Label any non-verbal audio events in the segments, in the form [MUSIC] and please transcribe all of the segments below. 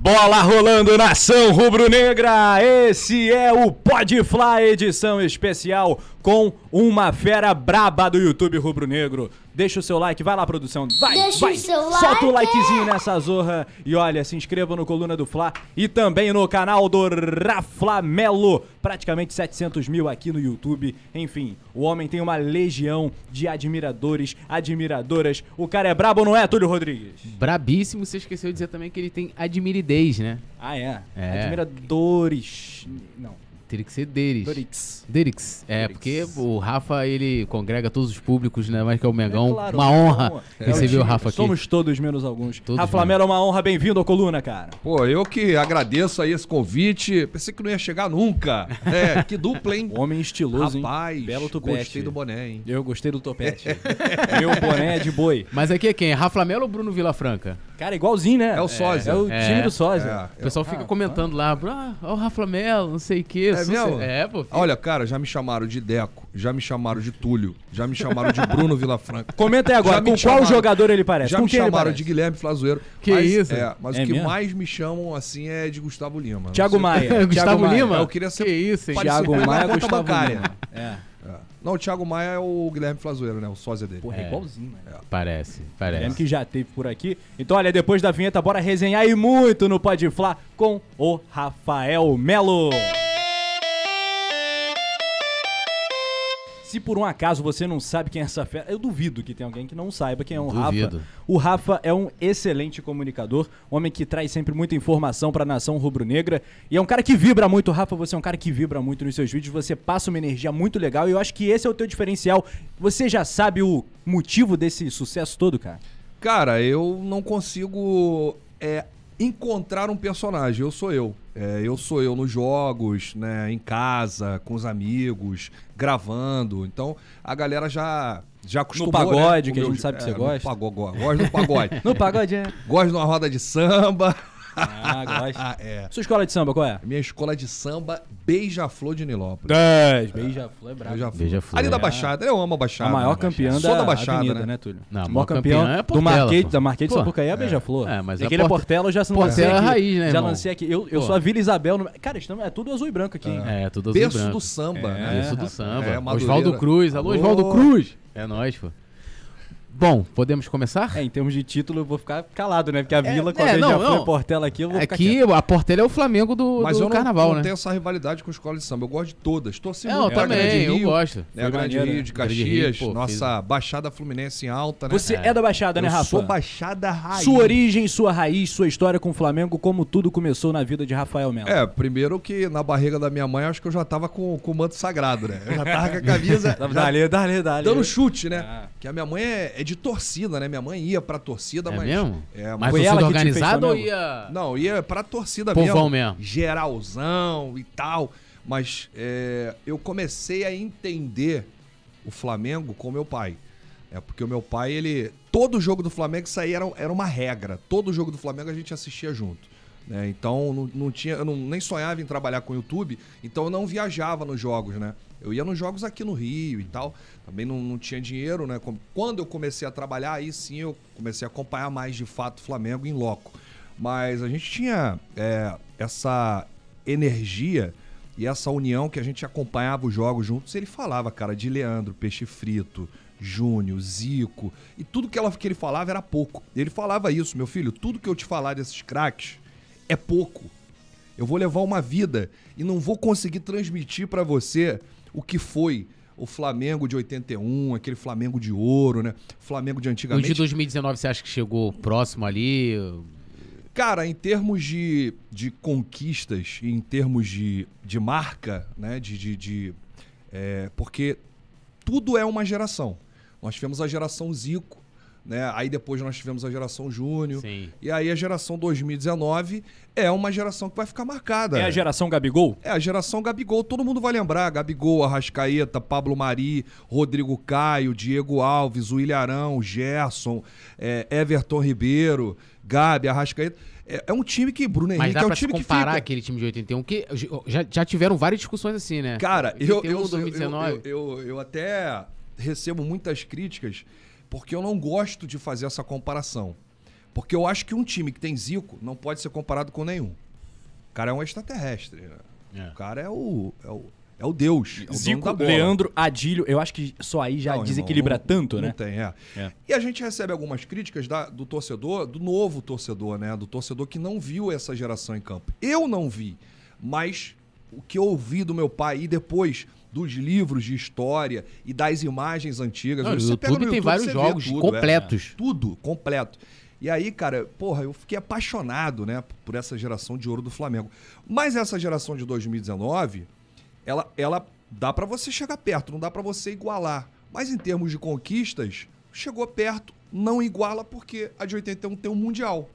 Bola rolando nação rubro-negra. Esse é o Podfly edição especial com uma fera braba do YouTube rubro-negro. Deixa o seu like, vai lá produção, vai, Deixa vai. o seu Solta o like. likezinho nessa zorra e olha, se inscreva no Coluna do Fla e também no canal do Raflamelo. Praticamente 700 mil aqui no YouTube. Enfim, o homem tem uma legião de admiradores, admiradoras. O cara é brabo, não é, Túlio Rodrigues? Brabíssimo, você esqueceu de dizer também que ele tem admiridez, né? Ah, é? É. Admiradores. Não. Teria que ser deles. Dorix. Derix. É, Derix. porque o Rafa, ele congrega todos os públicos, né? Mais que é o Mengão. É claro, uma é honra É receber time. o Rafa aqui. Somos todos menos alguns. Todos Rafa Lamelo é uma honra, bem-vindo à coluna, cara. Pô, eu que agradeço aí esse convite. Pensei que não ia chegar nunca. [LAUGHS] É, que dupla, hein? Homem estiloso, Rapaz, hein? Belo tupete. gostei do boné, hein? Eu gostei do topete. [LAUGHS] Meu boné é de boi. Mas aqui é quem? Rafa Melo ou Bruno Vilafranca? Cara, igualzinho, né? É o sósia. É o É. time do sósia. O pessoal fica Ah, comentando lá, ah, ó o Rafa Melo, não sei o quê. É mesmo? É, pô. filho. Olha, cara, já me chamaram de Deco, já me chamaram de Túlio, já me chamaram de Bruno Vilafranca. [LAUGHS] Comenta aí agora, com chamaram- qual jogador ele parece? Já com me chamaram de Guilherme Flazoeiro. Que mas, isso? É, mas É o que mesmo? mais me chamam assim é de Gustavo Lima. Thiago Maia. [LAUGHS] Gustavo. Lima? Eu queria ser Que isso, hein? Thiago Maia, Gustavo. Lima. É. É. Não, o Thiago Maia é o Guilherme Flazoeiro, né? O sósia dele. Porra, é É. igualzinho, mano. Parece, Guilherme parece. que já teve por aqui. Então, olha, depois da vinheta, bora resenhar e muito no Pode Fla com o Rafael Melo. Se por um acaso você não sabe quem é essa fera, eu duvido que tenha alguém que não saiba quem é o Duvido. Rafa. O Rafa é um excelente comunicador, homem que traz sempre muita informação pra nação rubro-negra e é um cara que vibra muito. Rafa, você é um cara que vibra muito nos seus vídeos, você passa uma energia muito legal e eu acho que esse é o teu diferencial. Você já sabe o motivo desse sucesso todo, cara? Cara, eu não consigo é, encontrar um personagem. Eu sou eu. É, eu sou eu nos jogos, né, em casa, com os amigos, gravando. Então a galera já já acostumou. pagode, né, que a com gente sabe que você no gosta. Pagode, gosto do pagode. [LAUGHS] No pagode é. gosto de uma roda de samba. Ah, gosto. [LAUGHS] É. Sua escola de samba, qual é? Minha escola de samba Beija-Flor de Nilópolis. 10. Beija-flor é brabo. Beija-Flor. Beija-flor. Ali da É. Baixada, eu amo a A Baixada. maior né? campeã da, Sou da Baixada, avenida, né? né, Túlio? Não, a maior maior campeão campeã é do Portela, Marquês, pô. da Marquês de Pô. Sapucaí é Beija-Flor. É, mas e a aquele é Port- Portela, eu já se Portela lancei é aqui. raiz, né, Já irmão? lancei aqui. Eu, eu Pô. sou a Vila Isabel. No... Cara, estamos, é tudo azul e branco aqui, hein? É, tudo azul e Berço branco. do samba, É. né? Isso do samba. É, Madureira. Oswaldo Cruz. Alô, Alô. Oswaldo Cruz. É nóis, pô. Bom, podemos começar? É, em termos de título, eu vou ficar calado, né? Porque a Vila, com a é, não, Beija-Flor não. e Portela aqui, eu vou ficar Aqui, quieto. a Portela é o Flamengo do, Mas do eu não, carnaval, não né? tenho essa rivalidade com escola de samba. Eu gosto de todas. Torci Não, muito pra também, Grande eu Rio, gosto. Né, Foi a Grande maneiro, Rio né? de Grande Caxias, Rio, pô, nossa Baixada Fluminense em alta, né? Você é. É. da Baixada, né, eu Rafa? sou Baixada Raiz. Sua origem, sua raiz, sua história com o Flamengo, como tudo começou na vida de Rafael Melo. É, primeiro que na barriga da minha mãe, acho que eu já tava com, com o manto sagrado, né? Eu já tava com a camisa. [LAUGHS] já Dali, dali, dali. dando chute, né? Ah. Que a minha mãe é, é de torcida, né? Minha mãe ia pra torcida, É mas. mesmo? É, Mas Foi ela organizada ou ia... Não, ia pra torcida Povão mesmo. mesmo. Geralzão e tal. Mas é, eu comecei a entender o Flamengo com meu pai. É porque o meu pai, ele. Todo jogo do Flamengo, isso aí era, era uma regra. Todo jogo do Flamengo a gente assistia junto. Né? Então não, não tinha. Eu não, nem sonhava em trabalhar com YouTube, então eu não viajava nos jogos, né? Eu ia nos jogos aqui no Rio e tal. Também não, não tinha dinheiro, né? Quando eu comecei a trabalhar, aí sim eu comecei a acompanhar mais de fato o Flamengo em loco. Mas a gente tinha é, essa energia e essa união que a gente acompanhava os jogos juntos. Ele falava, cara, de Leandro, Peixe Frito, Júnior, Zico. E tudo que, ela, que ele falava era pouco. Ele falava isso, meu filho, tudo que eu te falar desses craques é pouco. Eu vou levar uma vida e não vou conseguir transmitir pra você o que foi o Flamengo de 81, aquele Flamengo de ouro, né? Flamengo de O antigamente. de 2019 você acha que chegou próximo ali? Cara, em termos de, de conquistas em termos de, de marca, né? De. de, de, é, porque tudo é uma geração. Nós tivemos a geração Zico, né? Aí depois nós tivemos a geração Júnior. Sim. E aí a geração 2019 é uma geração que vai ficar marcada. É a geração Gabigol? É, a geração Gabigol, todo mundo vai lembrar. Gabigol, Arrascaeta, Pablo Mari, Rodrigo Caio, Diego Alves, William Arão, Gerson, é, Everton Ribeiro, Gabi, Arrascaeta. É, é um time que, Bruno Mas Henrique, dá é um pra se time que comparar fica... aquele time de 81, que já, já tiveram várias discussões assim, né? Cara, eu, 81, eu, eu, 2019. eu, eu, eu até recebo muitas críticas porque eu não gosto de fazer essa comparação. Porque eu acho que um time que tem Zico não pode ser comparado com nenhum. O cara é um extraterrestre. né? É. O cara é o, é o, é o Deus. É o Zico. Leandro, Adílio, eu acho que só aí já Não, irmão, desequilibra não- tanto, não né? tem, é. É. E a gente recebe algumas críticas da- do torcedor, do novo torcedor, né? Do torcedor que não viu essa geração em campo. Eu não vi, mas o que eu ouvi do meu pai e depois dos livros de história e das imagens antigas. Não, no você pega YouTube tem vários jogos tudo, completos. é. tudo, completo. E aí, cara, porra, eu fiquei apaixonado, né, por essa geração de ouro do Flamengo. Mas essa geração de 2019, ela, ela dá pra você chegar perto, não dá pra você igualar. Mas em termos de conquistas, chegou perto, não iguala porque a de 81 tem um mundial.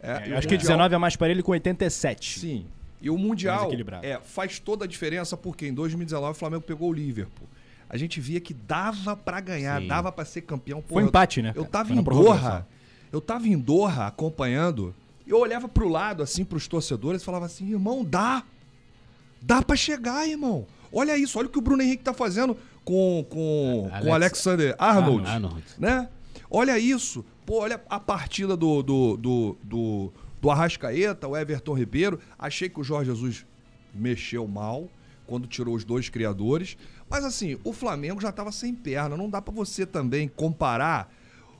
É, o acho que Mundial- 19 é mais parelho com 87. Sim. E o Mundial é, faz toda a diferença porque em 2019 o Flamengo pegou o Liverpool. A gente via que dava pra ganhar, Sim. dava pra ser campeão. Foi um empate, né, Eu tava em. Doha, eu tava em Doha acompanhando, eu olhava pro lado, assim, pros torcedores e falava assim, irmão, dá. Dá pra chegar, irmão. Olha isso, olha o que o Bruno Henrique tá fazendo com, com, Alex- com Alexander Arnold Arnold. né? Olha isso. Pô, olha a partida do, do, do, do, do Arrascaeta, o Everton Ribeiro. Achei que o Jorge Jesus mexeu mal quando tirou os dois criadores. Mas assim, o Flamengo já estava sem perna. Não dá pra você também comparar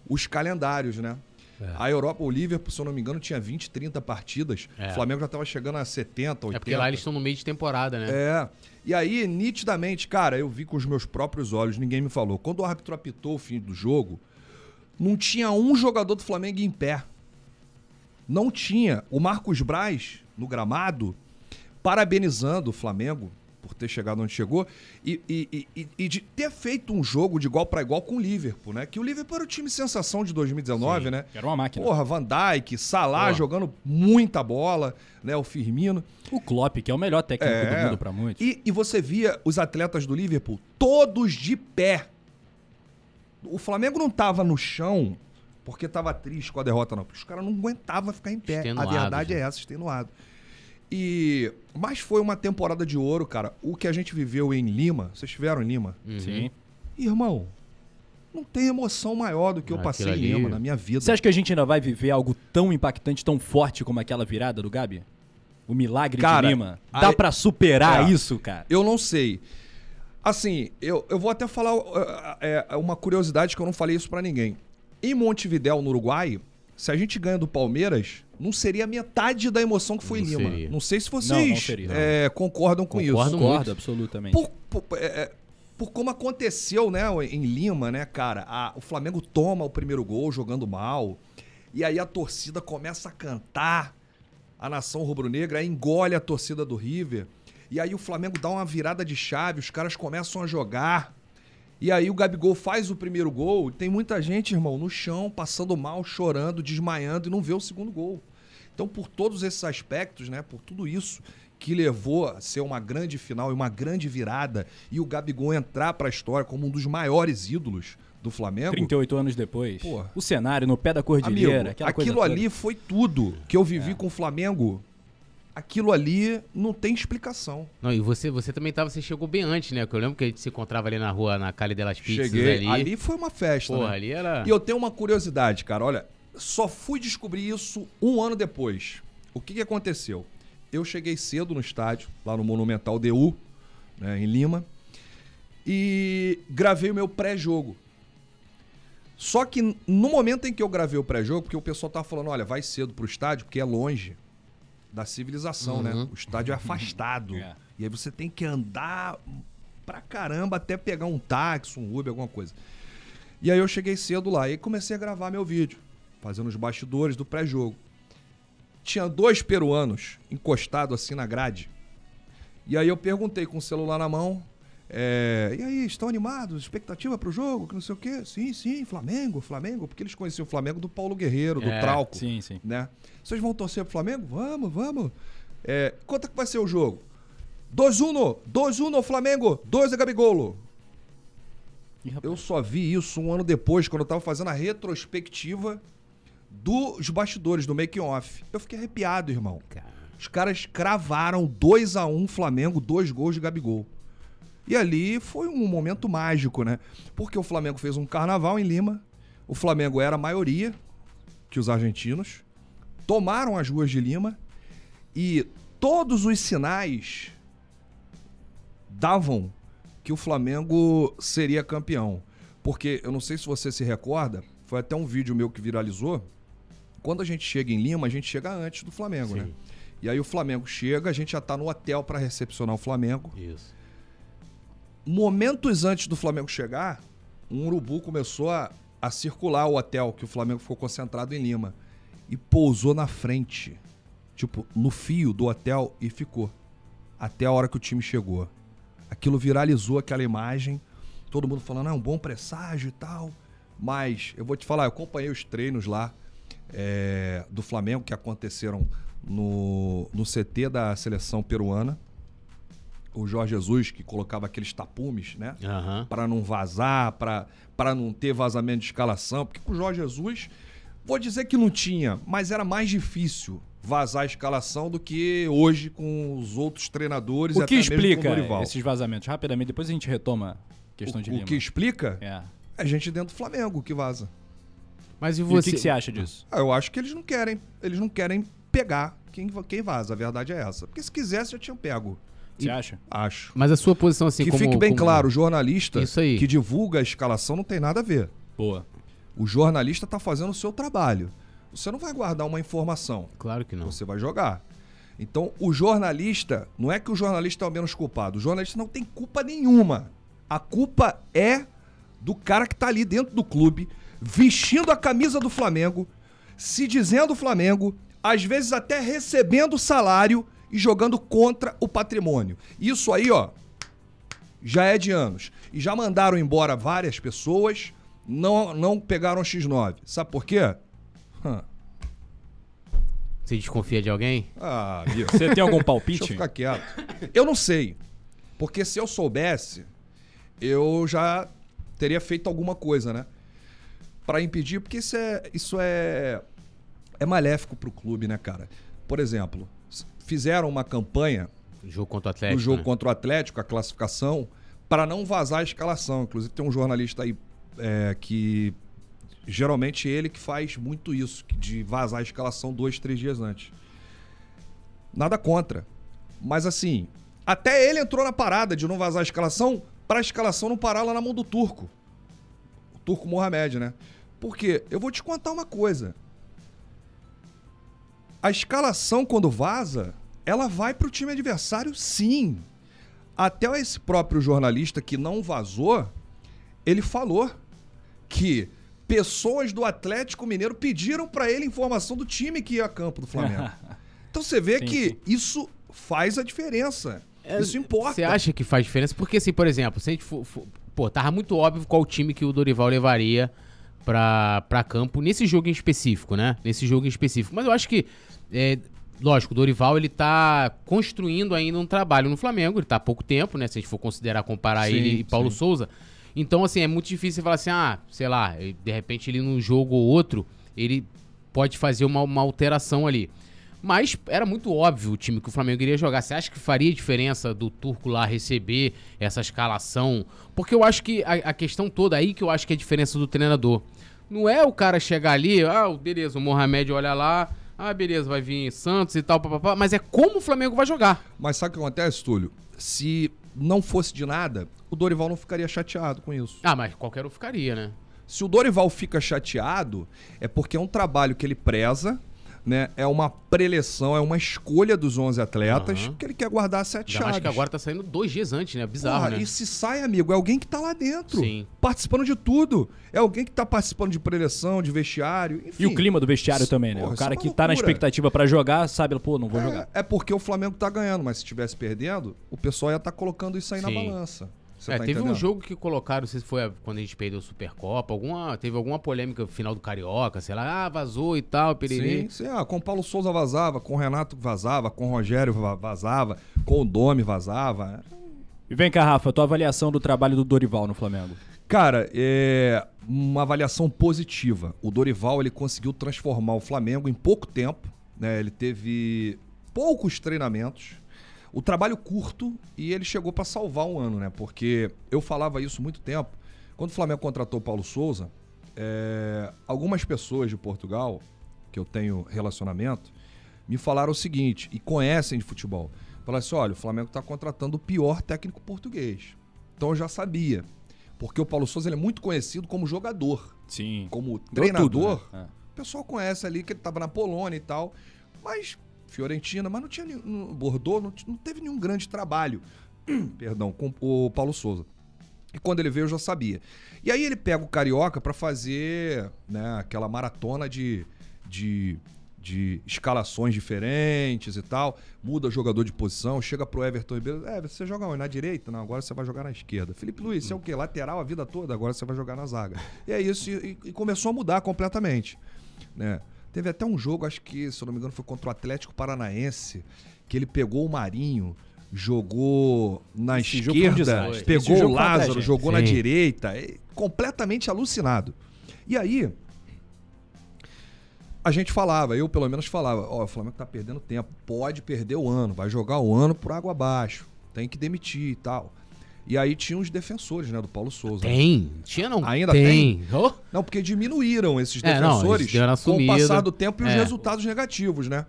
os calendários, né? É. A Europa, o Liverpool, se eu não me engano, tinha 20, 30 partidas. É. O Flamengo já estava chegando a 70, 80. É porque lá eles estão no meio de temporada, né? É. E aí, nitidamente, cara, eu vi com os meus próprios olhos, ninguém me falou. Quando o árbitro apitou o fim do jogo, não tinha um jogador do Flamengo em pé. Não tinha. O Marcos Braz, no gramado, parabenizando o Flamengo por ter chegado onde chegou e, e- e- e- de ter feito um jogo de igual para igual com o Liverpool, né? Que o Liverpool era o time sensação de 2019, né? Era uma máquina. Porra, Van Dijk, Salah Pô. jogando muita bola, né? O Firmino. O Klopp, que é o melhor técnico É. do mundo pra muitos. E, e você via os atletas do Liverpool todos de pé. O Flamengo não tava no chão porque tava triste com a derrota, não. Porque os caras não aguentavam ficar em pé. A verdade né? é essa, extenuado. E, mas foi uma temporada de ouro, cara. O que a gente viveu em Lima, vocês estiveram em Lima? Uhum. Sim. Irmão, não tem emoção maior do que eu Ah, passei em Lima na minha vida. Você acha que a gente ainda vai viver algo tão impactante, tão forte como aquela virada do Gabi? O milagre Cara, de Lima? Dá pra superar É. isso, cara? Eu não sei. Assim, eu, eu vou até falar é, uma curiosidade que eu não falei isso pra ninguém. Em Montevidéu, no Uruguai, se a gente ganha do Palmeiras, não seria metade da emoção que foi em Não Lima. seria. Não sei se Não, vocês não seria. é, concordam com Concordo isso. Concordo, absolutamente. Por, por- é, é, por como aconteceu, né, em Lima, né, cara? A- o Flamengo toma o primeiro gol jogando mal. E aí a torcida começa a cantar. A nação rubro-negra aí engole a torcida do River. E aí o Flamengo dá uma virada de chave, os caras começam a jogar. E aí o Gabigol faz o primeiro gol. Tem muita gente, irmão, no chão, passando mal, chorando, desmaiando e não vê o segundo gol. Então, por todos esses aspectos, né, por tudo isso que levou a ser uma grande final e uma grande virada e o Gabigol entrar pra história como um dos maiores ídolos do Flamengo. 38 anos depois. Porra. O cenário no pé da Amigo, cordilheira, aquela coisa aquilo ali foi tudo que eu É. vivi com o Flamengo. Aquilo ali não tem explicação. Não, e você, você também tava, você chegou bem antes, né? Porque eu lembro que a gente se encontrava ali na rua, na Cali delas Pizzas Cheguei. ali. Ali. foi uma festa. Porra, né? ali era... E eu tenho uma curiosidade, cara. Olha, só fui descobrir isso um ano depois. O que, que aconteceu? Eu cheguei cedo no estádio, lá no Monumental DU, né, em Lima, e gravei o meu pré-jogo. Só que no momento em que eu gravei o pré-jogo, porque o pessoal tava falando, olha, vai cedo pro estádio, porque é longe da civilização, né? Uhum. O estádio é afastado. É. E aí você tem que andar pra caramba até pegar um táxi, um Uber, alguma coisa. E aí eu cheguei cedo lá e comecei a gravar meu vídeo, fazendo os bastidores do pré-jogo. Tinha dois peruanos encostados assim na grade. E aí eu perguntei com o celular na mão, é, e aí, estão animados? Expectativa pro jogo? Que não sei o quê? Sim, sim, Flamengo, Flamengo, porque eles conheciam o Flamengo do Paulo Guerreiro, do É, Trauco Sim, sim. né? Vocês vão torcer pro Flamengo? Vamos, vamos. É, quanto é que vai ser o jogo? 2-1, 2-1 Flamengo, 2 é Gabigolo. Ih. Eu só vi isso um ano depois, quando eu tava fazendo a retrospectiva dos bastidores, do making off. Eu fiquei arrepiado, irmão. Os caras cravaram 2 a 1 Flamengo, dois gols de Gabigol. E ali foi um momento mágico, né? Porque o Flamengo fez um carnaval em Lima. O Flamengo era a maioria. que os argentinos, tomaram as ruas de Lima e todos os sinais davam que o Flamengo seria campeão. Porque eu não sei se você se recorda, foi até um vídeo meu que viralizou. Quando a gente chega em Lima, a gente chega antes do Flamengo, Sim. né? E aí o Flamengo chega, a gente já tá no hotel para recepcionar o Flamengo. Isso. Momentos antes do Flamengo chegar, um urubu começou a, a circular o hotel que o Flamengo ficou concentrado em Lima e pousou na frente, tipo, no fio do hotel e ficou até a hora que o time chegou. Aquilo viralizou aquela imagem, todo mundo falando, é um bom presságio e tal. Mas eu vou te falar, eu acompanhei os treinos lá é, do Flamengo que aconteceram no, no CT da seleção peruana. O Jorge Jesus, que colocava aqueles tapumes, né? Aham. para não vazar, para não ter vazamento de escalação, porque com o Jorge Jesus, vou dizer que não tinha, mas era mais difícil vazar a escalação do que hoje com os outros treinadores e O que até mesmo com explica esses vazamentos? Rapidamente, depois a gente retoma a questão de o, Lima. o que explica É. é gente dentro do Flamengo que vaza. Mas e E o você? que, que você acha disso? Ah, eu acho que eles não querem, eles não querem pegar quem, quem vaza, a verdade é essa. Porque se quisesse já tinham pego. Você acha? Acho. Mas a sua posição assim que como... fique bem como- claro, o jornalista Isso aí. que divulga a escalação não tem nada a ver. Boa. O jornalista está fazendo o seu trabalho. Você não vai guardar uma informação. Claro que não. Você vai jogar. Então, o jornalista, não é que o jornalista é o menos culpado. O jornalista não tem culpa nenhuma. A culpa é do cara que tá ali dentro do clube, vestindo a camisa do Flamengo, se dizendo Flamengo, às vezes até recebendo salário e jogando contra o patrimônio. Isso aí, ó, já é de anos. E já mandaram embora várias pessoas, não, não pegaram X9. Sabe por quê? Hã. Você desconfia de alguém? Ah, Gui. Você tem algum Deixa eu palpite? ficar quieto. Eu não sei. Porque se eu soubesse, eu já teria feito alguma coisa, né? Pra impedir, porque isso é, isso é, é maléfico pro clube, né, cara? Por exemplo, fizeram uma campanha Jogo contra o Atlético. no jogo né? contra o Atlético, a classificação, para não vazar a escalação. Inclusive tem um jornalista aí é, que geralmente ele que faz muito isso, de vazar a escalação dois, três dias antes. Nada contra. Mas assim, até ele entrou na parada de não vazar a escalação para a escalação não parar lá na mão do turco. O turco Mohamed, né? Porque eu vou te contar uma coisa. A escalação, quando vaza, ela vai pro time adversário, sim. Até esse próprio jornalista que não vazou, ele falou que pessoas do Atlético Mineiro pediram pra ele informação do time que ia a campo do Flamengo. [LAUGHS] Então você vê Sim, que sim. isso faz a diferença. isso importa. Você acha que faz diferença? Porque, assim, por exemplo, se a gente for. for- pô, tava muito óbvio qual time que o Dorival levaria pra, pra campo nesse jogo em específico, né? Nesse jogo em específico. Mas eu acho que. é, lógico, o Dorival ele tá construindo ainda um trabalho no Flamengo, ele tá há pouco tempo, né? Se a gente for considerar comparar Sim, ele e Paulo sim. Souza. Então, assim, é muito difícil você falar assim, ah, sei lá, de repente ele num jogo ou outro, ele pode fazer uma, uma alteração ali. Mas era muito óbvio o time que o Flamengo iria jogar. Você acha que faria diferença do Turco lá receber essa escalação? Porque eu acho que a, a questão toda aí que eu acho que é a diferença do treinador. Não é o cara chegar ali, ah, beleza, o Mohamed olha lá, ah, beleza, vai vir Santos e tal, papapá, mas é como o Flamengo vai jogar. Mas sabe o que acontece, Túlio? Se não fosse de nada, o Dorival não ficaria chateado com isso. Ah, mas qualquer um ficaria, né? Se o Dorival fica chateado, é porque é um trabalho que ele preza, né? É uma preleção, é uma escolha dos 11 atletas Aham. que ele quer guardar sete Ainda chaves. que agora tá saindo dois dias antes, né? Bizarro, Porra, né? E se sai, amigo, é alguém que tá lá dentro. Sim. Participando de tudo. É alguém que tá participando de preleção, de vestiário, enfim. E o clima do vestiário também, né? Porra, o é cara uma que tá na loucura. expectativa pra jogar, sabe, pô, não vou jogar. É, é porque o Flamengo tá ganhando, mas se estivesse perdendo, o pessoal ia estar colocando isso aí na Sim. balança. Você é, tá teve um jogo que colocaram, não sei se foi quando a gente perdeu a Supercopa, alguma, teve alguma polêmica no final do Carioca, sei lá, ah, vazou e tal, pererê. Sim, sim. Ah, com o Paulo Souza vazava, com o Renato vazava, com o Rogério va- vazava, com o Domi vazava. E vem cá, Rafa, tua avaliação do trabalho do Dorival no Flamengo. Cara, é uma avaliação positiva. O Dorival ele conseguiu transformar o Flamengo em pouco tempo. Né? Ele teve poucos treinamentos, o trabalho curto e ele chegou pra salvar um ano, né? Porque eu falava isso há muito tempo. Quando o Flamengo contratou o Paulo Souza, é, algumas pessoas de Portugal que eu tenho relacionamento, me falaram o seguinte, e conhecem de futebol. Falaram assim: olha, o Flamengo está contratando o pior técnico português. Então eu já sabia. Porque o Paulo Souza é muito conhecido como jogador. Sim. Como treinador, tudo, né? o pessoal conhece ali que ele estava na Polônia e tal. Mas Fiorentina, mas não tinha nenhum. Bordeaux não, não teve nenhum grande trabalho. [CLEARS THROAT] Perdão, com o Paulo Souza. E quando ele veio, eu já sabia. E aí ele pega o Carioca pra fazer né, aquela maratona de, de, de escalações diferentes e tal. Muda jogador de posição, chega pro Everton Ribeiro. É, você joga onde? Na direita? Não, agora você vai jogar na esquerda. Felipe Luiz, você é o quê? Lateral a vida toda? Agora você vai jogar na zaga. E é isso, e, e começou a mudar completamente. Né? Teve até um jogo, acho que, se eu não me engano, foi contra o Atlético Paranaense, que ele pegou o Marinho, jogou na Esse esquerda, pegou o Lázaro, jogou na Sim. direita, é completamente alucinado. E aí, a gente falava, eu pelo menos falava, ó, o Flamengo tá perdendo tempo, pode perder o ano, vai jogar o ano por água abaixo, tem que demitir e tal. E aí tinha os defensores, né, do Paulo Souza. Tem. Tinha não? Ainda tem? Oh, Não, porque diminuíram esses É, não, defensores uma com o passar do tempo e os É. resultados negativos, né?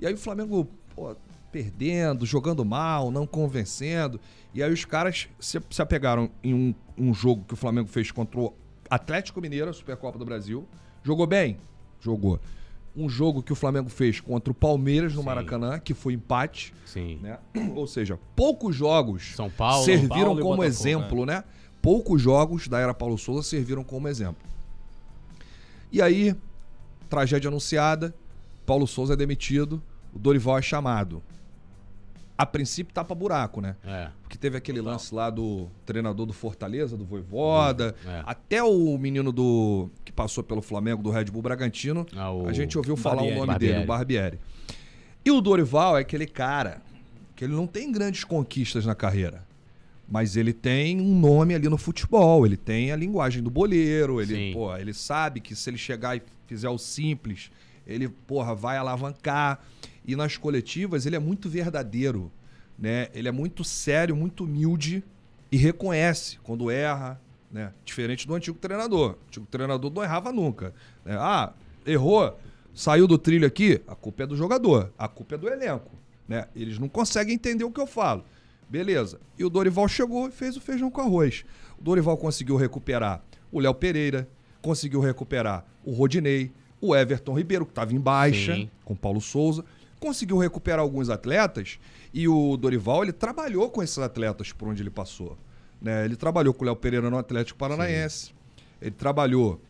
E aí o Flamengo, pô, perdendo, jogando mal, não convencendo. E aí os caras se, se apegaram em um, um jogo que o Flamengo fez contra o Atlético Mineiro, a Supercopa do Brasil. Jogou bem? Jogou. Um jogo que o Flamengo fez contra o Palmeiras no Sim. Maracanã, que foi empate, sim. né? [CLEARS THROAT] Ou seja, poucos jogos São Paulo. serviram Paulo como Botafogo, exemplo, né? Poucos jogos da era Paulo Souza serviram como exemplo. E aí, tragédia anunciada, Paulo Souza é demitido, o Dorival é chamado. A princípio tapa buraco, né? É. Porque teve aquele lance lá do treinador do Fortaleza, do Voivoda, É. até o menino do que passou pelo Flamengo, do Red Bull Bragantino, Ah, o a gente ouviu falar Barbieri. o nome dele, o Barbieri. E o Dorival é aquele cara que ele não tem grandes conquistas na carreira. Mas ele tem um nome ali no futebol, ele tem a linguagem do boleiro, ele, pô, ele sabe que se ele chegar e fizer o simples, ele, porra, vai alavancar. E nas coletivas ele é muito verdadeiro, né? Ele é muito sério, muito humilde e reconhece quando erra, né? Diferente do antigo treinador. O antigo treinador não errava nunca. né? Ah, errou, saiu do trilho aqui, a culpa é do jogador, a culpa é do elenco, né? Eles não conseguem entender o que eu falo. Beleza. E o Dorival chegou e fez o feijão com arroz. O Dorival conseguiu recuperar o Léo Pereira, conseguiu recuperar o Rodinei, o Everton Ribeiro, que estava em baixa, Sim. com o Paulo Souza. Conseguiu recuperar alguns atletas e o Dorival ele trabalhou com esses atletas por onde ele passou. Né? Ele trabalhou com o Léo Pereira no Atlético Paranaense. Ele trabalhou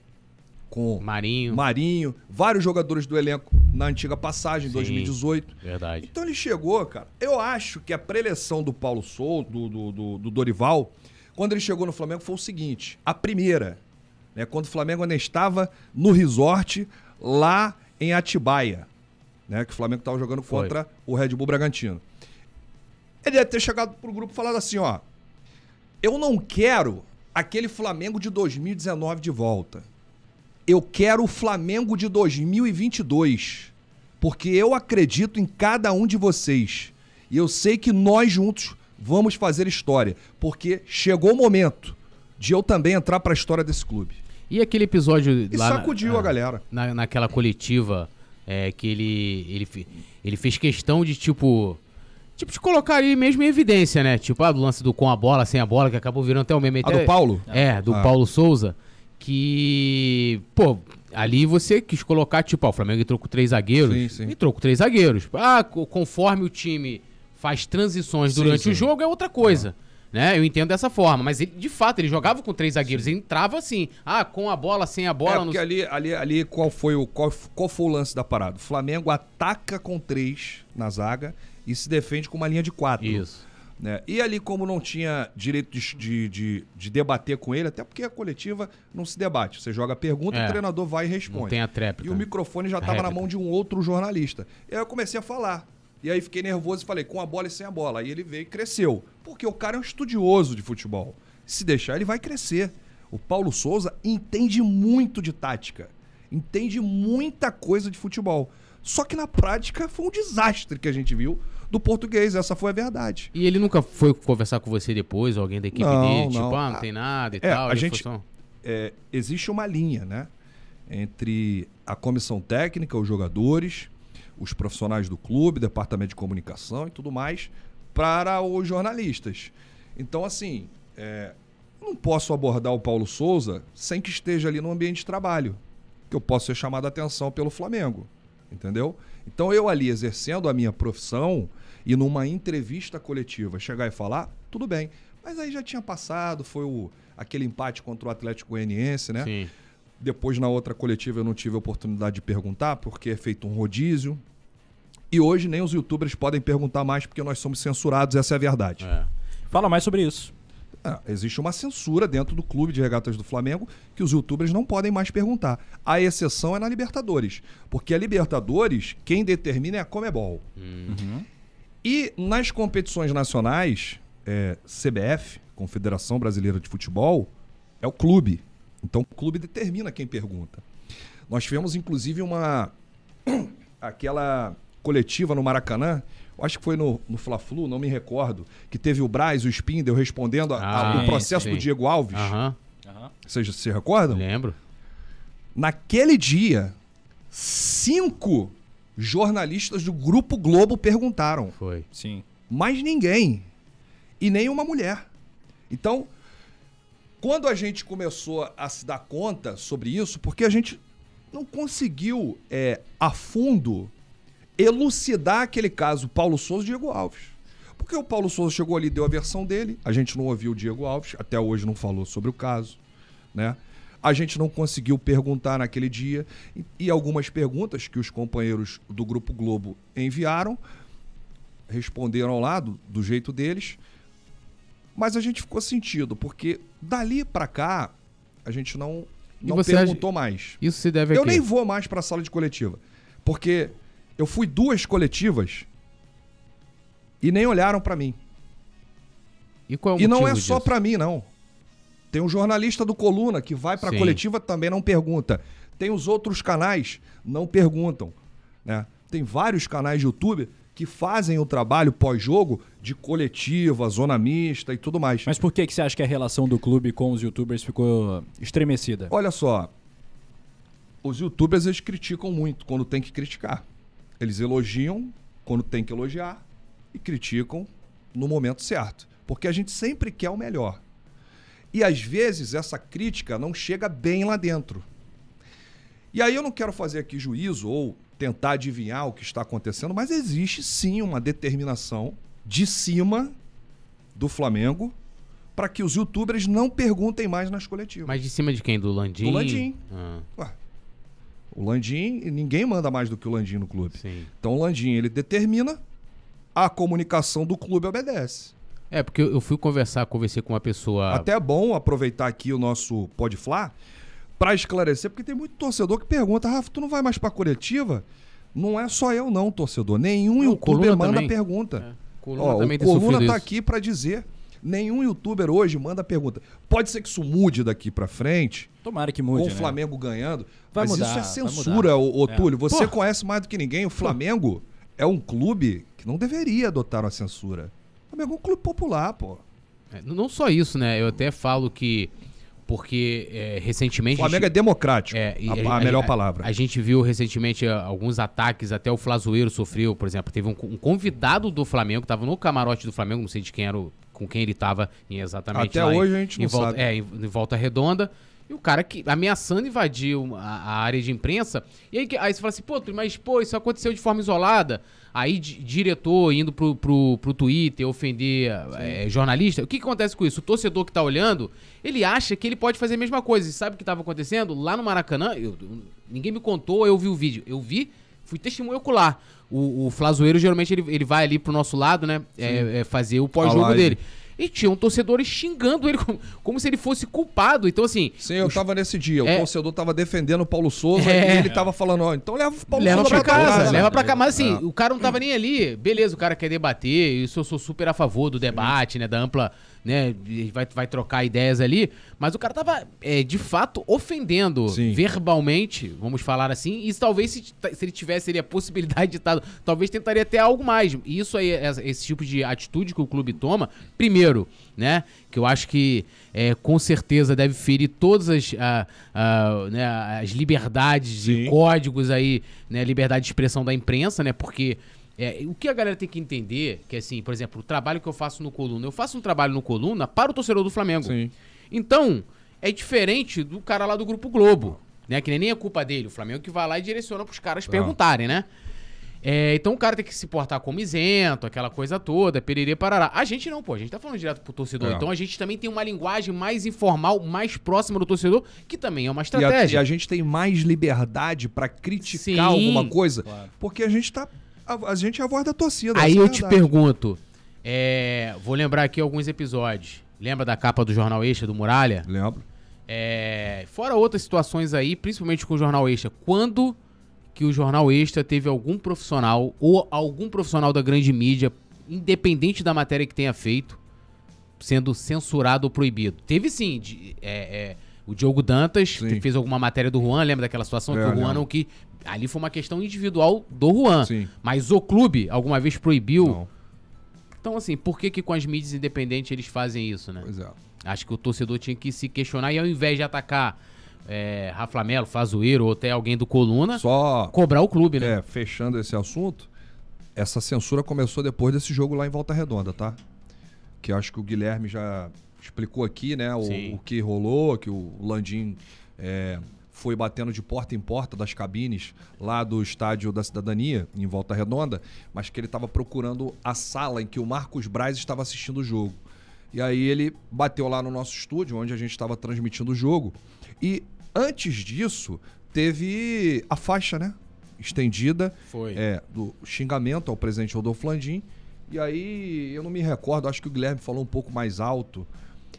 com Marinho. Marinho, vários jogadores do elenco na antiga passagem, em Sim. 2018. Verdade. Então ele chegou, cara. Eu acho que a preleção do Paulo Souza, do, do, do- do Dorival, quando ele chegou no Flamengo, foi o seguinte: a primeira, né, quando o Flamengo ainda estava no resort lá em Atibaia, né, que o Flamengo estava jogando Foi. contra o Red Bull Bragantino. Ele deve ter chegado pro grupo e falado assim: ó, eu não quero aquele Flamengo de 2019 de volta. Eu quero o Flamengo de 2022. Porque eu acredito em cada um de vocês. E eu sei que nós juntos vamos fazer história. Porque chegou o momento de eu também entrar para a história desse clube. E aquele episódio E lá. na- sacudiu a ah, galera. na, naquela coletiva é, que ele, ele, ele fez questão de, tipo. Tipo, de colocar ele mesmo em evidência, né? Tipo, ah, do lance do com a bola, sem a bola, que acabou virando até o meme. A até- do Paulo? É, do Ah. Paulo Souza. Que. Pô, ali você quis colocar, tipo, ó, o Flamengo entrou com três zagueiros. Sim, sim. Entrou com três zagueiros. Ah, co- conforme o time faz transições Sim, durante sim. o jogo, é outra coisa. Né? Eu entendo dessa forma, mas ele, de fato, ele jogava com três zagueiros, ele entrava assim, ah, com a bola, sem a bola, é, porque ali, ali, ali qual, foi o, qual, qual foi o lance da parada? O Flamengo ataca com três na zaga e se defende com uma linha de quatro. Isso. né? E ali, como não tinha direito de, de, de- de debater com ele, até porque a coletiva não se debate. Você joga a pergunta, É. o treinador vai e responde. Não tem a tréplica. E o microfone já estava na mão de um outro jornalista. E aí eu comecei a falar. E aí fiquei nervoso e falei, com a bola e sem a bola. Aí ele veio e cresceu. Porque o cara é um estudioso de futebol. Se deixar, ele vai crescer. O Paulo Souza entende muito de tática. Entende muita coisa de futebol. Só que na prática foi um desastre que a gente viu do português. Essa foi a verdade. E ele nunca foi conversar com você depois, alguém da equipe Não, dele? Tipo, não. ah, não tem nada e É, tal. a gente- só- é, existe uma linha, né? entre a comissão técnica, os jogadores, os profissionais do clube, departamento de comunicação e tudo mais, para os jornalistas. Então, assim, é, não posso abordar o Paulo Souza sem que esteja ali no ambiente de trabalho, que eu posso ser chamado a atenção pelo Flamengo, entendeu? Então, eu ali exercendo a minha profissão e numa entrevista coletiva chegar e falar, tudo bem. Mas aí já tinha passado, foi o, aquele empate contra o Atlético Goianiense, né? Sim. Depois, na outra coletiva, eu não tive a oportunidade de perguntar, porque é feito um rodízio. E hoje nem os youtubers podem perguntar mais, porque nós somos censurados, essa é a verdade. É. Fala mais sobre isso. É, existe uma censura dentro do clube de regatas do Flamengo que os youtubers não podem mais perguntar. A exceção é na Libertadores. Porque a Libertadores, quem determina é a Comebol. E nas competições nacionais, é, CBF, Confederação Brasileira de Futebol, é o clube. Então o clube determina quem pergunta. Nós tivemos, inclusive, uma. [CLEARS THROAT] aquela coletiva no Maracanã, acho que foi no, no Fla-Flu, não me recordo, que teve o Braz, o Spindel respondendo Ah, o processo sim. do Diego Alves. Aham. Vocês se recordam? Lembro. Naquele dia, cinco jornalistas do Grupo Globo perguntaram. Foi. Sim. mais ninguém. E nem uma mulher. Então, quando a gente começou a se dar conta sobre isso, porque a gente não conseguiu é, a fundo elucidar aquele caso Paulo Souza e Diego Alves. Porque o Paulo Souza chegou ali, deu a versão dele, a gente não ouviu o Diego Alves, até hoje não falou sobre o caso, né? A gente não conseguiu perguntar naquele dia e, algumas perguntas que os companheiros do Grupo Globo enviaram responderam lá do jeito deles, mas a gente ficou sentido, porque dali pra cá a gente não, não perguntou mais. Isso se deve a Eu nem vou mais pra sala de coletiva, porque eu fui duas coletivas e nem olharam pra mim. E qual é E não é motivo só disso? pra mim, não. Tem um jornalista do Coluna que vai pra Sim. coletiva também não pergunta. Tem os outros canais não perguntam, né? Tem vários canais de YouTube que fazem o trabalho pós-jogo de coletiva, zona mista e tudo mais. Mas por que, que você acha que a relação do clube com os youtubers ficou estremecida? Olha só, os youtubers eles criticam muito quando tem que criticar. Eles elogiam quando tem que elogiar e criticam no momento certo. Porque a gente sempre quer o melhor. E às vezes essa crítica não chega bem lá dentro. E aí eu não quero fazer aqui juízo ou tentar adivinhar o que está acontecendo, mas existe sim uma determinação de cima do Flamengo para que os youtubers não perguntem mais nas coletivas. Mas de cima de quem? Do Landim? Do Landim. Ah, Ué, o Landim, ninguém manda mais do que o Landim no clube. sim. Então o Landim, ele determina, a comunicação do clube obedece. É, porque eu fui conversar, conversei com uma pessoa... Até é bom aproveitar aqui o nosso Pode Flá para esclarecer, porque tem muito torcedor que pergunta, Rafa, tu não vai mais pra coletiva? Não é só eu não, torcedor. Nenhum Não, youtuber manda também. pergunta. É, Coluna Ó, também o Coluna tá isso. aqui para dizer, nenhum youtuber hoje manda pergunta. Pode ser que isso mude daqui pra frente, Tomara que com mude, o né? Flamengo ganhando. Vai mas mudar, isso é vai censura, mudar. ô, ô, É. Túlio. Você Pô. conhece mais do que ninguém. O Flamengo é um clube que não deveria adotar a censura. O Flamengo é um clube popular, pô. É, não só isso, né? Eu até falo que... Porque é, O recentemente... a Flamengo é gente- democrático. É, e a, a melhor palavra. A, gente viu recentemente ah, alguns ataques, até o Flazoeiro sofreu, por exemplo. Teve um, um convidado do Flamengo, que tava no camarote do Flamengo, não sei de quem era, o- com quem ele tava em exatamente Até lá em- hoje a gente em não volta, sabe. É, em, em volta redonda. E o cara que ameaçando invadir a, a área de imprensa. E aí, aí você fala assim, pô, mas pô, isso aconteceu de forma isolada. Aí di- diretor indo pro, pro, pro Twitter ofender é, jornalista. O que, que acontece com isso? O torcedor que tá olhando, ele acha que ele pode fazer a mesma coisa. E sabe o que tava acontecendo? Lá no Maracanã, eu- ninguém me contou, eu vi o vídeo. Eu vi, fui testemunho ocular. O, o Flazoeiro, geralmente, ele, ele vai ali pro nosso lado, né? é, é, fazer o pós-jogo dele. E tinham torcedores xingando ele como, como se ele fosse culpado. Então, assim. Sim, eu tava nesse dia. O É. torcedor tava defendendo o Paulo Souza É. e ele tava falando, ó, então leva o Paulo Leva Souza pra tua casa, leva pra casa. Mas assim, É. o cara não tava nem ali. Beleza, o cara quer debater. Isso eu sou super a favor do debate, né? Da ampla, né? e Vai, vai trocar ideias ali. Mas o cara tava, é, de fato, ofendendo Sim. verbalmente, vamos falar assim. E talvez se, se ele tivesse a possibilidade de estar. Talvez tentaria até algo mais. E isso aí, esse tipo de atitude que o clube toma, primeiro. Né? Que eu acho que é, com certeza deve ferir todas as, a- a- né, as liberdades e Sim. códigos aí, né? Liberdade de expressão da imprensa, né? Porque é, o que a galera tem que entender, que assim, por exemplo, o trabalho que eu faço no Coluna, eu faço um trabalho no Coluna para o torcedor do Flamengo. Sim. Então, é diferente do cara lá do Grupo Globo, né? Que nem é culpa dele, o Flamengo que vai lá e direciona pros caras perguntarem, né? É, então o cara tem que se portar como isento, aquela coisa toda, pererê parará. A gente não, pô, a gente tá falando direto pro torcedor. É. Então a gente também tem uma linguagem mais informal, mais próxima do torcedor, que também é uma E a, estratégia. e a gente tem mais liberdade pra criticar Sim. alguma coisa, porque a gente tá. A, a gente é a voz da torcida. Aí essa é eu te pergunto, é, vou lembrar aqui alguns episódios. Lembra da capa do Jornal Extra do Muralha? Lembro. É, fora outras situações aí, principalmente com o Jornal Extra, quando que o Jornal Extra teve algum profissional ou algum profissional da grande mídia, independente da matéria que tenha feito, sendo censurado ou proibido? Teve sim, de- é, é, o Diogo Dantas Sim. que fez alguma matéria do Juan, lembra daquela situação É, que o Juan lembro. não que ali foi uma questão individual do Juan, Sim. mas o clube alguma vez proibiu? Não, Então assim, por que que com as mídias independentes eles fazem isso, né? pois é. Acho que o torcedor tinha que se questionar e ao invés de atacar é, Rafa Melo, Fazoeiro ou até alguém do Coluna, Só cobrar o clube, né? é, fechando esse assunto, essa censura começou depois desse jogo lá em Volta Redonda, tá? Que acho que o Guilherme já explicou aqui, né? O, o que rolou, que o Landim é, foi batendo de porta em porta das cabines lá do estádio da Cidadania, em Volta Redonda, mas que ele estava procurando a sala em que o Marcos Braz estava assistindo o jogo. E aí ele bateu lá no nosso estúdio, onde a gente estava transmitindo o jogo. E antes disso, teve a faixa, né? Estendida. Foi. É, do xingamento ao presidente Rodolfo Landim. E aí, eu não me recordo, acho que o Guilherme falou um pouco mais alto.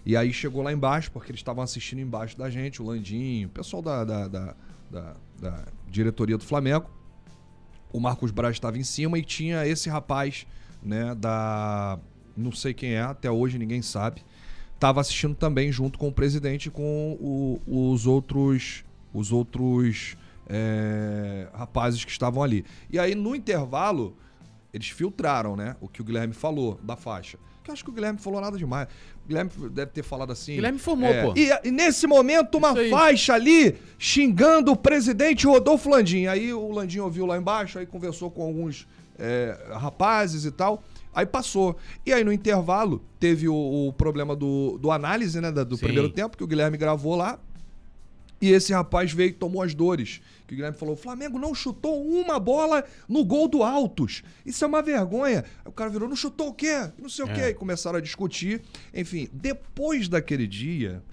E aí chegou lá embaixo, porque eles estavam assistindo embaixo da gente, o Landim, o pessoal da, da, da, da- da diretoria do Flamengo. O Marcos Braz estava em cima e tinha esse rapaz, né, da. Não sei quem é, até hoje ninguém sabe. Tava assistindo também junto com o presidente e com o- os outros. Os outros é, rapazes que estavam ali. E aí, no intervalo, eles filtraram, né? O que o Guilherme falou da faixa. Que eu acho que o Guilherme falou nada demais. O Guilherme deve ter falado assim. Guilherme informou, é, pô. E, e nesse momento, uma faixa ali xingando o presidente Rodolfo Landim. Aí o Landim ouviu lá embaixo, aí conversou com alguns é, rapazes e tal. Aí passou. E aí no intervalo teve o, o problema do, do análise, né? Do Sim. primeiro tempo, que o Guilherme gravou lá. E esse rapaz veio e tomou as dores. Que o Guilherme falou: o Flamengo não chutou uma bola no gol do Altos. Isso é uma vergonha. Aí o cara virou: não chutou o quê? Não sei o É. quê. E começaram a discutir. Enfim, depois daquele dia,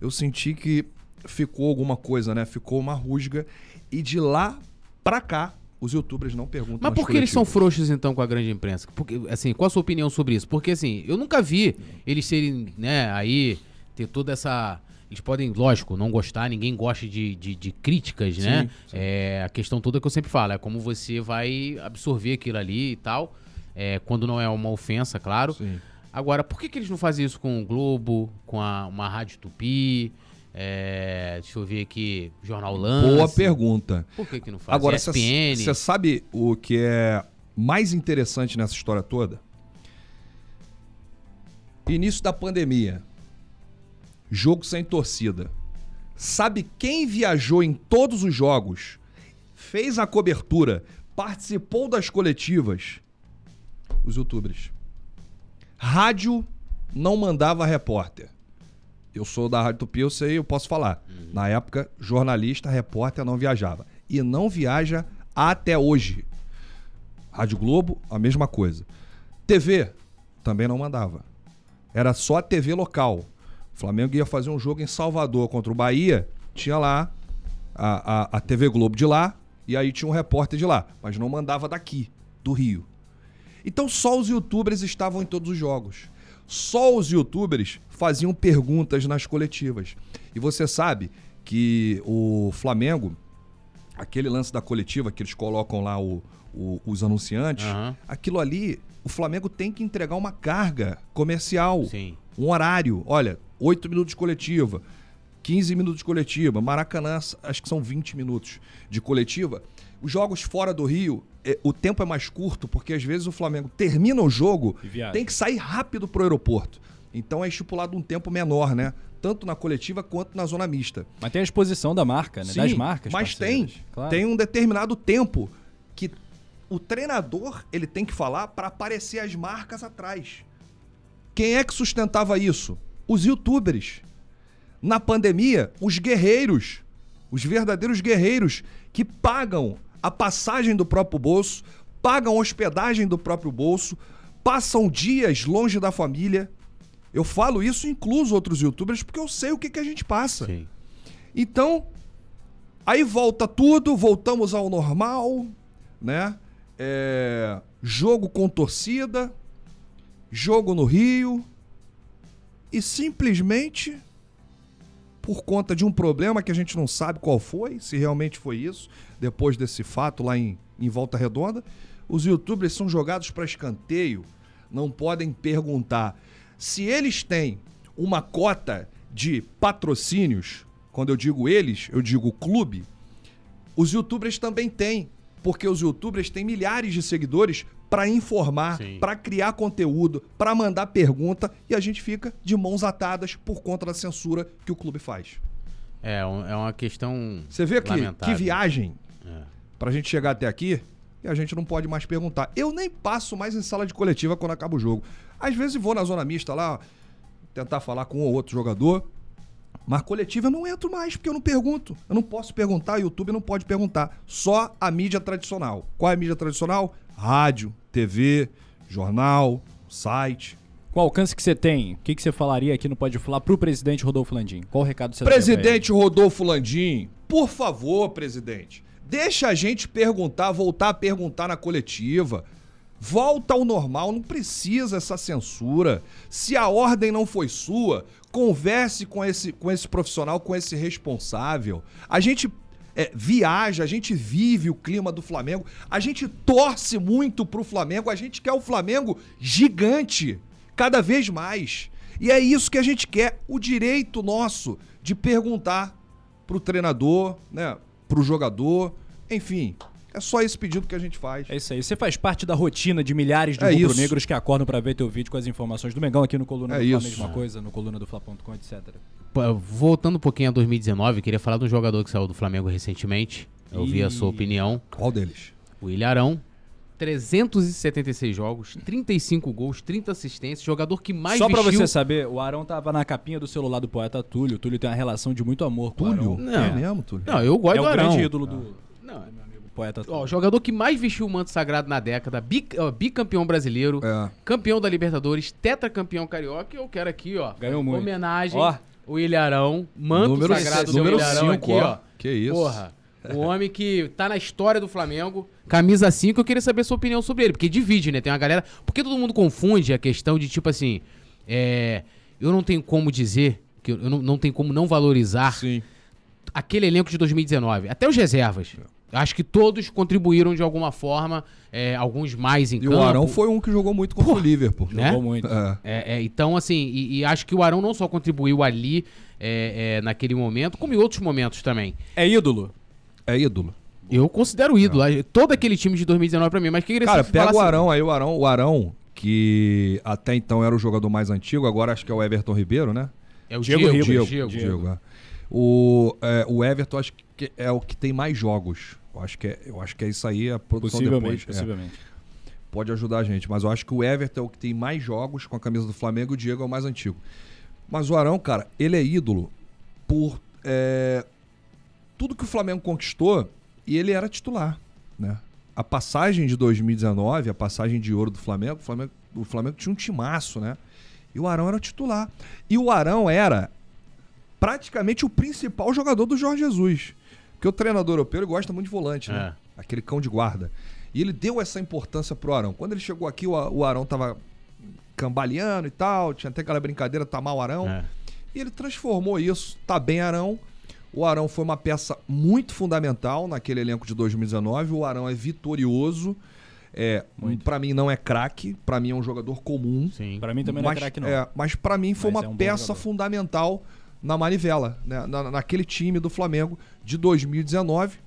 eu senti que ficou alguma coisa, né? Ficou uma rusga. E de lá pra cá, os youtubers não perguntam Mas por que eles são frouxos então com a grande imprensa? Porque, assim, qual a sua opinião sobre isso? Porque assim, eu nunca vi eles serem, né, aí ter toda essa eles podem, lógico, não gostar, ninguém gosta de, de, de críticas, né? Sim, sim. É, a questão toda que eu sempre falo, é como você vai absorver aquilo ali e tal, é, quando não é uma ofensa, claro. Sim. Agora, por que, que eles não fazem isso com o Globo, com a, uma Rádio Tupi? É, deixa eu ver aqui, Jornal Lance. Boa pergunta. Por que, que não faz? Agora, você sabe o que é mais interessante nessa história toda? Início da pandemia. Jogo sem torcida. Sabe quem viajou em todos os jogos, fez a cobertura, participou das coletivas? Os youtubers. Rádio não mandava repórter. Eu sou da Rádio Tupi, eu sei, eu posso falar. Na época, jornalista, repórter não viajava. E não viaja até hoje. Rádio Globo, a mesma coisa. TV, também não mandava. Era só a TV local. O Flamengo ia fazer um jogo em Salvador contra o Bahia, tinha lá a, a, a TV Globo de lá, e aí tinha um repórter de lá, mas não mandava daqui, do Rio. Então só os youtubers estavam em todos os jogos. Só os youtubers faziam perguntas nas coletivas. E você sabe que o Flamengo, aquele lance da coletiva que eles colocam lá o- o- os anunciantes, Aham. aquilo ali, o Flamengo tem que entregar uma carga comercial, Sim. um horário. Olha, 8 minutos de coletiva, 15 minutos de coletiva, Maracanã, acho que são 20 minutos de coletiva. Os jogos fora do Rio, é, o tempo é mais curto, porque às vezes o Flamengo termina o jogo, tem que sair rápido pro aeroporto. Então é estipulado um tempo menor, né? Tanto na coletiva quanto na zona mista. Mas tem a exposição da marca, né? Sim, das marcas. Mas parceiras. tem, Claro. tem um determinado tempo que o treinador ele tem que falar para aparecer as marcas atrás. Quem é que sustentava isso? Os youtubers. Na pandemia, os guerreiros, os verdadeiros guerreiros que pagam a passagem do próprio bolso, pagam a hospedagem do próprio bolso, passam dias longe da família. Eu falo isso incluso outros youtubers porque eu sei o que, que a gente passa. Sim. Então, aí volta tudo, voltamos ao normal, né? É, jogo com torcida, jogo no Rio, e simplesmente, por conta de um problema que a gente não sabe qual foi, se realmente foi isso, depois desse fato lá em, em Volta Redonda, os youtubers são jogados para escanteio, não podem perguntar. Se eles têm uma cota de patrocínios, quando eu digo eles, eu digo clube, os youtubers também têm, porque os youtubers têm milhares de seguidores para informar, para criar conteúdo, para mandar pergunta e a gente fica de mãos atadas por conta da censura que o clube faz. É, um- é uma questão. Você vê que, que viagem É. pra gente chegar até aqui e a gente não pode mais perguntar. Eu nem passo mais em sala de coletiva quando acaba o jogo. Às vezes vou na zona mista lá, tentar falar com um ou outro jogador. Mas coletiva eu não entro mais, porque eu não pergunto. Eu não posso perguntar, o YouTube não pode perguntar. Só a mídia tradicional. Qual é a mídia tradicional? Rádio, TV, jornal, site. O alcance que você tem, o que, que você falaria aqui no Pode Falar pro presidente Rodolfo Landim? Qual o recado você? Presidente Rodolfo Landim, por favor, presidente, deixa a gente perguntar, voltar a perguntar na coletiva. Volta ao normal, não precisa essa censura. Se a ordem não foi sua, converse com esse, com esse profissional, com esse responsável. A gente é, viaja, a gente vive o clima do Flamengo, a gente torce muito pro Flamengo, a gente quer o Flamengo gigante, cada vez mais. E é isso que a gente quer, o direito nosso de perguntar pro treinador, né, pro jogador, enfim. É só esse pedido que a gente faz. É isso aí. Você faz parte da rotina de milhares de É rubro-negros que acordam pra ver teu vídeo com as informações do Mengão aqui no Coluna É do Fla, isso. mesma coisa, no coluna do Fla.com, etc. Voltando um pouquinho a 2019, queria falar de um jogador que saiu do Flamengo recentemente. Eu vi a sua opinião. Qual deles? O Ilharão. 376 jogos, 35 gols, 30 assistências. Jogador que mais Só pra vestiu... você saber, o Arão tava na capinha do celular do poeta Túlio. O Túlio tem uma relação de muito amor com o Túlio? Arão. Não. É mesmo, Túlio? Não, eu gosto É do o Arão. grande ídolo do, Não, do meu amigo poeta Túlio. Ó, o jogador que mais vestiu o manto sagrado na década, bi- ó, bicampeão brasileiro, É. campeão da Libertadores, tetracampeão carioca. E eu quero aqui, ó, Ganhou muito. homenagem, Ó. o Ilharão, manto Número sagrado do Ilharão cinco, aqui, ó. Que isso. Porra, o homem que tá na história do Flamengo, camisa 5, eu queria saber sua opinião sobre ele, porque divide, né? Tem uma galera... Porque todo mundo confunde a questão de, tipo assim, é... Eu não tenho como dizer, que eu não, não tenho como não valorizar Sim. aquele elenco de 2019, até os reservas. Acho que todos contribuíram de alguma forma, é, alguns mais em E campo. o Arão foi um que jogou muito contra o Liverpool. Né? Jogou muito. É. É, é, então, assim, e, e acho que o Arão não só contribuiu ali, é, é, naquele momento, como em outros momentos também. É ídolo? É ídolo. Eu considero ídolo. Todo aquele time de 2019 pra mim, mas que Cara, pega o Arão aí, o Arão, o Arão, que até então era o jogador mais antigo, agora acho que é o Everton Ribeiro, né? É o Diego Diego. Diego, Diego, Diego. É. O, é, o Everton acho que é o que tem mais jogos. Eu acho que é, eu acho que é isso aí, a produção Possivelmente, depois. é, possivelmente. pode ajudar a gente. Mas eu acho que o Everton é o que tem mais jogos com a camisa do Flamengo e o Diego é o mais antigo. Mas o Arão, cara, ele é ídolo por é, tudo que o Flamengo conquistou e ele era titular, né? A passagem de 2019, a passagem de ouro do Flamengo, o Flamengo, o Flamengo tinha um timaço, né? E o Arão era titular. E o Arão era praticamente o principal jogador do Jorge Jesus. Porque o treinador europeu ele gosta muito de volante, né? Aquele cão de guarda. E ele deu essa importância pro Arão. Quando ele chegou aqui, o Arão tava cambaleando e tal, tinha até aquela brincadeira, tá mal Arão. É. E ele transformou isso, tá bem Arão. O Arão foi uma peça muito fundamental naquele elenco de 2019. O Arão é vitorioso. É, para mim não é craque, pra mim é um jogador comum. Sim. Pra mim também não mas, é craque, não. é, mas para mim foi Mas uma é um peça jogador. fundamental na manivela, né? Na- naquele time do Flamengo de 2019.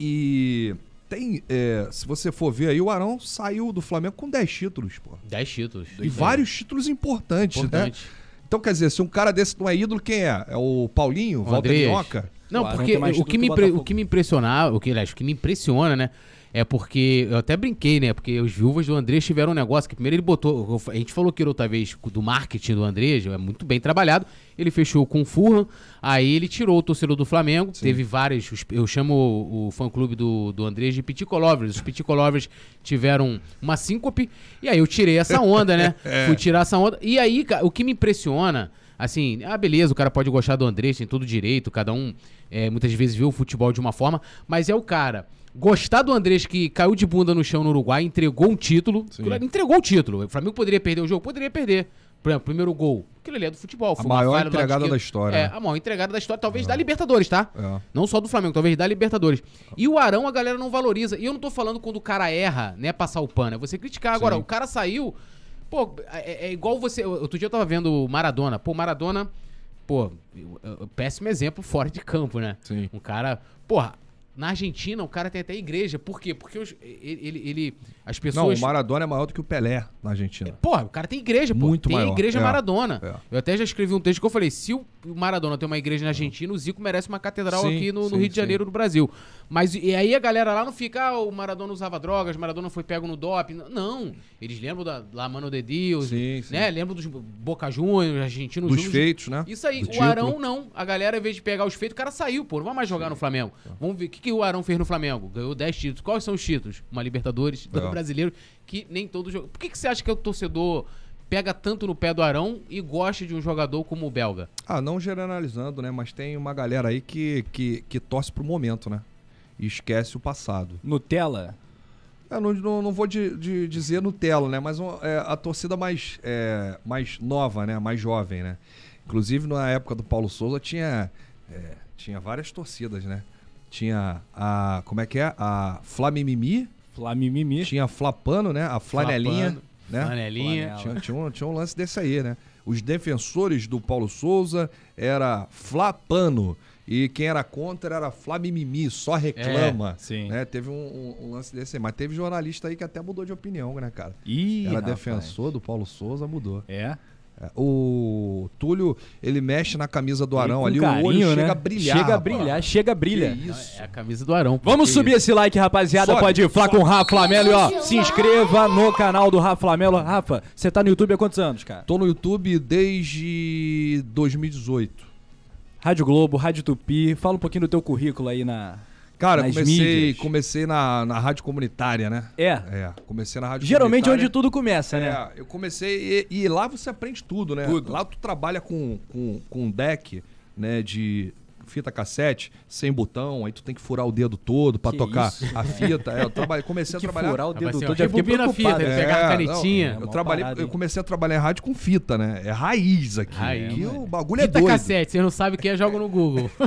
E tem, é, se você for ver aí, o Arão saiu do Flamengo com 10 títulos, pô. 10 títulos. E vários títulos importantes, né? Importante. Então, quer dizer, se um cara desse não é ídolo, quem é? É o Paulinho, O Walter Andreas. Minhoca? Não, porque o que, me o que me impressionava, o que, aliás, o que me impressiona, né? É porque eu até brinquei, né? Porque os viúvas do Andrés tiveram um negócio que primeiro ele botou. A gente falou que outra vez do marketing do Andrés, é muito bem trabalhado. Ele fechou com o Furlan, aí ele tirou o torcedor do Flamengo. Teve vários. os- Eu chamo o, o fã-clube do, do Andrés de Piticolovers. Os Piticolovers tiveram uma síncope, e aí eu tirei essa onda, né? [LAUGHS] Fui tirar essa onda. E aí, o que me impressiona. Assim, ah, beleza, o cara pode gostar do Andrés, tem todo direito, cada um é, muitas vezes vê o futebol de uma forma, mas é o cara gostar do Andrés que caiu de bunda no chão no Uruguai, entregou um título, entregou o título. O Flamengo poderia perder o jogo? Poderia perder. Por exemplo, primeiro gol, aquilo ali é do futebol. uma maior entregada da história, É, a maior entregada da história, talvez da Libertadores, tá? É. Não só do Flamengo, talvez da Libertadores. E o Arão a galera não valoriza. E eu não tô falando quando o cara erra, né, passar o pano. É você criticar. Agora, Sim. o cara saiu. Pô, é, é igual você. Outro dia eu tava vendo o Maradona. Pô, Maradona. Pô, péssimo exemplo fora de campo, né? Sim. Um cara. Porra, na Argentina o cara tem até igreja. Por quê? Porque os- ele, ele, As Não, pessoas. o Maradona é maior do que o Pelé na Argentina. Porra, o cara tem igreja, pô. Muito tem maior, igreja é, Maradona. é. Eu até já escrevi um texto que eu falei: se o Maradona tem uma igreja na Argentina, o Zico merece uma catedral Sim, aqui no, no sim, Rio de sim. Janeiro, no Brasil. Mas e aí a galera lá não fica, ah, o Maradona usava drogas, o Maradona foi pego no doping. Não. Eles lembram da La Mano de Deus, Sim, sim. né? Lembram dos Boca Juniors, argentinos Dos Juniors. feitos, né? Isso aí, Do o título. Arão não. A galera, ao invés de pegar os feitos, o cara saiu, pô. Não vai mais jogar no Flamengo. Vamos ver. O que, que o Arão fez no Flamengo? Ganhou 10 títulos. Quais são os títulos? Uma Libertadores, do É. brasileiro, que nem todo jogo. Por que, que você acha que o torcedor pega tanto no pé do Arão e gosta de um jogador como o belga? Ah, não generalizando, né? Mas tem uma galera aí que, que, que torce pro momento, né? E esquece o passado. Nutella. Eu não, não, não vou de, de dizer Nutella, né? Mas é, a torcida mais, é, mais nova, né? Mais jovem, né? Inclusive, na época do Paulo Souza, tinha, é, tinha várias torcidas, né? Tinha a... Como é que é? A Flamimimi. Flamimimi. Tinha a Flapano, né? A Flanelinha. Flapano, Né? Flanelinha. Tinha, tinha um, tinha um lance desse aí, né? Os defensores do Paulo Souza era Flapano. E quem era contra era Flamimimi, só reclama. É, sim. Né? Teve um, um- um lance desse aí. Mas teve jornalista aí que até mudou de opinião, né, cara? Ih, era rapaz. defensor do Paulo Souza, mudou. É. É, O Túlio, ele mexe na camisa do Arão ali, carinho, o olho né? chega a brilhar. Chega a rapaz. brilhar, chega a brilha. Que isso. É a camisa do Arão. pô. Vamos Que subir esse like, rapaziada. Sobe, Pode ir falar com o Rafa Flamelo e ó, se inscreva no canal do Rafa Flamelo. Rafa, você tá no YouTube há quantos anos, cara? Tô no YouTube desde 2018. Rádio Globo, Rádio Tupi. Fala um pouquinho do teu currículo aí na. Cara, nas comecei, mídias. comecei na, na rádio comunitária, né? É. É, comecei na rádio Geralmente comunitária. onde tudo começa, né? É, eu comecei e, e lá você aprende tudo, né? Tudo. Lá tu trabalha com, com, com um deck, né, de fita cassete, sem botão, aí tu tem que furar o dedo todo pra Que tocar isso? a fita. É, eu trabalhei, comecei a que trabalhar... furar o dedo todo, já fiquei preocupado. fita, né? pegar a não, canetinha. eu É mó trabalhei, parada, eu comecei a trabalhar em rádio com fita, né? É raiz aqui. Raiz, Aqui o bagulho Fita é doido. cassete, você não sabe o que é, joga no Google. [LAUGHS]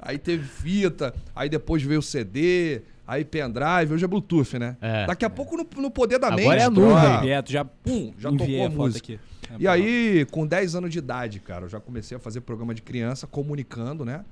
Aí teve fita, aí depois veio o CD, aí pendrive, hoje é Bluetooth, né? É. Daqui a pouco no, no poder da Agora mente. é a tu- nuvem. Direto, já, Pum, já enviei tocou a a foto música. aqui. É, E aí, com 10 anos de idade, cara, eu já comecei a fazer programa de criança, comunicando, né?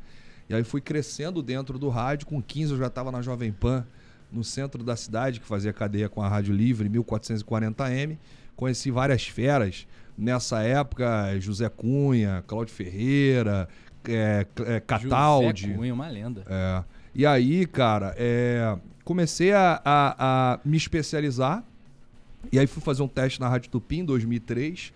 E aí fui crescendo dentro do rádio. Com 15 eu já estava na Jovem Pan, no centro da cidade, que fazia cadeia com a Rádio Livre, 1440M. Conheci várias feras nessa época, José Cunha, Cláudio Ferreira, é, é, Cataldi. José Cunha, uma lenda. É. E aí, cara, é, comecei a, a- a me especializar. E aí fui fazer um teste na Rádio Tupi em 2003.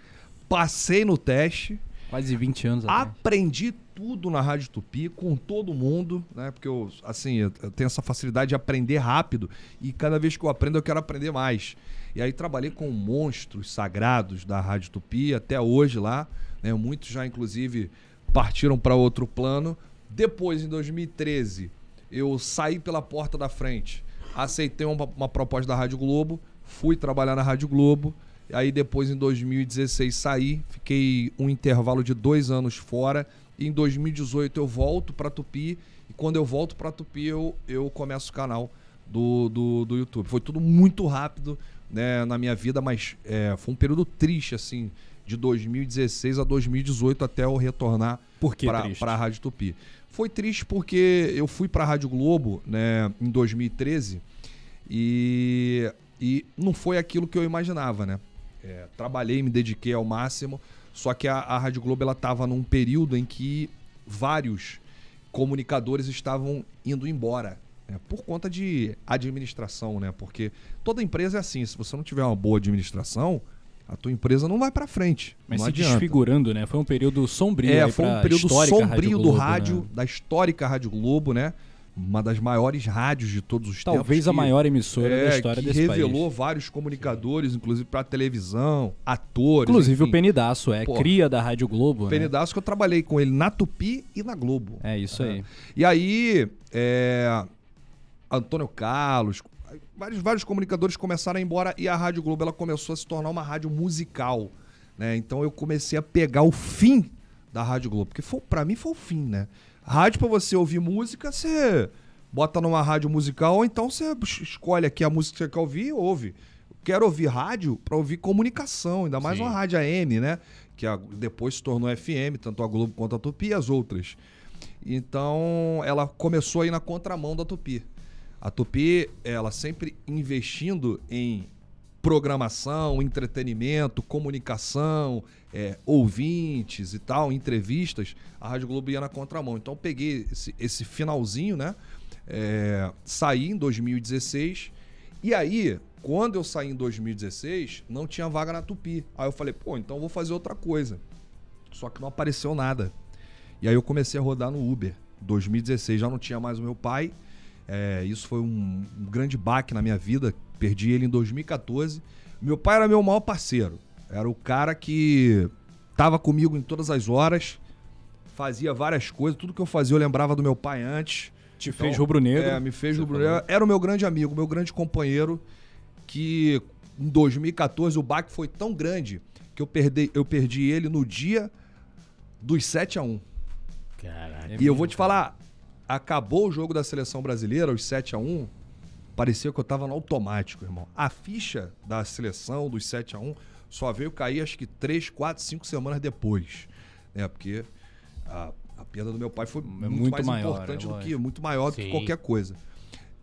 Passei no teste. Quase 20 anos atrás. Aprendi tudo na Rádio Tupi com todo mundo, né? Porque eu, assim, eu, eu tenho essa facilidade de aprender rápido e cada vez que eu aprendo eu quero aprender mais. E aí trabalhei com monstros sagrados da Rádio Tupi até hoje lá, né? Muitos já inclusive partiram para outro plano. Depois, em 2013, eu saí pela porta da frente, aceitei uma, uma proposta da Rádio Globo, fui trabalhar na Rádio Globo. Aí depois, em 2016, saí, fiquei um intervalo de dois anos fora. E em 2018 eu volto pra Tupi. E quando eu volto pra Tupi, eu, eu começo o canal do, do, do YouTube. Foi tudo muito rápido né, na minha vida, mas é, foi um período triste, assim, de 2016 a 2018 até eu retornar triste? pra Rádio Tupi. Foi triste porque eu fui pra Rádio Globo, né, em 2013 e, e não foi aquilo que eu imaginava, né? É, trabalhei, me dediquei ao máximo, só que a, a Rádio Globo ela tava num período em que vários comunicadores estavam indo embora. né, por conta de administração, né? Porque toda empresa é assim, se você não tiver uma boa administração, a tua empresa não vai pra frente. Mas se adianta. desfigurando, né? Foi um período sombrio. É, foi um período sombrio do Globo, rádio, né? da histórica Rádio Globo, né? Uma das maiores rádios de todos os tempos. Talvez a maior emissora é, da história que desse revelou país. vários comunicadores, inclusive pra televisão, atores. Inclusive enfim. o Penidaço, é Pô. cria da Rádio Globo. né? Penidaço que eu trabalhei com ele na Tupi e na Globo. É isso aí. E aí, é, Antônio Carlos, vários, vários comunicadores começaram a ir embora e a Rádio Globo ela começou a se tornar uma rádio musical. Né? Então eu comecei a pegar o fim da Rádio Globo, porque foi, pra mim foi o fim, né? Rádio pra você ouvir música, você bota numa rádio musical, ou então você es- escolhe aqui a música que você quer ouvir e ouve. Quero ouvir rádio pra ouvir comunicação, ainda mais Sim. uma rádio AM, né? Que a- depois se tornou FM, tanto a Globo quanto a Tupi e as outras. Então, ela começou a ir na contramão da Tupi. A Tupi, ela sempre investindo em programação, entretenimento, comunicação, é, ouvintes e tal, entrevistas, a Rádio Globo ia na contramão. Então, peguei esse, esse finalzinho, né? É, saí em 2016. E aí, quando eu saí em 2016, não tinha vaga na Tupi. Aí eu falei, pô, então vou fazer outra coisa. Só que não apareceu nada. E aí eu comecei a rodar no Uber. 2016 já não tinha mais o meu pai. É, isso foi um, um grande baque na minha vida. Perdi ele em 2014. Meu pai era meu maior parceiro. Era o cara que tava comigo em todas as horas, fazia várias coisas. Tudo que eu fazia eu lembrava do meu pai antes. Te Então, fez rubro-negro. É, me fez rubro-negro. Era o meu grande amigo, meu grande companheiro, que em 2014 o baque foi tão grande que eu perdi, eu perdi ele no dia dos 7 a 1 Caralho. E eu vou te falar, acabou o jogo da seleção brasileira, os 7 a 1 parecia que eu tava no automático, irmão. A ficha da seleção dos 7 a 1 só veio cair acho que 3, 4, 5 semanas depois. Né? Porque a, a perda do meu pai foi muito, É muito mais maior, importante é do que muito maior do que Sim. qualquer coisa.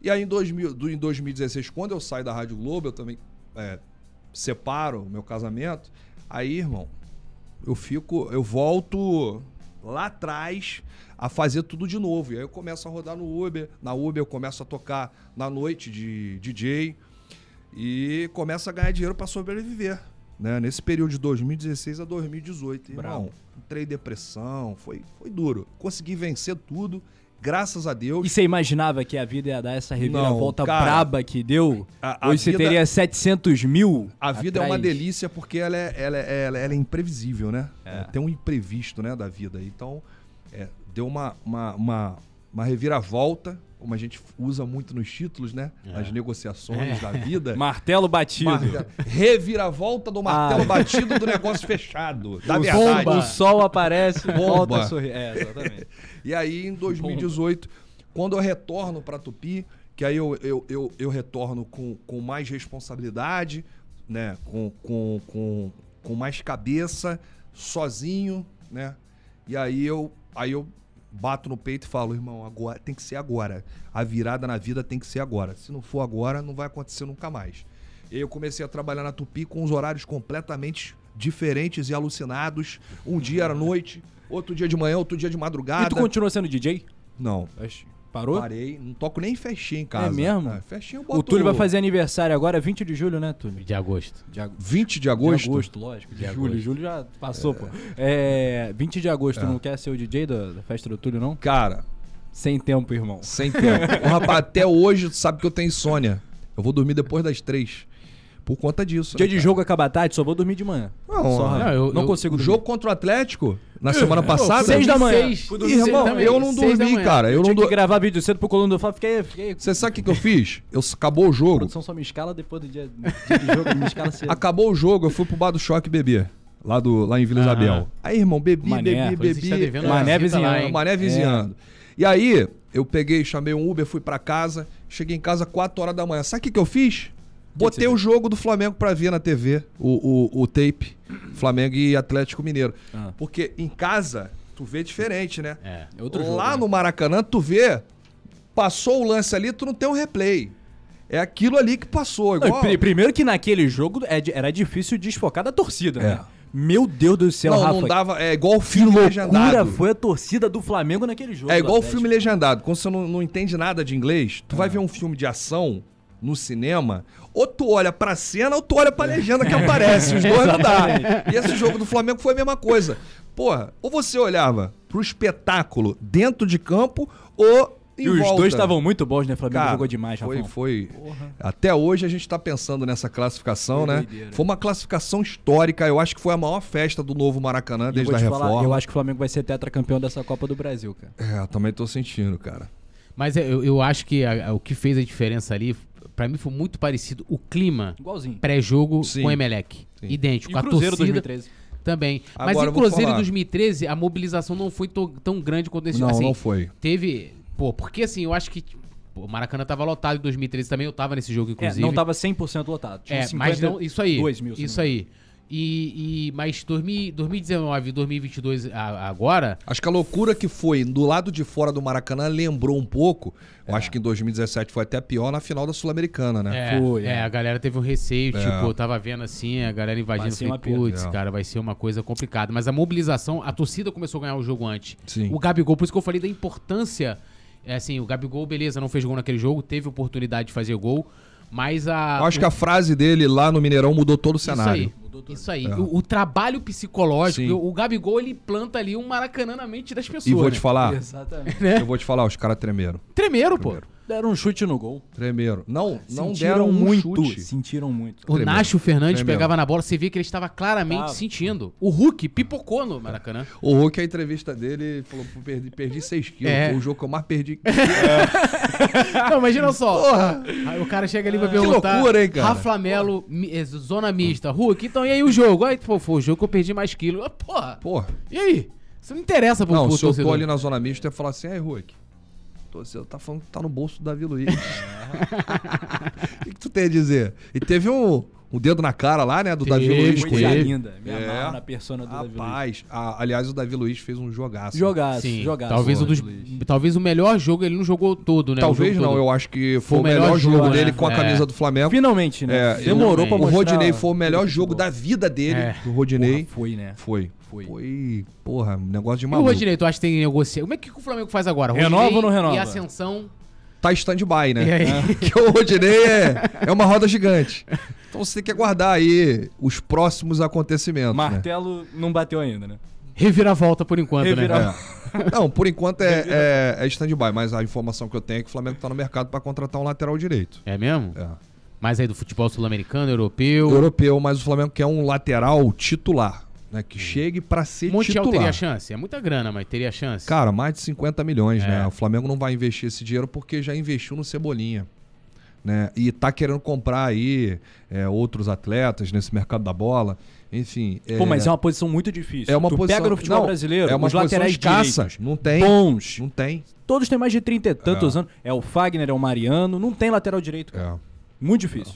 E aí em, 2000, do- em 2016, quando eu saio da Rádio Globo, eu também é, separo o meu casamento. Aí, irmão, eu fico, eu volto lá atrás a fazer tudo de novo. E aí eu começo a rodar no Uber, na Uber eu começo a tocar na noite de DJ e começo a ganhar dinheiro para sobreviver. Né? Nesse período de 2016 a 2018. Irmão, Bravo. entrei em depressão, foi, foi duro. Consegui vencer tudo, graças a Deus. E você imaginava que a vida ia dar essa reviravolta Não, cara. braba que deu? A- a Hoje você vida- teria 700 mil A vida é uma atrás. delícia porque ela é, ela é, ela é- ela é imprevisível, né? É. É, Tem um imprevisto, né, da vida. Então, é, deu uma, uma, uma, uma reviravolta, como a gente usa muito nos títulos, né? Nas negociações da vida. [LAUGHS] Martelo batido. Reviravolta do martelo Ah. batido do negócio fechado. Da o, verdade. sol, o sol aparece, Bomba. volta a sorrir. É, exatamente. [LAUGHS] E aí, em 2018, quando eu retorno para Tupi, que aí eu, eu, eu, eu retorno com, com mais responsabilidade, né? Com, com, com, com mais cabeça, sozinho, né? E aí eu, aí eu bato no peito e falo, irmão, agora tem que ser agora. A virada na vida tem que ser agora. Se não for agora, não vai acontecer nunca mais. E eu comecei a trabalhar na Tupi com os horários completamente diferentes e alucinados. Um dia era noite, outro dia de manhã, outro dia de madrugada. E tu continua sendo DJ? Não. Parou? Parei, não toco nem festinha em casa. É mesmo? festinha eu boto O Túlio vai fazer aniversário agora, 20 de julho, né, Túlio? De agosto. De, ag- 20 de de agosto. agosto, lógico. De, De julho. agosto. Julho já passou, pô. É, 20 de agosto, É. não quer ser o DJ da, da festa do Túlio, não? Cara, Sem tempo, irmão. sem tempo. [LAUGHS] o rapaz, até hoje, tu sabe que eu tenho insônia. Eu vou dormir depois das três. Por conta disso. Dia né, de cara? jogo acaba tarde, só vou dormir de manhã. Não, Só, não, eu- não eu- consigo O dormir. jogo contra o Atlético, na semana passada. seis da manhã. Seis. Fui dormir irmão, seis eu não Seis da dormi, manhã. cara. Eu Eu não tinha que dormi. gravar vídeo cedo pro Coluna do Fala, fiquei... fiquei... Você sabe o que, que eu fiz? Eu, acabou o A jogo. produção só me escala depois do dia, dia de jogo, me escala cedo. Acabou o jogo, eu fui pro bar do choque beber. Lá, do, lá em Vila Aham. Isabel. Aí, irmão, bebi, Mané, bebi, que bebi. tá devendo É, uma Mané visita lá, vizinhando. hein? Mané vizinhando. E aí, eu peguei, chamei um Uber, fui pra casa. Cheguei em casa 4 horas da manhã. Sabe o que, que eu fiz? Botei o jogo do Flamengo pra ver na TV, o, o, o tape, Flamengo e Atlético Mineiro. Ah. Porque em casa, Tu vê diferente, né? É. É outro jogo, Lá né? no Maracanã, tu vê, passou o lance ali, tu não tem um replay. É aquilo ali que passou. Não, Igual... pri- primeiro que naquele jogo é era difícil desfocar da torcida, né? É. Meu Deus do céu, não, Rafa. não dava. É igual o que filme loucura legendado. foi a torcida do Flamengo naquele jogo. É igual o filme legendado. Quando você não, não entende nada de inglês, tu vai ver um filme de ação no cinema, ou tu olha pra cena ou tu olha pra legenda que aparece. Os dois não dá. E esse jogo do Flamengo foi a mesma coisa. Porra, ou você olhava pro espetáculo dentro de campo ou em E os volta. dois estavam muito bons, né? O Flamengo Cara, jogou demais, foi, Rafão. foi. Até hoje a gente tá pensando nessa classificação, Foi né? doideira. Foi uma classificação histórica. Eu acho que foi a maior festa do novo Maracanã E eu desde a reforma. falar, eu acho que o Flamengo vai ser tetracampeão dessa Copa do Brasil, cara. É, também tô sentindo, cara. Mas eu, eu acho que a- a- o que fez a diferença ali, pra mim foi muito parecido o clima pré-jogo com o Emelec. Sim. Idêntico. E a Cruzeiro torcida 2013. também. Mas Agora em Cruzeiro em falar. 2013, a mobilização não foi tão grande quanto esse Não, assim, não foi. Teve. Pô, porque assim, eu acho que. o Maracanã tava lotado em 2013 também, eu tava nesse jogo, É, inclusive. não tava 100% lotado. Tinha É, mas não, isso aí. 52 mil. isso não aí. E, e, mas 2000, 2019 e 2022 a- agora, Acho que a loucura que foi do lado de fora do Maracanã lembrou um pouco. Eu acho que em 2017 foi até pior na final da Sul-Americana, né? é, Foi, é, é. a galera teve um receio, É. tipo, eu tava vendo assim, a galera invadindo, falei, putz, É. cara, vai ser uma coisa complicada. Mas a mobilização, a torcida começou a ganhar o jogo antes. Sim. O Gabigol, por isso que eu falei da importância, é assim, o Gabigol, beleza, não fez gol naquele jogo, teve oportunidade de fazer gol, mas a... Eu acho que a frase dele lá no Mineirão mudou todo o Isso cenário. Aí. Isso aí. O, o trabalho psicológico, o, o Gabigol, ele planta ali um maracanã na mente das pessoas. E vou né? te falar, Exatamente. eu vou te falar, os caras tremeram. Tremeram, pô. Deram um chute no gol. Tremeram. Não, não Sentiram deram um muito. chute. Sentiram muito. O Tremendo. Nacho Fernandes Tremendo. pegava na bola, você via que ele estava claramente Tava. sentindo. O Hulk pipocou no Maracanã. O Hulk, a entrevista dele, falou, "Pô, perdi, perdi 6 quilos. É. Foi o jogo que eu mais perdi. [LAUGHS] Não, imagina só. Porra! Aí o cara chega ali pra Que perguntar. loucura, hein, cara? Rafa Melo, eh, zona mista. Hulk, então e aí o jogo? Aí, pô, foi o jogo que eu perdi mais quilos. Ah, Porra, Porra. e aí? Isso não interessa pro, Não, pro se eu tô ali na zona mista, eu ia falar assim, aí, Hulk, você tá falando que tá no bolso do Davi Luiz. [LAUGHS] O que, que tu tem a dizer? E teve um, um dedo na cara lá, né, do Davi Teve, Luiz com ele. linda. Me É. amarro na persona do Davi Luiz. Rapaz, a- aliás, o Davi Luiz fez um jogaço. Jogaço, Sim, jogaço. talvez, o Davi dos, talvez o melhor jogo, ele não jogou todo, né? o Talvez jogo não, todo. eu acho que foi, o melhor, jogo, dele né? com a É. camisa do Flamengo. Finalmente, né? É, Demorou pra o mostrar. Rodinei foi o melhor o jogo da vida dele, É. do Rodinei. Porra, foi, né? Foi. Foi. Foi, porra, um negócio de E o maluco. Rodinei, tu acha que tem que negociar? Como é que o Flamengo faz agora? Renova Rodinei ou não renova? E Ascensão. Tá stand-by, né? E aí? [LAUGHS] Porque o Rodinei é, é uma roda gigante. Então você tem que aguardar aí os próximos acontecimentos, né? Martelo não bateu ainda, né? Reviravolta por enquanto, Revira- né? É. Não, por enquanto é, é, é stand-by, mas a informação que eu tenho é que o Flamengo tá no mercado pra contratar um lateral direito. É mesmo? É. Mas aí do futebol sul-americano, europeu. Europeu, mas o Flamengo quer um lateral titular, né? Que chegue pra ser Montiel titular. teria chance? É muita grana, mas teria chance. Cara, mais de 50 milhões, É. né? O Flamengo não vai investir esse dinheiro porque já investiu no Cebolinha. Né? E tá querendo comprar aí é, outros atletas nesse mercado da bola. Enfim. Pô, mas é uma posição muito difícil. é uma tu posição- pega no futebol não, brasileiro, é uma os posição laterais escassa. direitos, Não tem. bons. Não tem. Todos têm mais de 30 e tantos anos. É o Fagner, é o Mariano. Não tem lateral direito, cara. É. Muito difícil.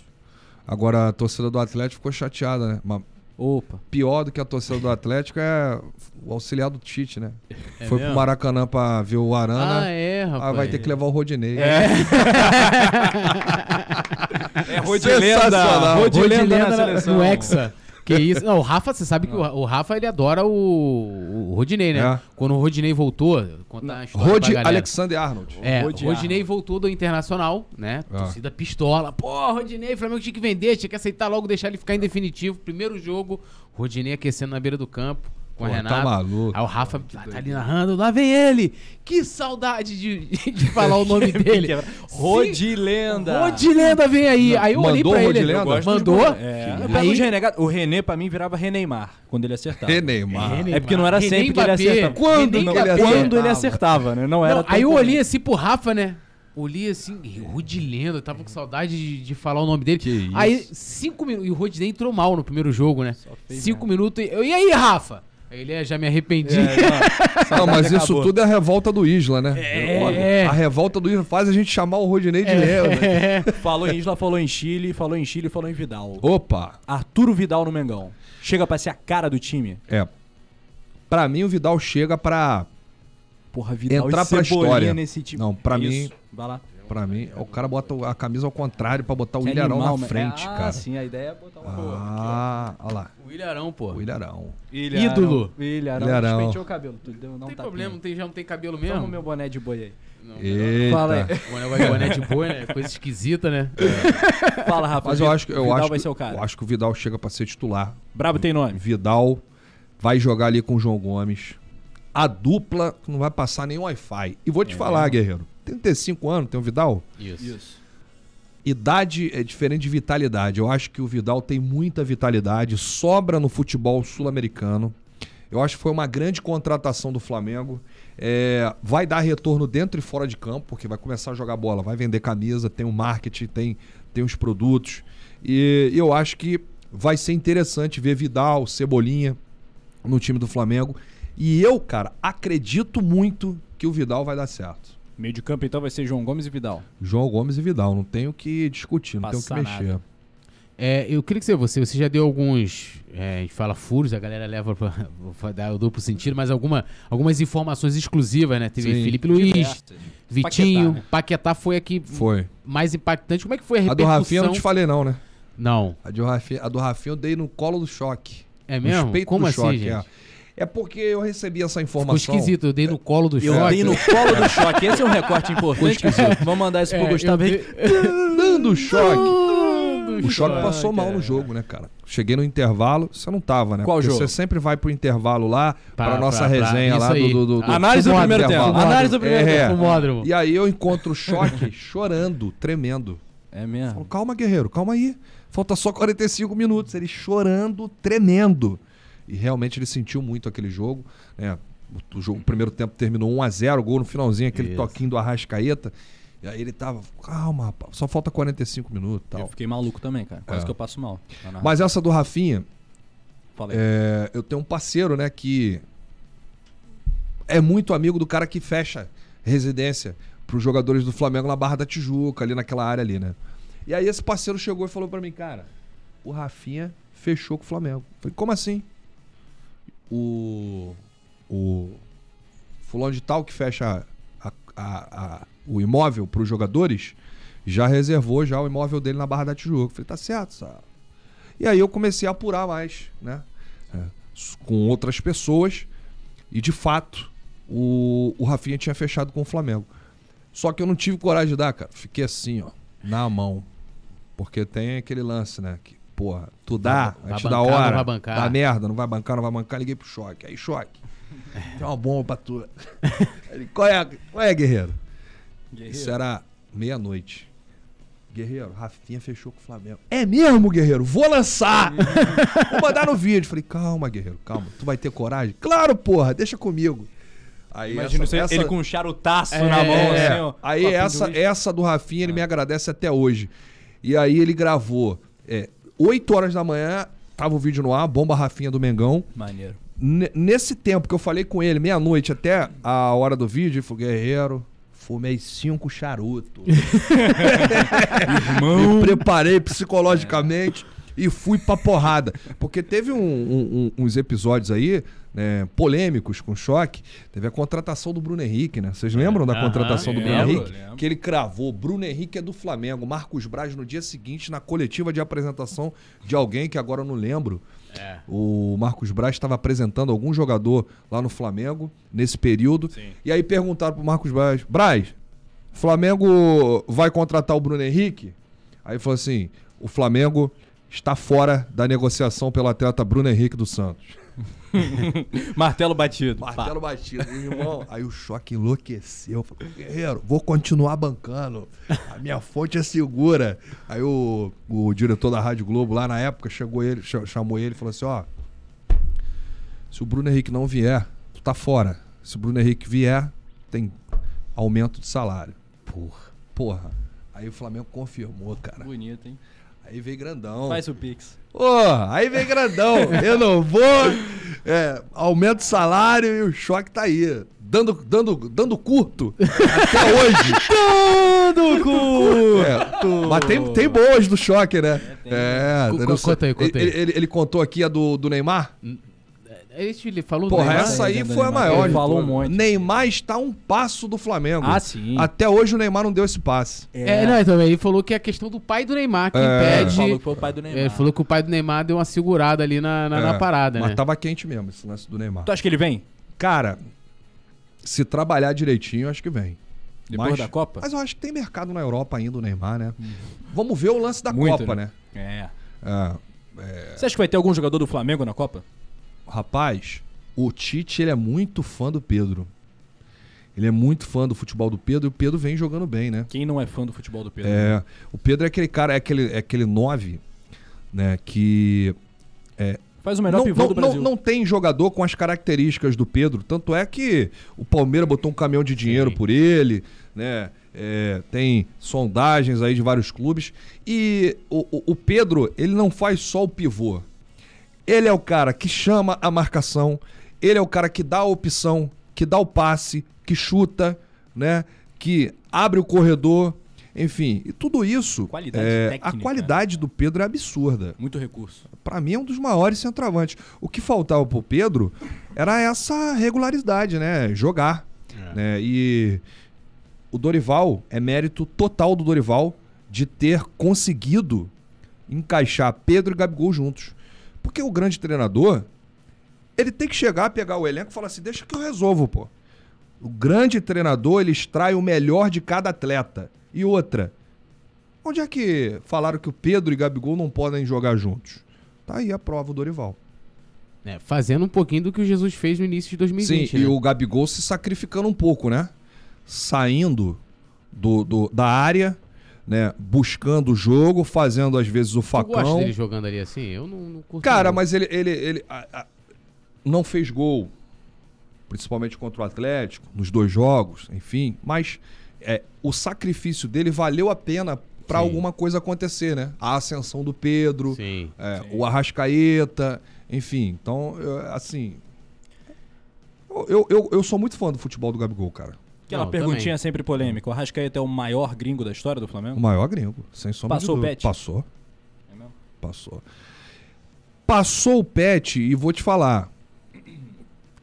Agora a torcida do Atlético ficou chateada, né? Mas Opa. pior do que a torcida do Atlético é o auxiliar do Tite, né? É Foi mesmo? pro Maracanã pra ver o Arana. Ah, é, rapaz. Ah, vai ter que levar o Rodinei. É [LAUGHS] Sensacional. Rodilenda na Rodilenda seleção. no Hexa. Que isso? Não, o Rafa, você sabe que o, o Rafa ele adora o, o Rodinei, né? É. Quando o Rodinei voltou, contar a história Rod. Alexander Arnold. É, o Rodiar. Rodinei voltou do Internacional, né? Ah. Torcida pistola. Pô, Rodinei, o Flamengo tinha que vender, tinha que aceitar logo, deixar ele ficar em definitivo. Primeiro jogo, Rodinei aquecendo na beira do campo com Pô, a tá Renata. maluco. Aí o Rafa tá, tá ali narrando, lá vem ele! Que saudade de, de falar o nome [LAUGHS] dele. Rodilenda. Rodilenda vem aí. Aí eu olhei pra ele. Rodilenda? Mandou? É, Aí-. O René, pra mim, virava Reneymar quando ele acertava. Neymar. René- É porque não era René sempre que ele acertava. Quando não ele Quando acertava? ele acertava, né? Não era Não, aí eu comum. olhei assim pro Rafa, né? Olhei assim, Rodilenda, tava com saudade de, de falar o nome dele. Que isso. Aí, cinco minutos. E o Rodinei entrou mal no primeiro jogo, né? fez Cinco minutos. E, eu, e aí, Rafa? Ele, "É, já me arrependi. É, Não, [LAUGHS] mas isso Acabou. tudo é a revolta do Isla, né? É. A revolta do Isla faz a gente chamar o Rodinei de Léo, né? É. [LAUGHS] Falou em Isla, falou em Chile, falou em Chile, falou em Vidal. Opa! Arturo Vidal no Mengão. Chega pra ser a cara do time. É. Pra mim, o Vidal chega pra. Porra, Vidal Entrar e pra história. nesse time. Não, pra Isso. mim- Vai lá. Pra mim, o cara bota a camisa ao contrário pra botar o Que Ilharão na mas- frente, ah, cara. sim, a ideia é botar uma Ah, olha lá. O Ilharão, pô. O Ilharão. Ídolo. Ilharão. Ilharão. Despenteou o cabelo. Tu deu, não Não tem tá problema, não tem, já não tem cabelo mesmo. Toma o meu boné de boi aí. Não, Eita. Fala aí. O boné de boi, né? Coisa esquisita, né? [LAUGHS] Fala, Rafa. Mas eu acho que eu Vidal acho, vai que- ser o cara. eu acho que o Vidal chega pra ser titular. Brabo tem nome. Vidal vai jogar ali com o João Gomes. A dupla não vai passar nem Wi-Fi. E vou te falar, guerreiro. 35 anos, tem o Vidal? Isso. Idade é diferente de vitalidade. Eu acho que o Vidal tem muita vitalidade, sobra no futebol sul-americano. Eu acho que foi uma grande contratação do Flamengo. É, vai dar retorno dentro e fora de campo, porque vai começar a jogar bola, vai vender camisa, tem o marketing, tem, tem os produtos. E eu acho que vai ser interessante ver Vidal, Cebolinha no time do Flamengo. E eu, cara, acredito muito que o Vidal vai dar certo. Meio de campo, então, vai ser João Gomes e Vidal. João Gomes e Vidal, não tenho o que discutir, não tenho o que mexer. nada. É, eu queria que você, você, você já deu alguns, é, a gente fala furos, a galera leva pra, [LAUGHS] pra dar o duplo sentido, mas alguma, algumas informações exclusivas, né? Teve Sim. Felipe Luiz, Diversas. Vitinho, Paquetá, Paquetá, né? foi a que Foi. mais impactante. Como é que foi a A do repercussão? Rafinha eu não te falei, não, né? Não. A, de Rafinha, a do Rafinha eu dei no colo do choque. É mesmo? Como do assim, choque, gente? É. É porque eu recebi essa Ficou informação. esquisito, eu dei no colo do Eu choque. dei no colo do choque. Esse é um recorte importante. Vamos mandar isso pro É, Gustavo eu Henrique. Dando choque. O choque passou mal no jogo, né, cara? Cheguei no intervalo, você não tava, né? Qual Porque jogo? você sempre vai pro intervalo lá, pra, Pra- nossa pra- pra- resenha isso lá aí. do, do, do- Análise do primeiro tempo. intervalo. Análise do primeiro É. tempo. Fumódromo. E aí eu encontro o choque [LAUGHS] chorando, tremendo. É Falo, mesmo. calma, guerreiro, calma aí. Falta só 45 minutos. Ele chorando, tremendo. E realmente ele sentiu muito aquele jogo. né? O, o jogo, o primeiro tempo terminou 1x0, gol no finalzinho, aquele Isso. toquinho do Arrascaeta. E aí ele tava, calma, só falta 45 minutos e Eu tal. fiquei maluco também, cara. Quase É. que eu passo mal. Tá Mas essa do Rafinha, Fala aí. é, eu tenho um parceiro, né, que é muito amigo do cara que fecha residência pros jogadores do Flamengo na Barra da Tijuca, ali naquela área ali, né? E aí esse parceiro chegou e falou pra mim, cara, o Rafinha fechou com o Flamengo. Eu Falei, como assim? O o fulano de tal que fecha a- a- a- o imóvel pros jogadores já reservou já o imóvel dele na Barra da Tijuca. Eu Falei, tá certo, sabe? E aí eu comecei a apurar mais, né? É, com outras pessoas. E de fato, o, o Rafinha tinha fechado com o Flamengo. Só que eu não tive coragem de dar, cara. Fiquei assim, ó, na mão. Porque tem aquele lance, né? Que, porra, tu dá Vai antes bancar, da não hora. vai bancar. Dá merda, não vai bancar, não vai bancar. Liguei pro choque. Aí, choque. Tem uma bomba pra tu. [LAUGHS] Ele, qual é, qual é, guerreiro? Isso era meia-noite. Guerreiro, Rafinha fechou com o Flamengo. É mesmo, Guerreiro? Vou lançar! [LAUGHS] Vou mandar no vídeo. Falei, calma, Guerreiro, calma. Tu vai ter coragem? Claro, porra, deixa comigo. Aí Imagina essa- essa- ele com um charutaço É, na mão, é, assim, ó. aí essa, essa do Rafinha, ele me agradece até hoje. E aí ele gravou é, 8 horas da manhã, tava o vídeo no ar, bomba Rafinha do Mengão. Maneiro. N- nesse tempo que eu falei com ele, meia-noite até a hora do vídeo, ele falou, guerreiro, fumei cinco charutos. [LAUGHS] [LAUGHS] Me preparei psicologicamente e fui pra porrada. Porque teve um- um- uns episódios aí, né, polêmicos com choque. Teve a contratação do Bruno Henrique, né? Vocês lembram da Aham, contratação do Bruno lembro, Henrique? lembro. Que ele cravou. Bruno Henrique é do Flamengo. Marcos Braz no dia seguinte, na coletiva de apresentação de alguém que agora eu não lembro. É. O Marcos Braz estava apresentando algum jogador lá no Flamengo nesse período. Sim. E aí perguntaram pro Marcos Braz: Braz, Flamengo vai contratar o Bruno Henrique? Aí falou assim: o Flamengo está fora da negociação pelo atleta Bruno Henrique do Santos. [LAUGHS] Martelo batido. Martelo batido, irmão. Aí o choque enlouqueceu. Falei, guerreiro, vou continuar bancando. A minha fonte é segura. Aí o, o diretor da Rádio Globo lá na época chegou ele, cha- chamou ele e falou assim: ó. Se o Bruno Henrique não vier, tu tá fora. Se o Bruno Henrique vier, tem aumento de salário. Porra. Porra. Aí o Flamengo confirmou, cara. Bonito, hein? Aí veio grandão. Faz o Pix. Ô, aí vem grandão. [LAUGHS] Eu não vou. É, aumento o salário e o choque tá aí. Dando, dando, dando curto até [LAUGHS] hoje. Dando cu! É, mas tem, tem boas do choque, né? É, não co- sei. conta aí, conta aí. Ele, ele- ele contou aqui a do, do Neymar? Ele falou Porra, Neymar? essa aí foi a maior. Ele falou um monte. Neymar está um passo do Flamengo. Ah, sim. Até hoje o Neymar não deu esse passe. É, não, então, ele falou que é a questão do pai do Neymar que É. impede. Falou que foi o pai do Neymar. Ele falou que o pai do Neymar deu uma segurada ali na, na, na É, parada, Mas né? tava quente mesmo esse lance do Neymar. Tu acha que ele vem? Cara, se trabalhar direitinho, acho que vem. Depois Mas- da Copa? Mas eu acho que tem mercado na Europa ainda o Neymar, né? Vamos ver o lance da Muito, Copa, né? É. É, Você acha que vai ter algum jogador do Flamengo na Copa? Rapaz, o Tite ele é muito fã do Pedro. Ele é muito fã do futebol do Pedro e o Pedro vem jogando bem, né? Quem não é fã do futebol do Pedro? É, o Pedro é aquele cara, é aquele, é aquele nove, né? Que Faz o melhor não, pivô não, do Brasil. não, não tem jogador com as características do Pedro. Tanto é que o Palmeiras botou um caminhão de dinheiro Sim. por ele, né? É, tem sondagens aí de vários clubes. E o, o- o Pedro, ele não faz só o pivô. Ele é o cara que chama a marcação, ele é o cara que dá a opção, que dá o passe, que chuta, né? Que abre o corredor. Enfim, e tudo isso. Qualidade é, técnica. A qualidade do Pedro é absurda. Muito recurso. Pra mim é um dos maiores centroavantes. O que faltava pro Pedro era essa regularidade, né? Jogar. Né? E o Dorival, é mérito total do Dorival de ter conseguido encaixar Pedro e Gabigol juntos. Porque o grande treinador, ele tem que chegar, pegar o elenco e falar assim: deixa que eu resolvo, pô. O grande treinador, ele extrai o melhor de cada atleta. E outra, onde é que falaram que o Pedro e Gabigol não podem jogar juntos? Tá aí a prova, o Dorival. É, fazendo um pouquinho do que o Jesus fez no início de 2020. Sim, né? e o Gabigol se sacrificando um pouco, né? Saindo do, do- da área, né? Buscando o jogo, fazendo às vezes o facão. dele jogando ali assim? Eu não, não curto. Cara, mas ele, ele, ele a- a- não fez gol, principalmente contra o Atlético, nos dois jogos, enfim. Mas é, o sacrifício dele valeu a pena pra Sim. alguma coisa acontecer, né? A ascensão do Pedro, Sim. é, o Arrascaeta, enfim. Então, eu- assim. Eu, eu, eu sou muito fã do futebol do Gabigol, cara. Aquela Não, perguntinha também. sempre polêmica. O Arrascaeta é o maior gringo da história do O Flamengo? maior gringo, sem sombra Passou de o dúvida. Pet? Passou, É mesmo? passou. Passou o Pet e vou te falar.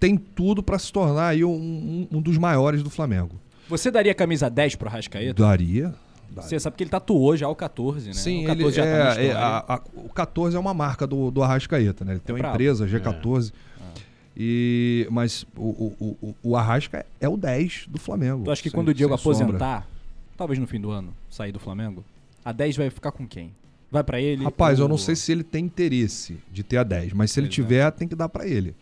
Tem tudo pra se tornar aí um, um- um dos maiores do Flamengo. Você daria camisa 10 pro Arrascaeta? Daria. daria. Você sabe que ele tatuou já o 14, né? Sim, o 14 ele já tá é, é, história. a- a- o 14 é uma marca do, do Arrascaeta, né? Ele tem É uma brabo. empresa, G14. E, mas o, o, o, o Arrasca é o 10 do Flamengo. Tu acha que sem- quando o Diego sem sombra. aposentar, talvez no fim do ano, sair do Flamengo, a 10 vai ficar com quem? Vai pra ele? Rapaz, eu ou- não sei se ele tem interesse de ter a 10, mas se ele Pois é. tiver, tem que dar pra ele.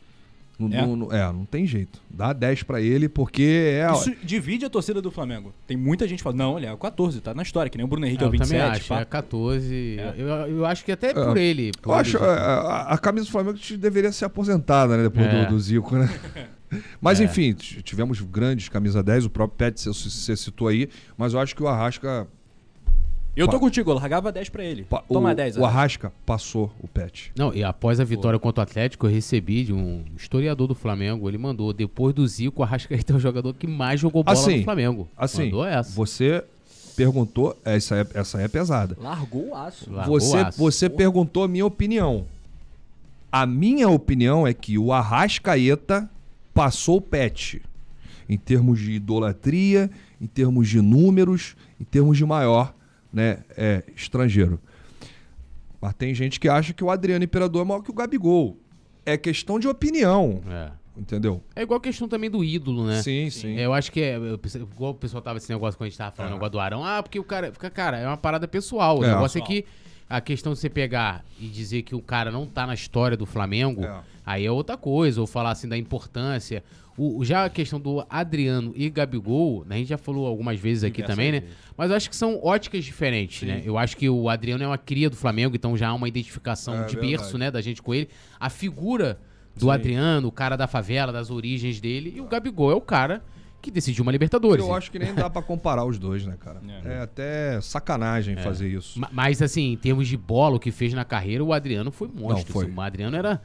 Não, É? não- não- é, não tem jeito. Dá 10 pra ele porque é. Isso divide a torcida do Flamengo. Tem muita gente que fala, não, ele é o 14, tá na história, que nem o Bruno Henrique É, é, eu o 27. também acho. pá. É 14. É. Eu, eu acho que até por ele. por Eu ele acho é, a, a camisa do Flamengo deveria ser aposentada, né? Depois É. do, do Zico, né? [LAUGHS] Mas É. enfim, tivemos grandes camisa 10, o próprio Pet você citou aí, mas eu acho que o Arrasca. Eu tô contigo, eu largava 10 pra ele. pa- Toma o, 10. o Arrasca passou o Pet. Não, e após a vitória contra o Atlético, eu recebi de um historiador do Flamengo. Ele mandou, depois do Zico, o Arrascaeta é o jogador que mais jogou bola Assim, no Flamengo. Assim, Mandou essa. você perguntou, essa é, essa é pesada. Largou o aço. Largou Você, aço. você perguntou a minha opinião. A minha opinião é que o Arrascaeta passou o Pet. Em termos de idolatria, em termos de números, em termos de maior né, é, estrangeiro. Mas tem gente que acha que o Adriano Imperador é maior que o Gabigol. É questão de opinião, É. entendeu? É igual a questão também do ídolo, né? Sim, sim. É, Eu acho que é. Igual o pessoal tava esse negócio quando a gente tava falando É. negócio do Arão. Ah, porque o cara. Fica, cara, é uma parada pessoal. O É. negócio é que a questão de você pegar e dizer que o cara não tá na história do Flamengo, É. aí é outra coisa. Ou falar assim da importância. O, já a questão do Adriano e Gabigol, né, a gente já falou algumas vezes aqui Diversas também, né? Mas eu acho que são óticas diferentes, né? Eu acho que o Adriano é uma cria do Flamengo, então já há uma identificação É, de verdade. berço, né, da gente com ele. A figura do Sim. Adriano, o cara da favela, das origens dele, e o Gabigol é o cara que decidiu uma Libertadores. Eu acho que nem dá pra comparar os dois, né, cara? É. É, até sacanagem fazer isso. Ma- Mas, assim, em termos de bola, o que fez na carreira, o Adriano foi monstro. foi. assim, O Adriano era.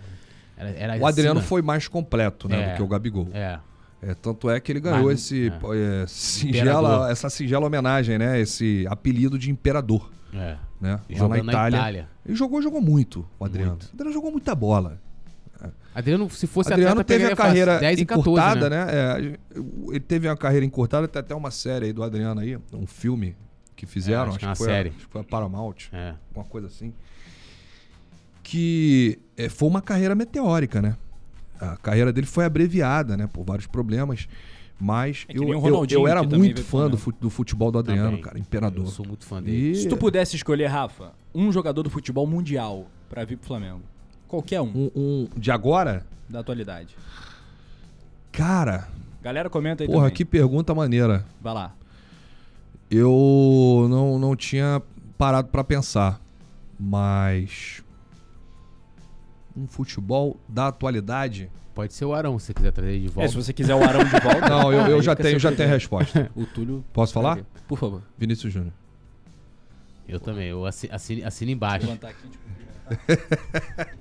era, era O Adriano foi mais completo, né, É. do que o Gabigol. É. É, tanto é que ele ganhou Mas- esse, é. é, singela, Imperador. essa singela homenagem, né? Esse apelido de imperador, É. né? Lá na Itália. na Itália. Ele jogou, jogou muito, o Adriano. Muito. O Adriano jogou muita bola. Adriano, se fosse Adriano atleta, teve a carreira 10 e 14, encurtada, né? né? É, ele teve uma carreira encurtada, tem até uma série aí do Adriano aí, um filme que fizeram, É, acho acho, que é uma foi a- série. acho que foi a Paramount, É. uma coisa assim. Que é, foi uma carreira meteórica, né? A carreira dele foi abreviada, né? Por vários problemas. Mas É eu, eu, eu era muito fã do, do futebol do Adriano, Também. cara, imperador. Eu sou muito fã dele. E- Se tu pudesse escolher, Rafa, um jogador do futebol mundial pra vir pro Flamengo, qualquer um, um, um- de agora, da atualidade. cara, Galera, comenta aí porra, também. que pergunta maneira. Vai lá. Eu não, não tinha parado pra pensar, mas um futebol da atualidade. Pode ser o Arão, se você quiser trazer ele de É, volta. se você quiser o Arão de volta. [LAUGHS] Não, eu, eu aí já tenho, já tenho a resposta. [LAUGHS] O Túlio. Posso falar? Por favor. Vinícius Júnior. Eu também, eu assi- assino, assino embaixo. Levantar aqui, tipo, [LAUGHS]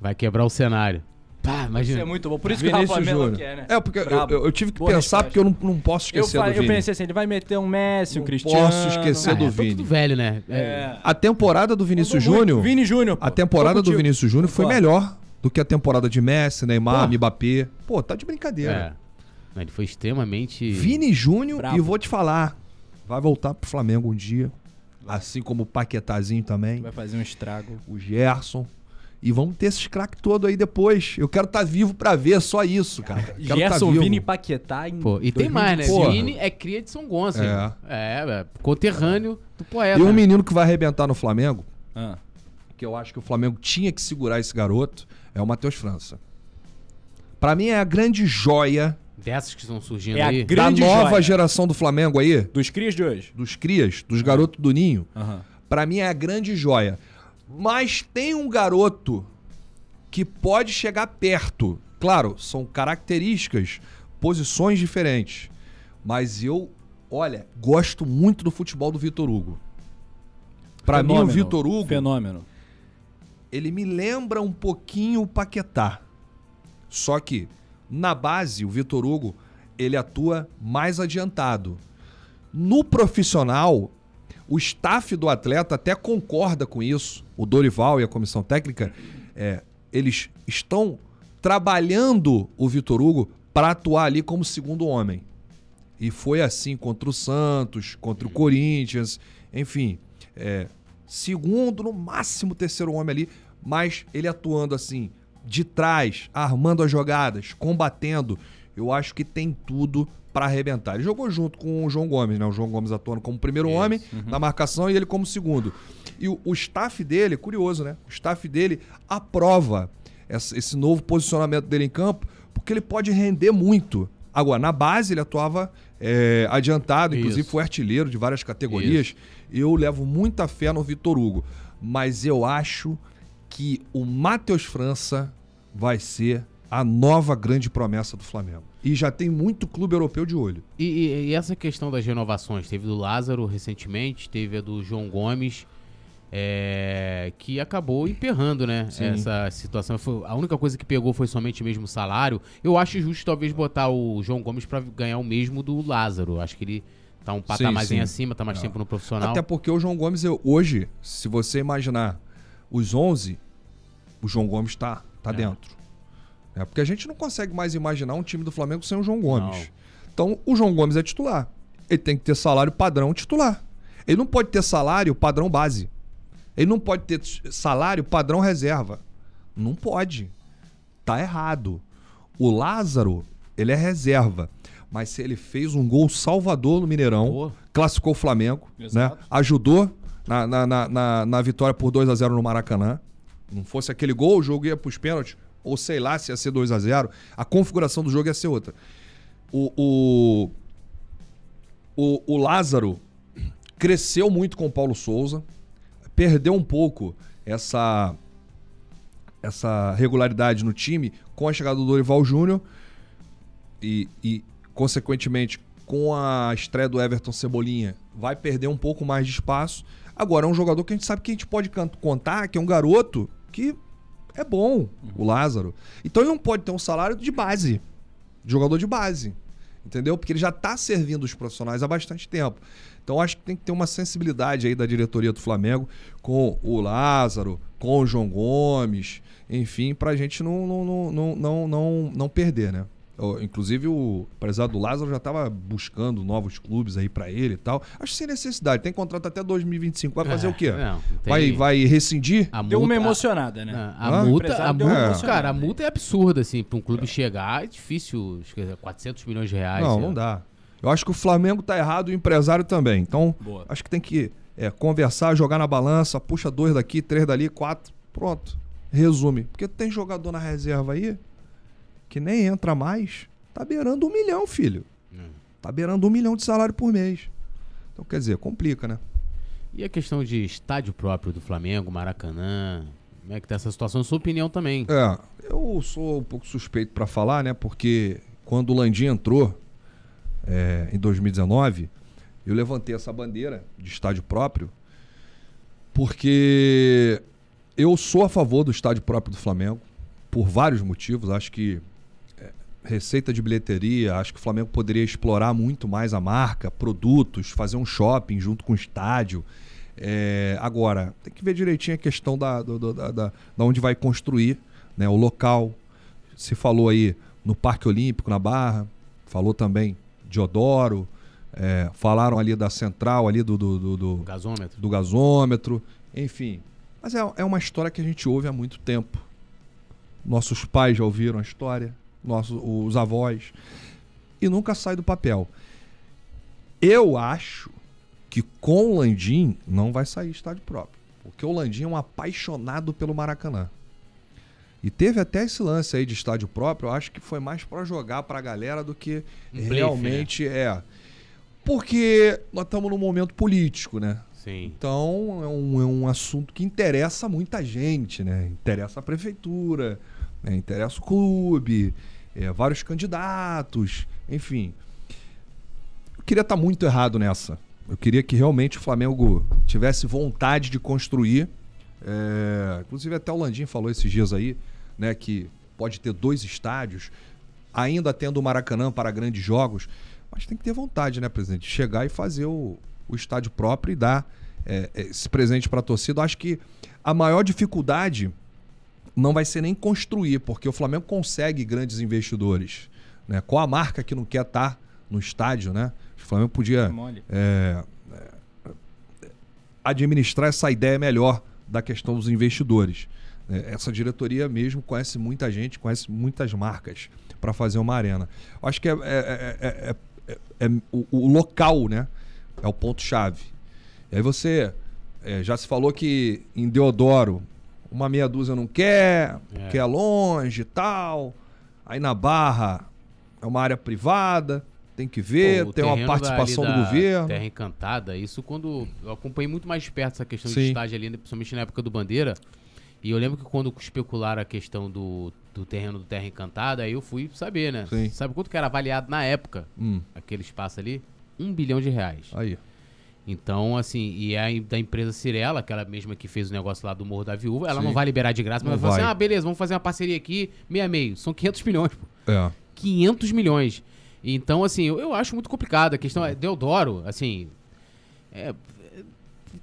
Vai quebrar o cenário. Pá, Isso imagina. é muito bom. Por isso que o Rafa Vinícius Melo Júnior. quer, né? É, porque eu, eu- eu tive que Boa pensar, resposta. porque eu não, não posso Eu, esquecer fa- do eu Vini. pensei assim, ele vai meter um Messi, um Não Cristiano. posso esquecer Ah, do é, Vini. tudo velho, né? É. É. A temporada do Vinícius. Júnior. Vini Júnior. pô. A temporada do. Vinícius Júnior foi melhor do que a temporada de Messi, Neymar, Pô. Mbappé. Pô, tá de brincadeira. É. Ele foi extremamente. Vini Júnior, e vou te falar, vai voltar pro Flamengo um dia. Assim como o Paquetazinho também, Vai fazer um estrago. o Gerson. E vamos ter esses craques todos aí depois. Eu quero estar vivo pra ver só isso, cara. Quero tá Gerson, vivo. Vini e Paquetá em Pô, e tem 2000. mais, né? Porra. Vini é cria de São Gonçalo. É. É, é, conterrâneo do poeta. E um né? menino que vai arrebentar no Flamengo, Ah, que eu acho que o Flamengo tinha que segurar esse garoto, é o Matheus França. Pra mim é a grande joia Dessas que estão surgindo É a aí. grande- da nova joia. geração do Flamengo aí, dos crias de hoje. dos crias, dos garotos do ninho. Aham. Pra mim é a grande joia. Mas tem um garoto que pode chegar perto. Claro, são características, posições diferentes. Mas eu, olha, gosto muito do futebol do Vitor Hugo. Pra mim, o. Vitor Hugo, Fenômeno. ele me lembra um pouquinho o Paquetá. Só que, na base, o Vitor Hugo, ele atua mais adiantado. No profissional, o staff do atleta até concorda com isso. O Dorival e a comissão técnica, é, eles estão trabalhando o Vitor Hugo para atuar ali como segundo homem. E foi assim contra o Santos, contra o Corinthians, enfim. é, segundo, no máximo terceiro homem ali, mas ele atuando assim, de trás, armando as jogadas, combatendo. Eu acho que tem tudo para arrebentar. Ele jogou junto com o João Gomes, né? O João Gomes atuando como primeiro homem na marcação e ele como segundo. E o, o staff dele, curioso, né? O staff dele aprova essa- esse novo posicionamento dele em campo, porque ele pode render muito. Agora, na base, ele atuava é, adiantado, inclusive Isso. foi artilheiro de várias categorias. Eu levo muita fé no Vitor Hugo, mas eu acho que o Matheus França vai ser a nova grande promessa do Flamengo. E já tem muito clube europeu de olho. E, e- e essa questão das renovações? Teve do Lázaro recentemente, teve a do João Gomes, é, que acabou emperrando, né? Sim. Essa situação. Foi- a única coisa que pegou foi somente mesmo o salário. Eu acho justo talvez botar o João Gomes pra ganhar o mesmo do Lázaro. Acho que ele tá um patamarzinho acima, tá mais tempo no profissional. Até porque o João Gomes, eu- hoje, se você imaginar os 11, o João Gomes tá, tá É. dentro. É, porque a gente não consegue mais imaginar um time do Flamengo sem o João Gomes. Não. Então, o João Gomes é titular. Ele tem que ter salário padrão titular. Ele não pode ter salário padrão base. Ele não pode ter salário padrão reserva. Não pode. Tá errado. O Lázaro, ele é reserva. Mas se ele fez um gol salvador no Mineirão, Pô. classificou o Flamengo, Exato. né? ajudou na, na, na, na- vitória por 2 a 0 no Maracanã. Não fosse aquele gol, o jogo ia pros pênaltis. Ou sei lá se ia ser 2 a 0 A configuração do jogo ia ser outra. O, o, o, o Lázaro cresceu muito com o Paulo Souza, perdeu um pouco essa, essa regularidade no time com a chegada do Dorival Júnior e, e, consequentemente, com a estreia do Everton Cebolinha, vai perder um pouco mais de espaço. Agora, é um jogador que a gente sabe que a gente pode contar, que é um garoto que é bom, o Lázaro. Então ele não pode ter um salário de base, de jogador de base. Entendeu? Porque ele já está servindo os profissionais há bastante tempo. Então acho que tem que ter uma sensibilidade aí da diretoria do Flamengo com o Lázaro, com o João Gomes, enfim, para a gente não, não, não, não, não, não, não perder, né? Inclusive o empresário do Lázaro já estava buscando novos clubes aí para ele e tal. Acho sem necessidade. Tem contrato até 2025. Vai fazer é, o quê? Não, tem... vai, vai rescindir? A multa, deu uma emocionada, né? A, a multa, a multa cara, a multa é absurda, assim. Para um clube é. chegar é difícil. 400 milhões de reais. Não, não dá. Eu acho que o Flamengo tá errado e o empresário também. Então, Boa. acho que tem que é, conversar, jogar na balança, puxa dois daqui, três dali, quatro. Pronto. Resume. Porque tem jogador na reserva aí que nem entra mais, tá beirando um milhão, filho. Hum. Tá beirando um milhão de salário por mês. Então, quer dizer, complica, né? E a questão de estádio próprio do Flamengo, Maracanã, como é que tá essa situação? Sua opinião também. É, eu sou um pouco suspeito para falar, né? Porque quando o Landim entrou é, em 2019, eu levantei essa bandeira de estádio próprio porque eu sou a favor do estádio próprio do Flamengo por vários motivos. Acho que receita de bilheteria, acho que o Flamengo poderia explorar muito mais a marca, produtos, fazer um shopping junto com o estádio. É, agora, tem que ver direitinho a questão da, do, da, da, da, onde vai construir, né, o local. Se falou aí no Parque Olímpico, na Barra, falou também de Odoro, é, falaram ali da central, ali do, do, do, do gasômetro. do gasômetro, enfim. Mas é, é uma história que a gente ouve há muito tempo. Nossos pais já ouviram a história, nossos, os avós, e nunca sai do papel. Eu acho que com o Landim não vai sair estádio próprio. Porque o Landim é um apaixonado pelo Maracanã. E teve até esse lance aí de estádio próprio, eu acho que foi mais para jogar para a galera do que um realmente né? é. Porque nós estamos num momento político, né? Sim. Então é um, é um assunto que interessa muita gente, né? Interessa a prefeitura, né? interessa o clube, é, vários candidatos, enfim. Eu queria estar tá muito errado nessa. Eu queria que realmente o Flamengo tivesse vontade de construir. É, inclusive até o Landim falou esses dias aí, né, que pode ter dois estádios, ainda tendo o Maracanã para grandes jogos, mas tem que ter vontade, né, presidente? Chegar e fazer o, o estádio próprio e dar é, esse presente para a torcida. Eu acho que a maior dificuldade não vai ser nem construir, porque o Flamengo consegue grandes investidores. Né? Qual a marca que não quer estar tá no estádio, né? O Flamengo podia é, é, administrar essa ideia melhor da questão dos investidores. É, essa diretoria mesmo conhece muita gente, conhece muitas marcas para fazer uma arena. Acho que é, é, é, é o, o, local, né? É o ponto-chave. E aí você já se falou que em Deodoro uma meia dúzia não quer, é. quer longe e tal. Aí na Barra é uma área privada, tem que ver, Pô, tem uma participação do governo. Terra Encantada, isso quando. Eu acompanhei muito mais perto essa questão Sim. de estágio ali, principalmente na época do Bandeira. E eu lembro que quando especularam a questão do, do terreno do Terra Encantada, aí eu fui saber, né? Sim. Sabe quanto que era avaliado na época, hum. aquele espaço ali? Um bilhão de reais. Aí. Então, assim, e é a da empresa Cirela, aquela mesma que fez o negócio lá do Morro da Viúva, ela Sim. não vai liberar de graça, mas ela fala assim: ah, beleza, vamos fazer uma parceria aqui, meia meio. São 500 milhões, pô. É. 500 milhões. Então, assim, eu, eu acho muito complicado. A questão é, Deodoro, assim. É,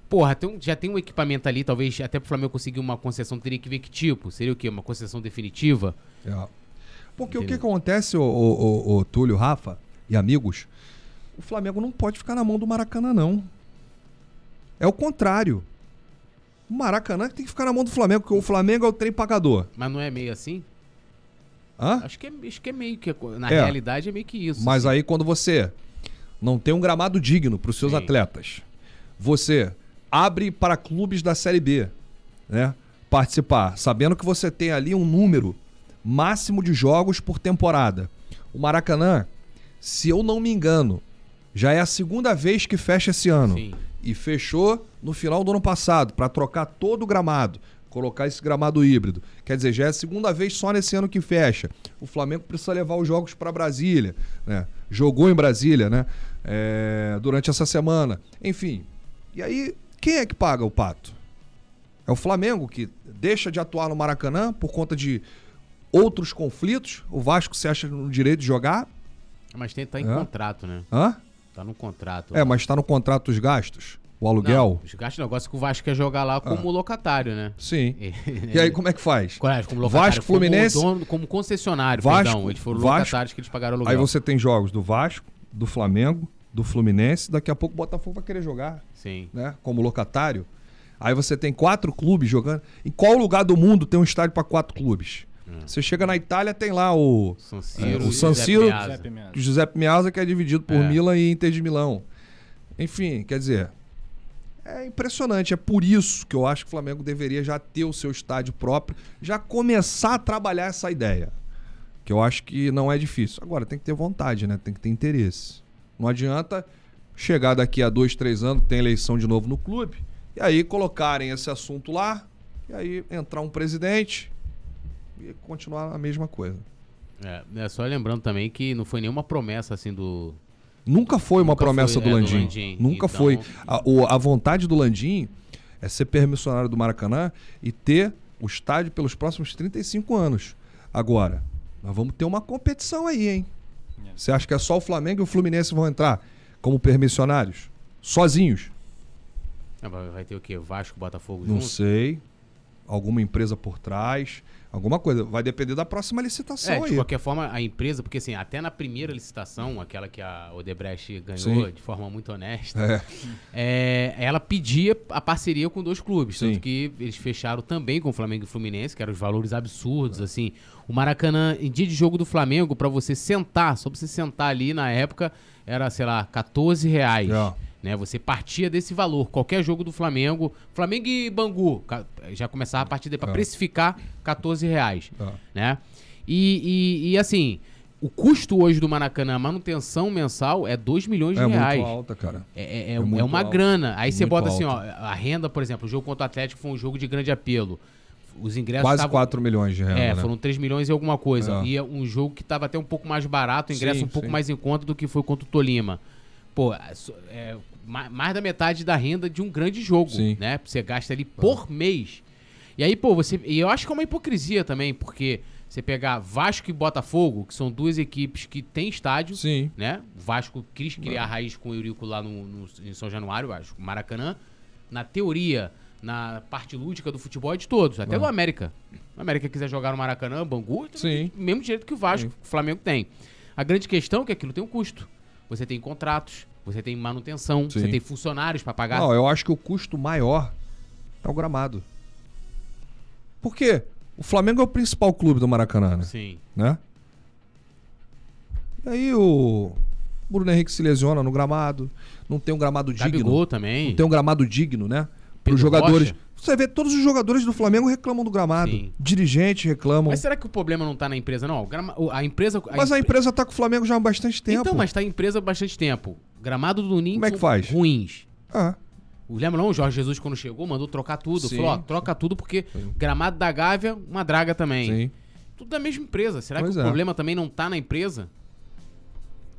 porra, tem já tem um equipamento ali, talvez até pro Flamengo conseguir uma concessão, teria que ver que tipo. Seria o quê? Uma concessão definitiva? É. Porque Entendeu? o que acontece, o, o, o, o Túlio, Rafa e amigos, o Flamengo não pode ficar na mão do Maracanã, não. É o contrário. O Maracanã tem que ficar na mão do Flamengo, porque o Flamengo é o trem pagador. Mas não é meio assim? Hã? Acho que é, acho que é meio que. Na é. realidade é meio que isso. Mas assim. aí quando você não tem um gramado digno para os seus Sim. atletas, você abre para clubes da Série B, né? Participar, sabendo que você tem ali um número máximo de jogos por temporada. O Maracanã, se eu não me engano, já é a segunda vez que fecha esse ano. Sim e fechou no final do ano passado para trocar todo o gramado, colocar esse gramado híbrido. Quer dizer, já é a segunda vez só nesse ano que fecha. O Flamengo precisa levar os jogos para Brasília, né? Jogou em Brasília, né? É, durante essa semana. Enfim. E aí, quem é que paga o pato? É o Flamengo que deixa de atuar no Maracanã por conta de outros conflitos. O Vasco se acha no direito de jogar. Mas tem, tá em É. contrato, né? Hã? Tá no contrato. É, mas tá no contrato os gastos? O aluguel? Não, os gastos negócio que o Vasco quer jogar lá como locatário, né? Sim. [LAUGHS] E aí, como é que faz? Coragem, como locatário, Vasco, Fluminense- Como, dono, como concessionário, Vasco, perdão. Eles foram Vasco. locatários que eles pagaram aluguel. Aí você tem jogos do Vasco, do Flamengo, do Fluminense, daqui a pouco o Botafogo vai querer jogar, Sim. né? Como locatário. Aí você tem quatro clubes jogando. Em qual lugar do mundo tem um estádio para quatro clubes? Você chega na Itália, tem lá o San É, Siro, o San. Giuseppe Meazza. Giuseppe Meazza, que é dividido por É. Milan e Inter de Milão. Enfim, quer dizer, é impressionante. É por isso que eu acho que o Flamengo deveria já ter o seu estádio próprio, já começar a trabalhar essa ideia. Que eu acho que não é difícil. Agora, tem que ter vontade, né? Tem que ter interesse. Não adianta chegar daqui a dois, três anos, tem eleição de novo no clube, e aí colocarem esse assunto lá, e aí entrar um presidente e continuar a mesma coisa. É, é, só lembrando também que não foi nenhuma promessa assim do. Nunca foi uma Nunca promessa foi, do é, do Landim. Landim. Nunca Então- foi. A, o- a vontade do Landim é ser permissionário do Maracanã e ter o estádio pelos próximos 35 anos. Agora, nós vamos ter uma competição aí, hein? É. Você acha que é só o Flamengo e o Fluminense vão entrar como permissionários? Sozinhos? Ah, Vai vai ter o quê? Vasco, Botafogo Não junto? sei. Alguma empresa por trás. Alguma coisa. Vai depender da próxima licitação É, de aí. qualquer forma, a empresa, porque assim, até na primeira licitação, aquela que a Odebrecht ganhou Sim. de forma muito honesta, É. é, ela pedia a parceria com dois clubes. Sim. Tanto que eles fecharam também com o Flamengo e o Fluminense, que eram os valores absurdos, assim. O Maracanã, em dia de jogo do Flamengo, pra você sentar, só pra você sentar ali na época, era, sei lá, 14 reais. É. Né? Você partia desse valor. Qualquer jogo do Flamengo, Flamengo e Bangu, já começava a partir daí pra É. precificar 14 reais É. né? E, e- e, assim, o custo hoje do Maracanã, a manutenção mensal é 2 milhões de É reais. muito alta, cara. É, é- é- É é uma grana. Aí você bota assim, ó, a renda, por exemplo, o jogo contra o Atlético foi um jogo de grande apelo. Os ingressos Quase estavam- 4 milhões de reais. É, né? foram 3 milhões e alguma coisa. É. E é um jogo que tava até um pouco mais barato, o ingresso Sim, um pouco sim. mais em conta do que foi contra o Tolima. Pô, é, é, mais da metade da renda de um grande jogo, Sim. né? Você gasta ali por mês. E aí, pô, você. E eu acho que é uma hipocrisia também, porque você pegar Vasco e Botafogo, que são duas equipes que têm estádio, Sim. né? O Vasco quis criar a raiz com o Eurico lá no, no- em São Januário, Vasco, Maracanã. Na teoria, na parte lúdica do futebol é de todos, até É. do América. O América quiser jogar no Maracanã, Bangu, Sim. mesmo direito que o Vasco, Sim. o Flamengo tem. A grande questão é que aquilo tem um custo. Você tem contratos, você tem manutenção, Sim. você tem funcionários para pagar. Não, eu acho que o custo maior é o gramado. Por quê? O Flamengo é o principal clube do Maracanã, né? Sim. né? E aí o Bruno Henrique se lesiona no gramado, não tem um gramado digno. Gabigol também. Não tem um gramado digno, né? Para os jogadores. Rocha. Você vê, todos os jogadores do Flamengo reclamam do gramado. Sim. Dirigentes reclamam. Mas Mas, será que o problema não tá na empresa, não? A empresa. a empre- empresa tá com o Flamengo já há bastante tempo. Então, mas tá em empresa há bastante tempo. Gramado do Ninho Como é que faz? ruins. Ah, Lembra não? O Jorge Jesus, quando chegou, mandou trocar tudo. Sim. Falou, ó, troca tudo porque Sim. gramado da Gávea, uma draga também. sim. Tudo da mesma empresa. Será Pois que o é. problema também não tá na empresa?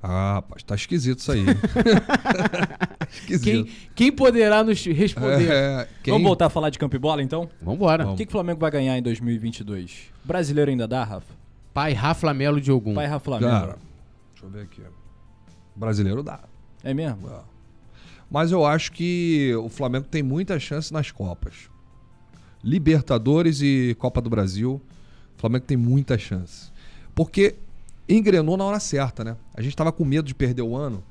Ah, rapaz, tá esquisito isso aí. [LAUGHS] esquisito. Quem, quem poderá nos responder? É, quem- Vamos voltar a falar de campo e bola, então? Vambora. O que, que o Flamengo vai ganhar em 2022? Brasileiro ainda dá, Rafa? Pai Rafa Melo de Ogum. Pai Rafa Flamengo. Cara, deixa eu ver aqui. Brasileiro dá. É mesmo? Mas eu acho que o Flamengo tem muita chance nas Copas. Libertadores e Copa do Brasil. O Flamengo tem muita chance. Porque engrenou na hora certa, né? A gente tava com medo de perder o ano,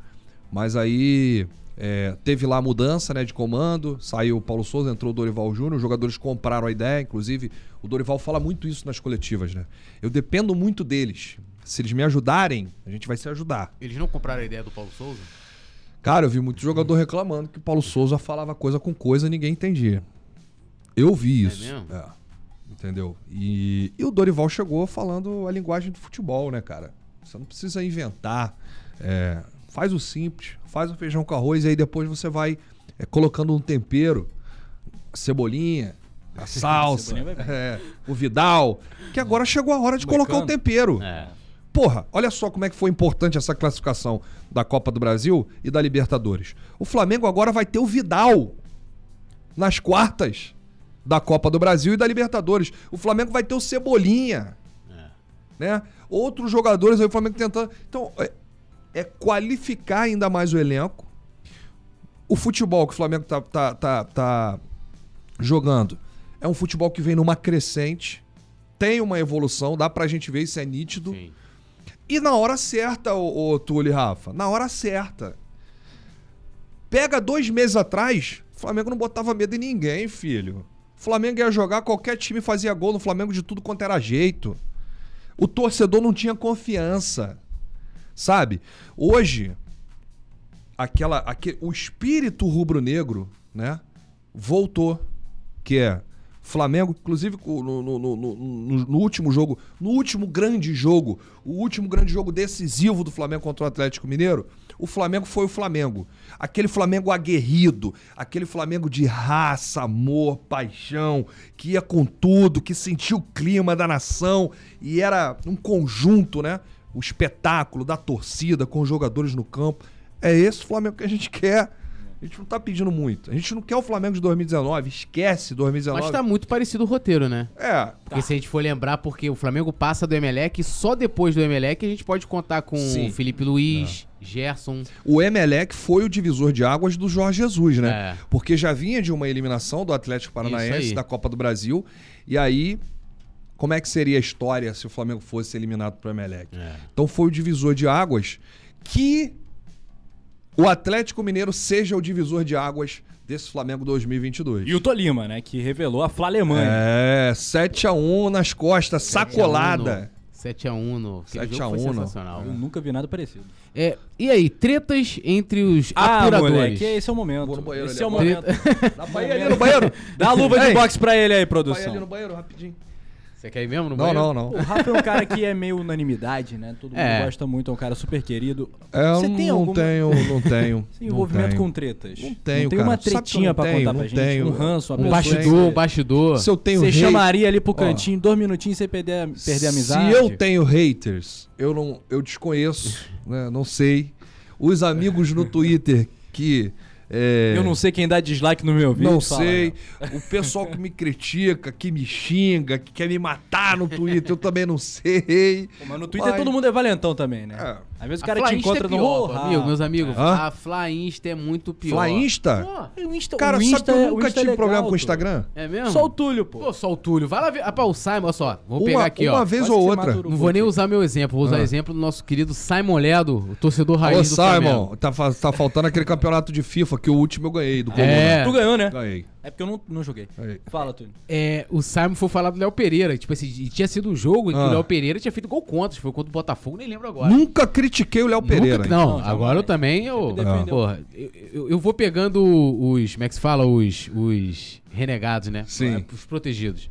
mas aí é, teve lá a mudança né, de comando, saiu o Paulo Souza, entrou o Dorival Júnior, os jogadores compraram a ideia, inclusive o Dorival fala muito isso nas coletivas, né? Eu dependo muito deles. Se eles me ajudarem, a gente vai se ajudar. Eles não compraram a ideia do Paulo Souza? Cara, eu vi muito jogador reclamando que o Paulo Souza falava coisa com coisa e ninguém entendia. Eu vi É isso. mesmo? É. Entendeu? E, e o Dorival chegou falando a linguagem do futebol, né, cara? Você não precisa inventar. É, faz o simples, faz o feijão com arroz e aí depois você vai é, colocando um tempero, a cebolinha, a [LAUGHS] salsa, é, o Vidal. Que agora chegou a hora de colocar o tempero. É. Porra, olha só como é que foi importante essa classificação da Copa do Brasil e da Libertadores. O Flamengo agora vai ter o Vidal nas quartas da Copa do Brasil e da Libertadores. O Flamengo vai ter o Cebolinha, É. né? Outros jogadores aí o Flamengo tentando. Então, é, é qualificar ainda mais o elenco. O futebol que o Flamengo tá, tá, tá, tá jogando é um futebol que vem numa crescente, tem uma evolução, dá pra gente ver, isso é nítido. Sim. E na hora certa, ô, ô Túlio e Rafa, na hora certa. Pega dois meses atrás, o Flamengo não botava medo em ninguém, filho. O Flamengo ia jogar, qualquer time fazia gol no Flamengo de tudo quanto era jeito. O torcedor não tinha confiança. Sabe? Hoje, aquela, aque- o espírito rubro-negro, né? Voltou. Que é Flamengo, inclusive no, no- no- no- último jogo, no último grande jogo, o último grande jogo decisivo do Flamengo contra o Atlético Mineiro, o Flamengo foi o Flamengo. Aquele Flamengo aguerrido, aquele Flamengo de raça, amor, paixão, que ia com tudo, que sentia o clima da nação e era um conjunto, né? O espetáculo da torcida com os jogadores no campo. É esse Flamengo que a gente quer. A gente não tá pedindo muito. A gente não quer o Flamengo de 2019. Esquece 2019. Mas tá muito parecido o roteiro, né? É, Porque se a gente for lembrar, porque o Flamengo passa do Emelec, só depois do Emelec a gente pode contar com Sim. Felipe Luiz, Gerson. o Emelec foi o divisor de águas do Jorge Jesus, né? É. Porque já vinha de uma eliminação do Atlético Paranaense da Copa do Brasil. E aí, como é que seria a história se o Flamengo fosse eliminado pro Emelec? É. Então foi o divisor de águas que o Atlético Mineiro seja o divisor de águas desse Flamengo 2022. E o Tolima, né? Que revelou a Fla Alemanha. É, 7x1 nas costas, sacolada. 7x1 no. aquele 7 jogo a foi 1 no- sensacional. Eu nunca vi nada parecido. É, e aí, tretas entre os Ah, apuradores. moleque, esse é o momento. Vou no banheiro esse ali é o momento. Dá pra ir ali no banheiro. Dá a luva de boxe pra ele aí, Vai ali produção. no banheiro, rapidinho. Você quer ir mesmo no Não, banheiro? não, não. O Rafa é um cara que é meio unanimidade, né? Todo mundo É. gosta muito, é um cara super querido. É, eu Você não, tem não alguma- tenho, não tenho. [LAUGHS] Sem não envolvimento tenho. com tretas. Não tenho, Não tem cara. uma Sabe que eu tretinha não pra tenho? contar pra Não gente? tenho. Um ranço, uma Um pessoa. bastidor, um bastidor. Se eu tenho Você hate- chamaria ali pro Ó, cantinho, dois minutinhos sem perder, a- perder a amizade? Se eu tenho haters, eu não, eu desconheço, né? Não sei. Os amigos no Twitter que é, Eu não sei quem dá dislike no meu vídeo. não fala, sei. né? O pessoal que me critica, que me xinga, que quer me matar no Twitter, eu também não sei. Pô, Mas no Twitter Mas- todo mundo é valentão também, né? É. Às vezes o cara te Insta encontra é no pior, Roha. amigo, meus amigos. Hã? A Fla Insta é muito pior. Fla Insta? Pô, O Insta, Cara, o sabe Insta que é- eu o nunca é tive legal, problema com o. Instagram? É mesmo? Só o Túlio, pô. Pô, só o Túlio. Vai lá ver. Rapaz, o Simon, olha só. Vou pegar Uma, aqui, uma ó. vez Quase ou que outra. Não vou nem usar meu exemplo, vou usar Ah. exemplo do nosso querido Simon Ledo, o torcedor raiz Ô, do Flamengo. Simon, tá, fa- tá faltando aquele campeonato de FIFA que o último eu ganhei do Coluna. É. Tu ganhou, né? Ganhei. É porque eu não, não joguei. ganhei. Fala, Túlio. É, o Simon foi falar do Léo Pereira. Tipo assim, e tinha sido um jogo em que Ah. o Léo Pereira tinha feito gol contra. Foi contra o Botafogo, nem lembro agora. Nunca critiquei o Léo Nunca- Pereira. não, Não, jamais. agora eu também. Eu, porra, eu, eu- eu vou pegando os. Como é que se fala? Os, os renegados, né? Sim. Os protegidos.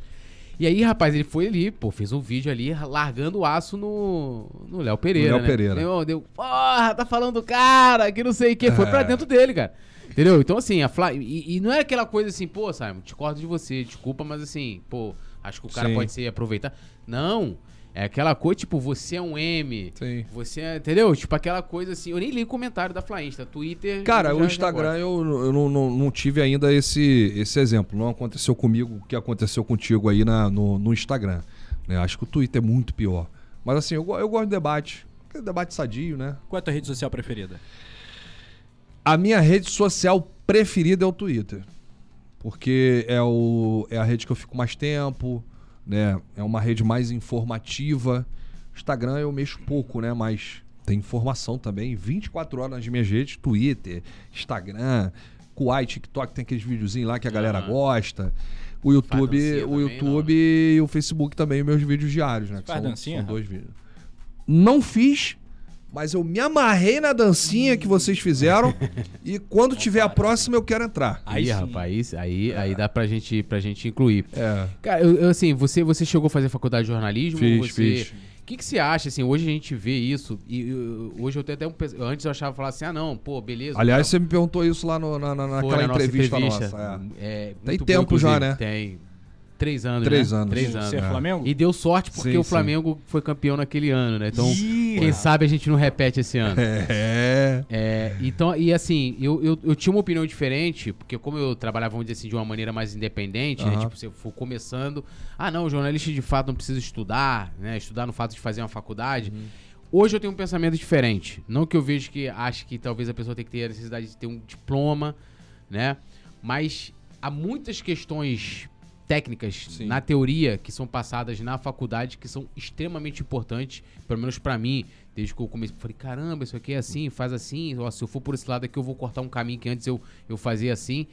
E aí, rapaz, ele foi ali, pô, fez um vídeo ali largando o aço no no Léo Pereira. Léo né? Pereira. Deu, deu, porra, tá falando do cara, que não sei o que. Foi É. pra dentro dele, cara. Entendeu? Então, assim, a Fla... e, e não é aquela coisa assim, pô, Simon, discordo de você, desculpa, mas assim, pô, acho que o cara Sim. pode ser aproveitar. Não. É aquela coisa, tipo, você é um M. Sim. Você é, entendeu? Tipo aquela coisa assim. Eu nem li o comentário da Flainsta. Twitter. Cara, o já- já Instagram eu, eu não, não- não tive ainda esse, esse exemplo. Não aconteceu comigo o que aconteceu contigo aí na, no, no Instagram. né? Acho que o Twitter é muito pior. Mas assim, eu, eu gosto de debate. Debate sadio, né? Qual é a tua rede social preferida? A minha rede social preferida é o Twitter. Porque é, o, é a rede que eu fico mais tempo, né? É uma rede mais informativa. Instagram eu mexo pouco, né? Mas tem informação também. 24 horas nas minhas redes, Twitter, Instagram, Kuai, TikTok, tem aqueles videozinhos lá que a galera Aham. gosta. O YouTube, o também, YouTube e o Facebook também, meus vídeos diários, né? Que Faz são, dancinha, são dois vídeos. Não fiz, mas eu me amarrei na dancinha que vocês fizeram. e quando tiver a próxima, eu quero entrar. Aí, sim. rapaz, aí, aí dá pra gente, pra gente incluir. É. Cara, eu, eu, assim, você, você chegou a fazer faculdade de jornalismo? Fiz, você... fiz. O que, que você acha, assim, hoje a gente vê isso, e eu- hoje eu tenho até um... Antes eu achava falar assim, ah não, pô, beleza. Aliás, tal. você me perguntou isso lá no- na, na- naquela na nossa entrevista, nossa. é. É, Tem tempo já, né? Tem. Três anos, Três né? anos. Três Você anos. é é. Flamengo? E deu sorte porque Sim, o sim. Flamengo foi campeão naquele ano, né? Então, quem sabe a gente não repete esse ano. É. É, então, e assim, eu, eu, eu tinha uma opinião diferente, porque como eu trabalhava, vamos dizer assim, de uma maneira mais independente, né? Aham. Tipo, se eu for começando, ah, não, o jornalista de fato não precisa estudar, né? Estudar no fato de fazer uma faculdade. Uhum. Hoje eu tenho um pensamento diferente. Não que eu vejo que acho que talvez a pessoa tenha que ter a necessidade de ter um diploma, né? Mas há muitas questões técnicas Sim. na teoria que são passadas na faculdade que são extremamente importantes, pelo menos pra mim, desde que eu comecei, falei, caramba, isso aqui é assim, faz assim, ó, se eu for por esse lado aqui eu vou cortar um caminho que antes eu, eu fazia assim.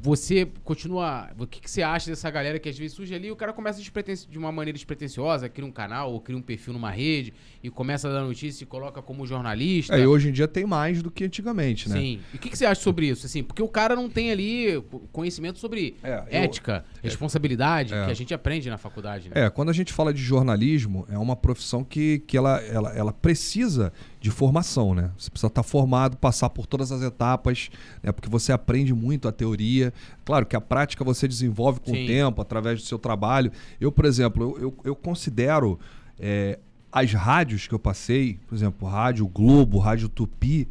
Você continua. O que, que você acha dessa galera que às vezes surge ali e o cara começa de uma maneira despretensiosa, cria um canal ou cria um perfil numa rede e começa a dar notícia e coloca como jornalista? É, e hoje em dia tem mais do que antigamente, né? Sim. E o que, que você acha sobre isso? Assim, porque o cara não tem ali conhecimento sobre É, eu- ética, responsabilidade, É. que a gente aprende na faculdade. Né? É, quando a gente fala de jornalismo, é uma profissão que, que ela, ela, ela precisa de formação, né? Você precisa estar formado, passar por todas as etapas, né? Porque você aprende muito a teoria. Claro que a prática você desenvolve com Sim. o tempo, através do seu trabalho. Eu, por exemplo, eu, eu, eu considero é, as rádios que eu passei, por exemplo, Rádio Globo, Rádio Tupi,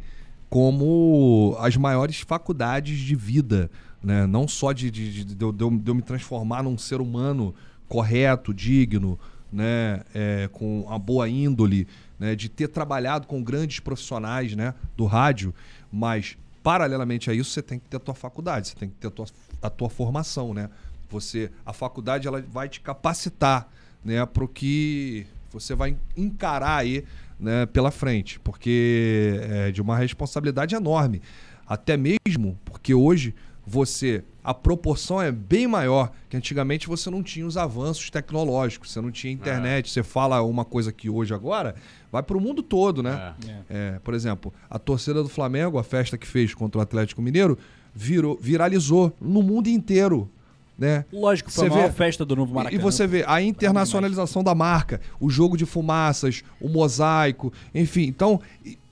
como as maiores faculdades de vida, né? Não só de, de, de, de eu- de eu me transformar num ser humano correto, digno, né? É, com a boa índole, né? de ter trabalhado com grandes profissionais né? do rádio, mas paralelamente a isso você tem que ter a tua faculdade, você tem que ter a tua, a tua formação, né? Você, a faculdade ela vai te capacitar, né, para o que você vai encarar aí, né, pela frente, porque é de uma responsabilidade enorme, até mesmo porque hoje você a proporção é bem maior que antigamente você não tinha os avanços tecnológicos, você não tinha internet, você fala uma coisa que hoje agora vai para o mundo todo, né? É, por exemplo, a torcida do Flamengo, a festa que fez contra o Atlético Mineiro, virou, viralizou no mundo inteiro. Né? Lógico, foi Você a vê- festa do novo Maracanã. E você vê a internacionalização da marca, o jogo de fumaças, o mosaico, enfim. Então,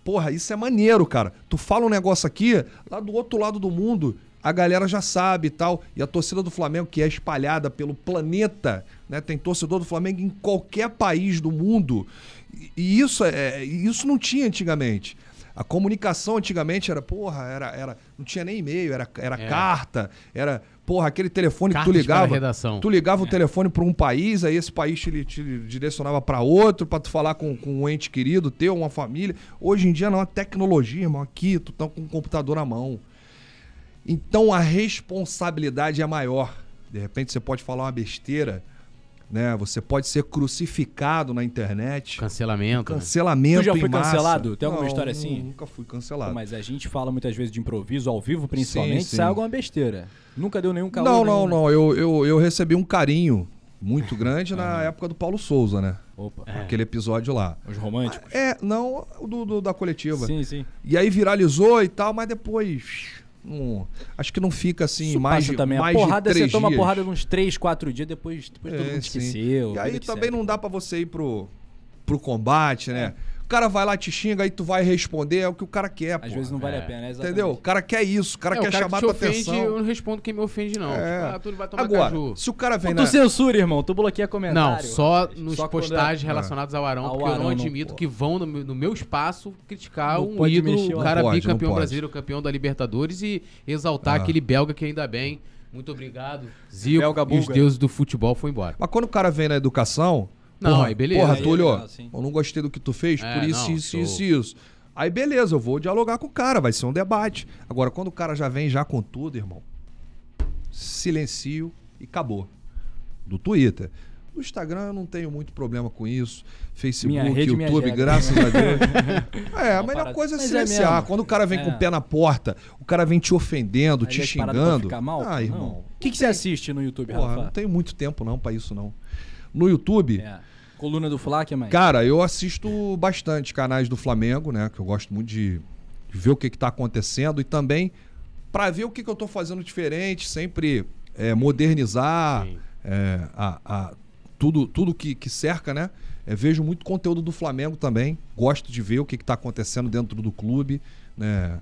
porra, isso é maneiro, cara. Tu fala um negócio aqui, lá do outro lado do mundo, a galera já sabe e tal. E a torcida do Flamengo, que é espalhada pelo planeta, né? Tem torcedor do Flamengo em qualquer país do mundo. E, isso, é, isso não tinha antigamente. A comunicação antigamente era, porra, era, era, não tinha nem e-mail, era, era É. carta, era, porra, aquele telefone que tu Cartas para a ligava. redação. Tu ligava o telefone para um país, aí esse país te, te direcionava para outro, para tu falar com, com um ente querido teu, uma família. Hoje em dia não, a tecnologia, irmão, aqui tu tá com o computador na mão. Então a responsabilidade é maior. De repente você pode falar uma besteira, né? Você pode ser crucificado na internet. Cancelamento. né? Cancelamento Tu já foi cancelado? Tem alguma Não, história assim? Nunca fui cancelado. Mas a gente fala muitas vezes de improviso, ao vivo principalmente, Sim, sim. sai alguma besteira. Nunca deu nenhum calor. Não, não, nenhum, né? não. Eu, eu, eu recebi um carinho muito grande na [LAUGHS] época do Paulo Souza, né? Opa, Aquele episódio lá. os românticos. É, não, o do, do- da coletiva. Sim, sim. E aí viralizou e tal, mas depois. Não- acho que não fica assim Isso mais passa também. mais a porrada, de três você toma dias. porrada uns 3, 4 dias, depois, depois todo É, mundo sim. esqueceu. E aí também não dá pra você ir pro, pro combate, né? O cara vai lá, te xinga, aí tu vai responder, é o que o cara quer, pô. Às vezes não vale É. a pena, né? Exatamente. Entendeu? O cara quer isso, o cara É, quer o cara chamar que te tua ofende, atenção. eu não respondo quem me ofende, não. É. Tipo, ah, tu não vai tomar Agora, caju. se o cara vem Ou tu na... censura, irmão. Tu bloqueia Não, comentário. só rapaz. nos Só quando postagens é- relacionados ao Arão, Ao porque eu Arão, não não admito pode. que vão no meu, no meu espaço criticar Não um ídolo, mexer, o não cara pode, não bicampeão brasileiro, campeão da Libertadores e exaltar Ah. aquele belga que ainda bem. Muito obrigado. Zico e os deuses do futebol foi embora. Mas quando o cara vem na educação. Não, porra, aí beleza. Porra, Aí é Túlio, legal, sim. eu não gostei do que tu fez, É, por isso, não, isso, isso, isso. Aí beleza, eu vou dialogar com o cara, vai ser um debate. Agora, quando o cara já vem já com tudo, irmão, silencio e acabou. Do Twitter. No Instagram eu não tenho muito problema com isso. Facebook, rede, YouTube, graças a Deus. [LAUGHS] É, a melhor coisa é Mas é silenciar. mesmo. Quando o cara vem com É. o pé na porta, o cara vem te ofendendo, Aí te xingando. ficar mal? Ah, irmão. O que, que você assiste no YouTube, Porra, Rafa? não tenho muito tempo não pra isso não. No YouTube, É. Coluna do Fla, que mais? cara, eu assisto bastante canais do Flamengo, né? Que eu gosto muito de, ver o que, que tá acontecendo e também pra ver o que, que eu tô fazendo diferente, sempre é, modernizar é, a, a- tudo, tudo que, que cerca, né? É, vejo muito conteúdo do Flamengo também. Gosto de ver o que, que tá acontecendo dentro do clube, né?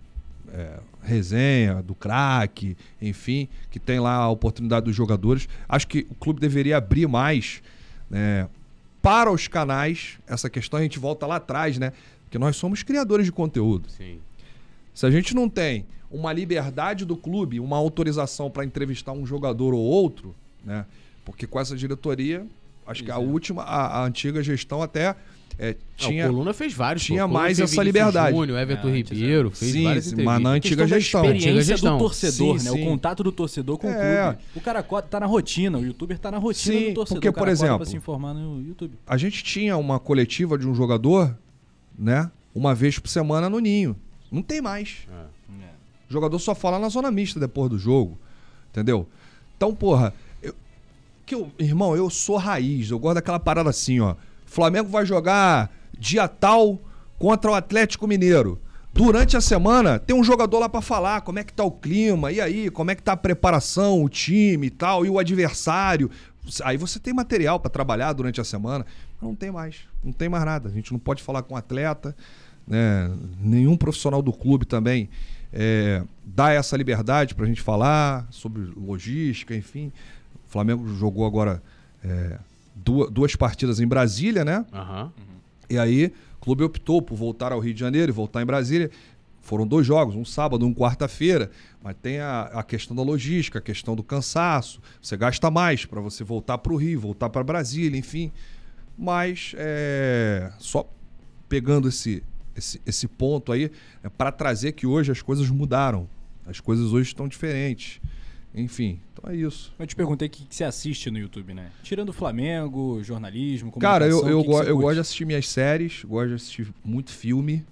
É, resenha do craque, enfim, que tem lá a oportunidade dos jogadores. Acho que o clube deveria abrir mais né, para os canais essa questão. A gente volta lá atrás, né? Porque nós somos criadores de conteúdo. Sim. Se a gente não tem uma liberdade do clube, uma autorização para entrevistar um jogador ou outro, né? Porque com essa diretoria Acho que a última, a, a antiga gestão até é, tinha. Não, Coluna fez vários. tinha. Coluna mais essa liberdade. Júnior, Everton É, Ribeiro, fez Sim, várias sim, mas na antiga gestão. experiência Antiga gestão. do torcedor, Sim, né? sim. O contato do torcedor com É. o clube. O cara cota- tá na rotina, o youtuber tá na rotina Sim, do torcedor. porque, o cara por exemplo, pra se informar no YouTube. A gente tinha uma coletiva de um jogador, né? Uma vez por semana no ninho. Não tem mais. O jogador só fala na zona mista depois do jogo. Entendeu? Então, porra, que eu- irmão, eu sou raiz. Eu gosto daquela parada assim, ó. Flamengo vai jogar dia tal contra o Atlético Mineiro. Durante a semana, tem um jogador lá pra falar como é que tá o clima, e aí, como é que tá a preparação, o time e tal, e o adversário. Aí você tem material pra trabalhar durante a semana. Não tem mais. Não tem mais nada. A gente não pode falar com o atleta, né? Nenhum profissional do clube também é, dá essa liberdade pra gente falar sobre logística, enfim. O Flamengo jogou agora é, duas, duas partidas em Brasília, né? Aham. E aí, o clube optou por voltar ao Rio de Janeiro e voltar em Brasília. Foram dois jogos, um sábado, um quarta-feira. Mas tem a, a questão da logística, a questão do cansaço. Você gasta mais para você voltar para o Rio, voltar para Brasília, enfim. Mas é, só pegando esse, esse, esse ponto aí, é para trazer que hoje as coisas mudaram. As coisas hoje estão diferentes. Enfim, então é isso. Eu te perguntei o que, que você assiste no YouTube, né? Tirando o Flamengo, jornalismo, Cara, eu, eu, que que go- você eu gosto de assistir minhas séries, gosto de assistir muito filme,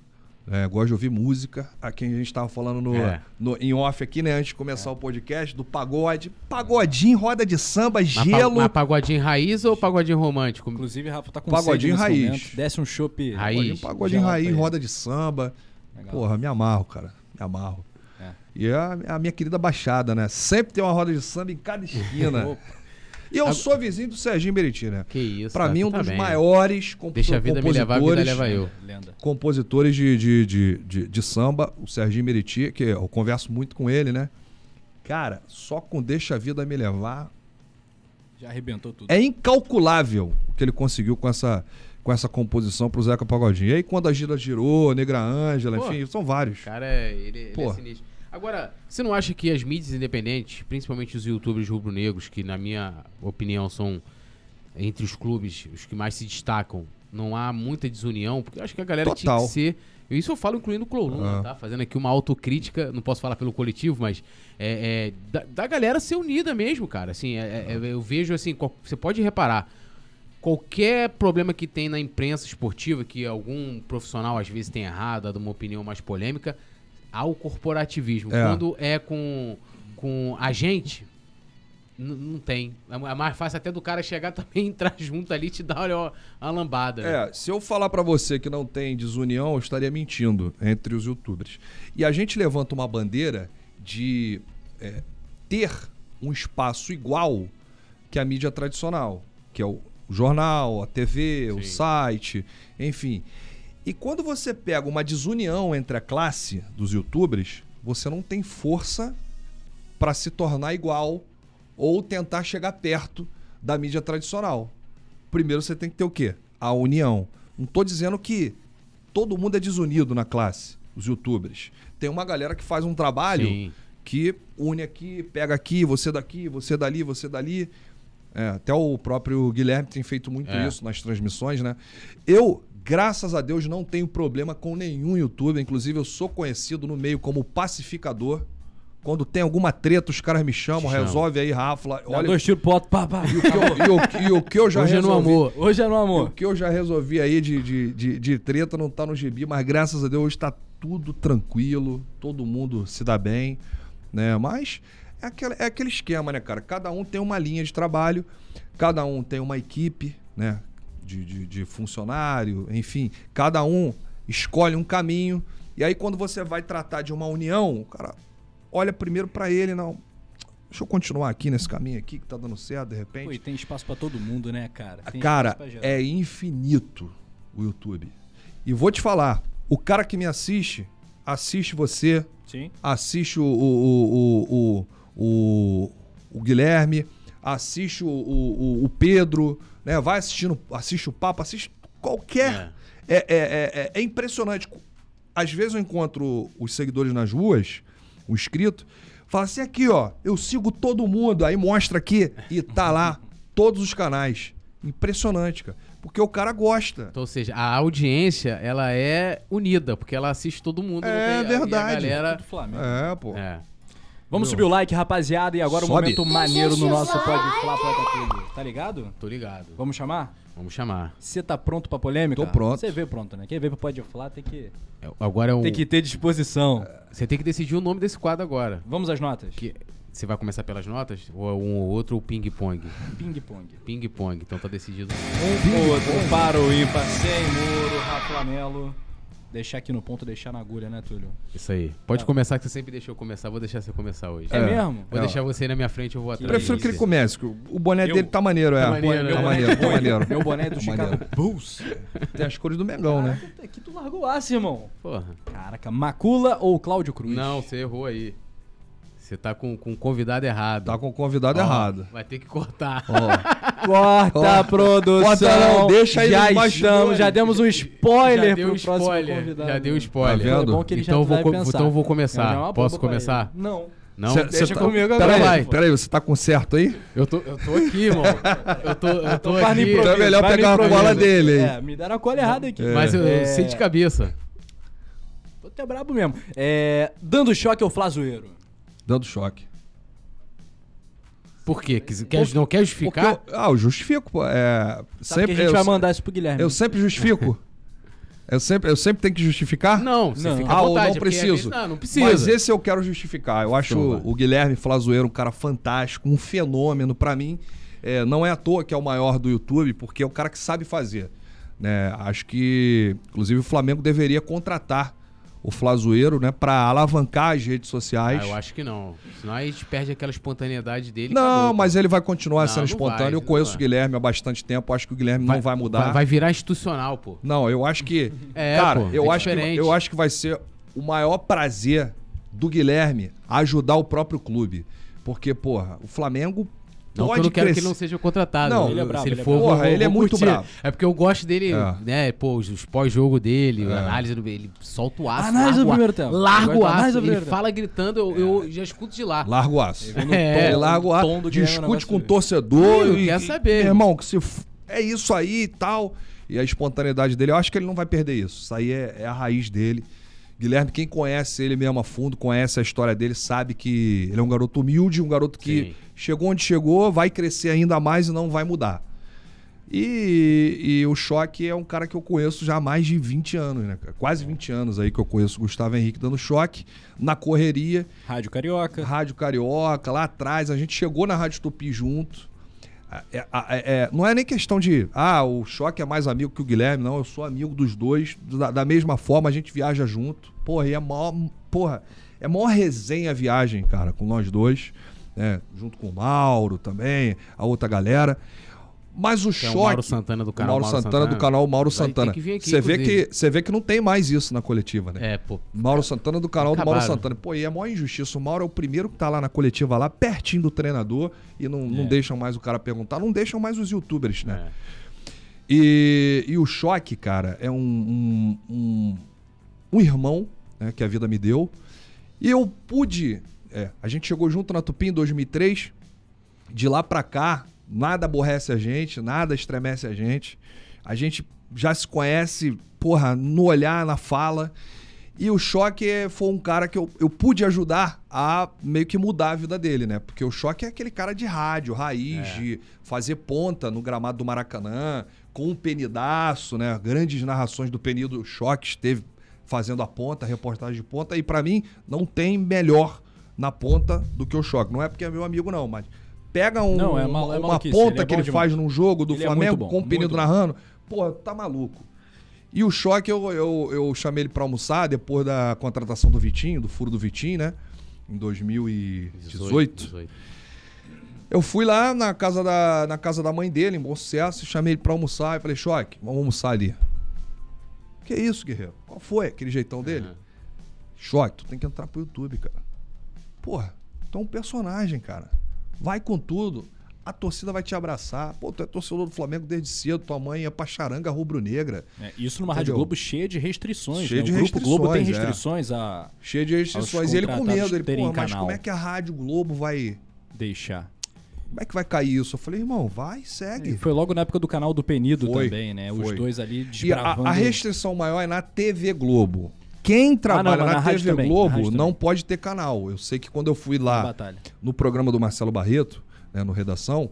é, gosto de ouvir música. Aqui a gente tava falando no, É. no- em off aqui, né, antes de começar o podcast, do pagode. Pagodinho, roda de samba, gelo. mas pagodinho raiz ou pagodinho romântico? Inclusive, Rafa tá com Pagodinho raiz. momento. Desce um chopp. Raiz. Pagodinho, pagodinho raiz, roda de samba. Legal. Porra, me amarro, cara. Me amarro. É. E a, a minha querida Baixada, né? Sempre tem uma roda de samba em cada esquina. [LAUGHS] E eu sou vizinho do Serginho Meriti, né? Que isso. Pra tá- mim, um tá dos bem. maiores compo- Deixa a vida me levar, a vida compositores- leva eu. Lenda. compositores de, de, de, de, de samba, o Serginho Meriti, que eu converso muito com ele, né? Cara, só com Deixa a Vida Me Levar Já arrebentou tudo. é incalculável o que ele conseguiu com essa, com essa composição pro Zeca Pagodinho. E aí quando a Gira girou, Negra Ângela, Pô. enfim, são vários. Cara, é- ele, ele Pô. é sinistro. Agora, você não acha que as mídias independentes, principalmente os youtubers rubro-negros, que na minha opinião são entre os clubes os que mais se destacam, não há muita desunião? Porque eu acho que a galera tinha Total. que ser. Isso eu falo incluindo o Coluna, Ah. tá? Fazendo aqui uma autocrítica, não posso falar pelo coletivo, mas é, é, da, da galera ser unida mesmo, cara. Assim, é- é- eu vejo assim, qual- você pode reparar. Qualquer problema que tem na imprensa esportiva, que algum profissional às vezes tem errado, dado uma opinião mais polêmica, há o corporativismo. É. Quando é com, com a gente, não tem. É é mais fácil até do cara chegar [LAUGHS] também, entrar junto ali e te dar olha, ó, uma lambada. né? É, se eu falar pra você que não tem desunião, eu estaria mentindo entre os youtubers. E a gente levanta uma bandeira de é, ter um espaço igual que a mídia tradicional, que é o jornal, a TV, o Sim. site, enfim. E quando você pega uma desunião entre a classe dos youtubers, você não tem força para se tornar igual ou tentar chegar perto da mídia tradicional. Primeiro você tem que ter o quê? A união. Não tô dizendo que todo mundo é desunido na classe, os youtubers. Tem uma galera que faz um trabalho Sim. que une aqui, pega aqui, você daqui, você dali, você dali. É, até o próprio Guilherme tem feito muito É. isso nas transmissões, né? Eu, graças a Deus, não tenho problema com nenhum youtuber. Inclusive, eu sou conhecido no meio como pacificador. Quando tem alguma treta, os caras me chamam, Te chamam. resolve aí, Rafa. Olha, dois tiros pro alto, pá, pá. e o que eu, e o- e o que eu já Hoje é no resolvi, amor. Hoje é no o amor. que eu já resolvi aí de, de, de, de treta não tá no gibi, mas graças a Deus hoje tá tudo tranquilo, todo mundo se dá bem, né? Mas é aquele, é aquele esquema, né, cara? Cada um tem uma linha de trabalho, cada um tem uma equipe, né? De, de, de funcionário, enfim, cada um escolhe um caminho. E aí, quando você vai tratar de uma união, o cara olha primeiro pra ele, não. Deixa eu continuar aqui nesse caminho aqui que tá dando certo, de repente. Pô, e tem espaço pra todo mundo, né, cara? Tem Cara, é infinito o YouTube. E vou te falar, o cara que me assiste, assiste você, Sim. assiste o, o, o, o, o, o Guilherme, assiste o, o, o Pedro, né? Vai assistindo, assiste o Papo, assiste qualquer. É, é, é, é- é impressionante. Às vezes eu encontro os seguidores nas ruas, o inscrito, fala assim: aqui, ó, eu sigo todo mundo, aí mostra aqui e tá lá todos os canais. Impressionante, cara. Porque o cara gosta. Então, ou seja, a audiência, ela é unida, porque ela assiste todo mundo. não É tem- e a verdade. galera... Do Flamengo. É, pô. É. Vamos subir o like, rapaziada, e agora o Sobe. momento maneiro no nosso Pode Flá, Pode. Tá ligado? Tô ligado. Vamos chamar? Vamos chamar. Você tá pronto pra polêmica? Tô pronto. Você veio pronto, né? Quem veio pro Pode Flá tem que, É, Agora é um... tem que ter disposição. Você tem que decidir o nome desse quadro agora. Vamos às notas? Que... Você vai começar pelas notas? Ou é um ou outro ou ping-pong? Ping-pong. Ping-pong, então tá decidido. Um ou outro, para o ímpar, sem muro, Rafa Melo. Deixar aqui no ponto, deixar na agulha, né, Túlio? Isso aí. Pode começar, que você sempre deixou eu começar. Vou deixar você começar hoje. É, É. mesmo? Vou É. deixar você aí na minha frente, eu vou atrás. Prefiro que ele comece, que o boné Eu- dele tá maneiro, é. Tá maneiro, Tá boné maneiro, é tá maneiro. Meu boné é do Tá Chicago. Bulls. Tem as cores do Mengão, né? Aqui tu largou aço, irmão. Porra. Caraca, Macula ou Cláudio Cruz? Não, você errou aí. Você tá com, com o convidado errado. Tá com o convidado Ó, errado. Vai ter que cortar. Ó. [LAUGHS] Corta Ó, produção. corta não, deixa aí já estamos, já demos um spoiler já deu pro próximo spoiler. convidado. Já deu spoiler. Tá vendo? É bom que ele Então já eu vou co- pensar. então eu vou começar. é Posso começar? Não. Não? Cê- Deixa cê tá- comigo agora. peraí, você tá com certo aí? Eu tô, eu tô aqui, irmão. Eu tô, eu tô aqui. Então é melhor vai pegar a cola dele aí. É, me deram a cola errada aqui. Mas eu, eu É, sei de cabeça. Tô até brabo mesmo. É, dando choque ao Flazoeiro. Dando choque. Por quê? Quer, não quer Porque justificar? eu, ah, eu justifico, pô. É, Sabe sempre, que a gente eu, vai mandar isso pro Guilherme. eu sempre justifico. [LAUGHS] eu, sempre, eu sempre tenho que justificar? Não, você Não. fica à Ah, ou vontade. não é preciso? vezes- Não, não precisa. Mas esse eu quero justificar. Eu acho Então o Guilherme Flazoeiro um cara fantástico, um fenômeno pra mim. É, não é à toa que é o maior do YouTube, porque é o cara que sabe fazer. né? Acho que, inclusive, o Flamengo deveria contratar o Flazoeiro, né, para alavancar as redes sociais. Ah, eu acho que não. Senão a gente perde aquela espontaneidade dele. Não, acabou, mas ele vai continuar Não, sendo não espontâneo. vai, eu conheço vai. o Guilherme há bastante tempo. Acho que o Guilherme não vai mudar. Vai, vai virar institucional, pô. Não, eu acho que. [LAUGHS] É, cara, pô, eu, é acho que, diferente. eu acho que vai ser o maior prazer do Guilherme ajudar o próprio clube. Porque, porra, o Flamengo Não que eu pode não quero que crescer. ele não seja contratado. Não, ele é brabo, Se ele ele é for, brabo. vou- Porra, vou- ele é muito curtir. brabo. É porque eu gosto dele, É. né? Pô, os, pós-jogo dele, É. a análise do. Ele solta o aço. Análise do larga o primeiro tempo. Larga Ele o mais aço. do Ele tempo. fala gritando, eu, eu já escuto de lá. Larga o aço. É. Ele larga o aço, do é discute com o torcedor. Eu e- quero e- saber. Irmão, que se é isso aí e tal. E a espontaneidade dele, eu acho que ele não vai perder isso. Isso aí é, é a raiz dele. Guilherme, quem conhece ele mesmo a fundo, conhece a história dele, sabe que ele é um garoto humilde, um garoto que Sim. chegou onde chegou, vai crescer ainda mais e não vai mudar. E, e o Choque é um cara que eu conheço já há mais de 20 anos, né? Quase 20 anos aí que eu conheço o Gustavo Henrique dando choque, na correria. Rádio Carioca. Rádio Carioca, lá atrás, a gente chegou na Rádio Tupi junto. É, é, é, não é nem questão de, ah, o Choque é mais amigo que o Guilherme, não, eu sou amigo dos dois, da, da mesma forma, a gente viaja junto. Porra, e é maior, porra, é maior resenha a viagem, cara, com nós dois, né, junto com o Mauro também, a outra galera. Mas o Que é o choque. Mauro Santana do canal Mauro Santana, do canal Mauro Santana. Você vê que você vê que não tem mais isso na coletiva, né? É, pô. Mauro Santana do canal do Mauro Acabaram. Santana. Pô, e é maior injustiça. O Mauro é o primeiro que tá lá na coletiva, lá pertinho do treinador, e não, não É. deixam mais o cara perguntar, não deixam mais os youtubers, né? É. E, e o choque, cara, é um, um, um, um irmão né, que a vida me deu. E eu pude. é, a gente chegou junto na Tupi em 2003. De lá pra cá, nada aborrece a gente, nada estremece a gente. A gente já se conhece, porra, no olhar, na fala. E o Choque foi um cara que eu, eu pude ajudar a meio que mudar a vida dele, né? Porque o Choque é aquele cara de rádio, raiz, de fazer ponta no gramado do Maracanã, com o Penidaço, né? Grandes narrações do Penido o Choque esteve fazendo a ponta, reportagem de ponta. E pra mim, não tem melhor na ponta do que o Choque. Não é porque é meu amigo, não, mas pega um- Não, é mal- uma, é uma ponta ele é que ele demais. faz num jogo do Ele é Flamengo com o Penido narrando. Pô, tá maluco. E o choque, eu, eu, eu chamei ele pra almoçar depois da contratação do Vitinho, do furo do Vitinho, né? Em 2018. 18. Eu fui lá na casa, da, na casa da mãe dele, em Bom Sucesso, chamei ele pra almoçar e falei, Choque, vamos almoçar ali. Que isso, guerreiro? Qual foi aquele jeitão dele? Aham. Choque, tu tem que entrar pro YouTube, cara. Porra, tu é um personagem, cara. Vai com tudo. A torcida vai te abraçar. Pô, tu é torcedor do Flamengo desde cedo, tua mãe é pra charanga rubro-negra. É, isso numa Rádio Entendeu? Globo cheia de restrições. Cheia né? de o Grupo Globo tem restrições, é. a Cheio de restrições. E ele com medo. Ele, pô, mas canal. como é que a Rádio Globo vai. deixar. como é que vai cair isso? Eu falei, irmão, vai, segue. E foi logo na época do canal do Penido Foi, também, né? Os foi. dois ali E a, desbravando. a restrição maior é na TV Globo. Quem trabalha mas na na, rádio TV também, na Globo rádio não pode ter canal. Eu sei que quando eu fui na lá batalha. no programa do Marcelo Barreto, né, no Redação,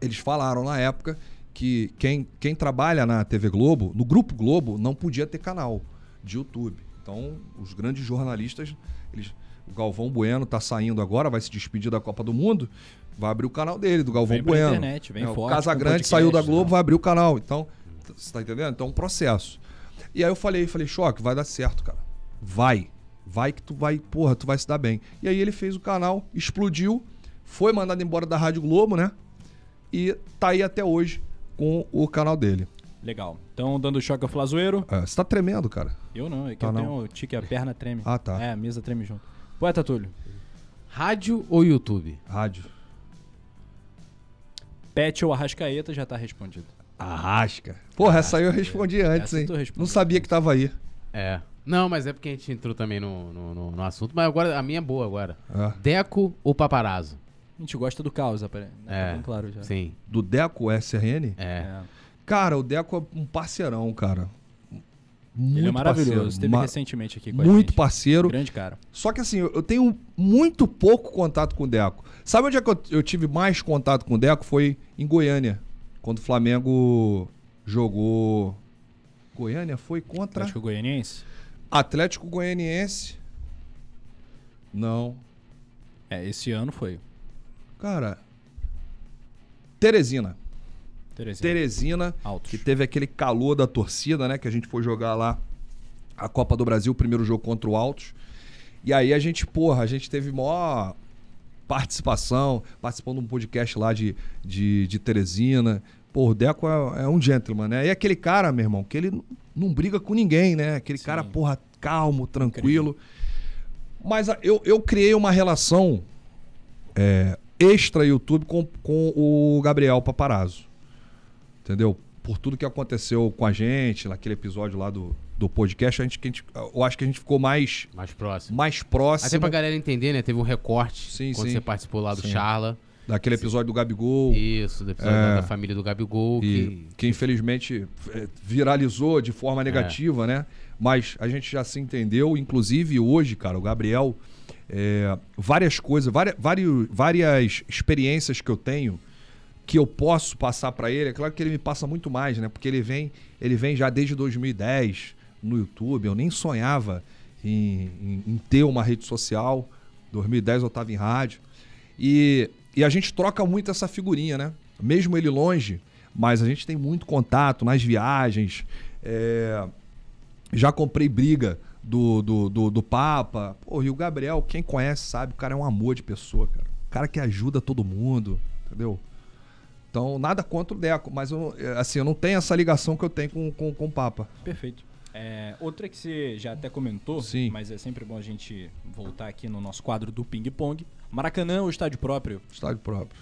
eles falaram na época que quem, quem trabalha na TV Globo, no Grupo Globo, não podia ter canal de YouTube. Então, os grandes jornalistas, eles, o Galvão Bueno tá saindo agora, vai se despedir da Copa do Mundo, vai abrir o canal dele, do Galvão Vem Bueno. internet, vem É, o forte Casa com Grande podcast, saiu da né? Globo, vai abrir o canal. Então, você tá entendendo? Então, é um processo. E aí eu falei, falei, Choque, vai dar certo, cara. Vai. Vai que tu vai, porra, tu vai se dar bem. E aí ele fez o canal, explodiu, foi mandado embora da Rádio Globo, né? E tá aí até hoje com o canal dele. Legal. Então, dando choque ao Flazoeiro. É, você tá tremendo, cara. Eu não, é que Ah, eu não. tenho o tique, a perna treme. Ah, tá. É, a mesa treme junto. Poeta Túlio. Rádio ou YouTube? Rádio. Pet ou Arrascaeta já tá respondido. Arrasca. Porra, essa aí eu respondi antes, Essa hein? Não sabia que tava aí. É. Não, mas é porque a gente entrou também no, no, no- no assunto. Mas agora a minha é boa agora. É. Deco ou paparazzo? A gente gosta do caos, apare- né? Tá bem claro já. Sim. Do Deco SRN? É. É. Cara, o Deco é um parceirão, cara. Muito Ele é maravilhoso. parceiro. Esteve Ma- recentemente aqui com a Muito gente. parceiro. Grande cara. Só que assim, eu eu tenho muito pouco contato com o Deco. Sabe onde é que eu, eu tive mais contato com o Deco? Foi em Goiânia. Quando o Flamengo jogou. Goiânia foi contra Atlético Goianiense? Atlético Goianiense. Não. É, esse ano foi. Cara. Teresina. Teresina, Altos. que teve aquele calor da torcida, né? Que a gente foi jogar lá a Copa do Brasil, o primeiro jogo contra o Altos. E aí a gente, porra, a gente teve maior participação, participando de um podcast lá de, de, de Teresina. Pô, o Deco é, é um gentleman, né? E aquele cara, meu irmão, que ele não briga com ninguém, né? Aquele cara, porra, calmo, tranquilo. Mas a- eu, eu criei uma relação é, extra YouTube com, com o Gabriel Paparazzo. Entendeu? Por tudo que aconteceu com a gente, naquele episódio lá do, do podcast, a gente, que a gente- eu acho que a gente ficou mais, Mais próximo. mais próximo Até pra galera entender, né? Teve um recorte Sim, quando sim. você participou lá do Sim. Charla. Daquele episódio do Gabigol. Isso, do episódio É. da, família do Gabigol. Que, que infelizmente é, viralizou de forma negativa, né? Mas a gente já se entendeu, inclusive hoje, cara, o Gabriel, é, várias coisas, várias, vários, várias experiências que eu tenho que eu posso passar pra ele. É claro que ele me passa muito mais, né? Porque ele vem, ele vem já desde 2010 no YouTube. Eu nem sonhava em, em- em ter uma rede social. 2010 eu tava em rádio. E, e a gente troca muito essa figurinha, né? Mesmo ele longe, mas a gente tem muito contato nas viagens. É, já comprei briga do, do, do, do Papa. Pô, e o Gabriel, quem conhece sabe, o cara é um amor de pessoa, cara. O cara que ajuda todo mundo, entendeu? Então, nada contra o Deco, mas eu, é, assim, eu não tenho essa ligação que eu tenho com, com, com o Papa. Perfeito. É, outra que você já até comentou, Sim. mas é sempre bom a gente voltar aqui no nosso quadro do ping-pong. Maracanã ou estádio próprio? Estádio próprio.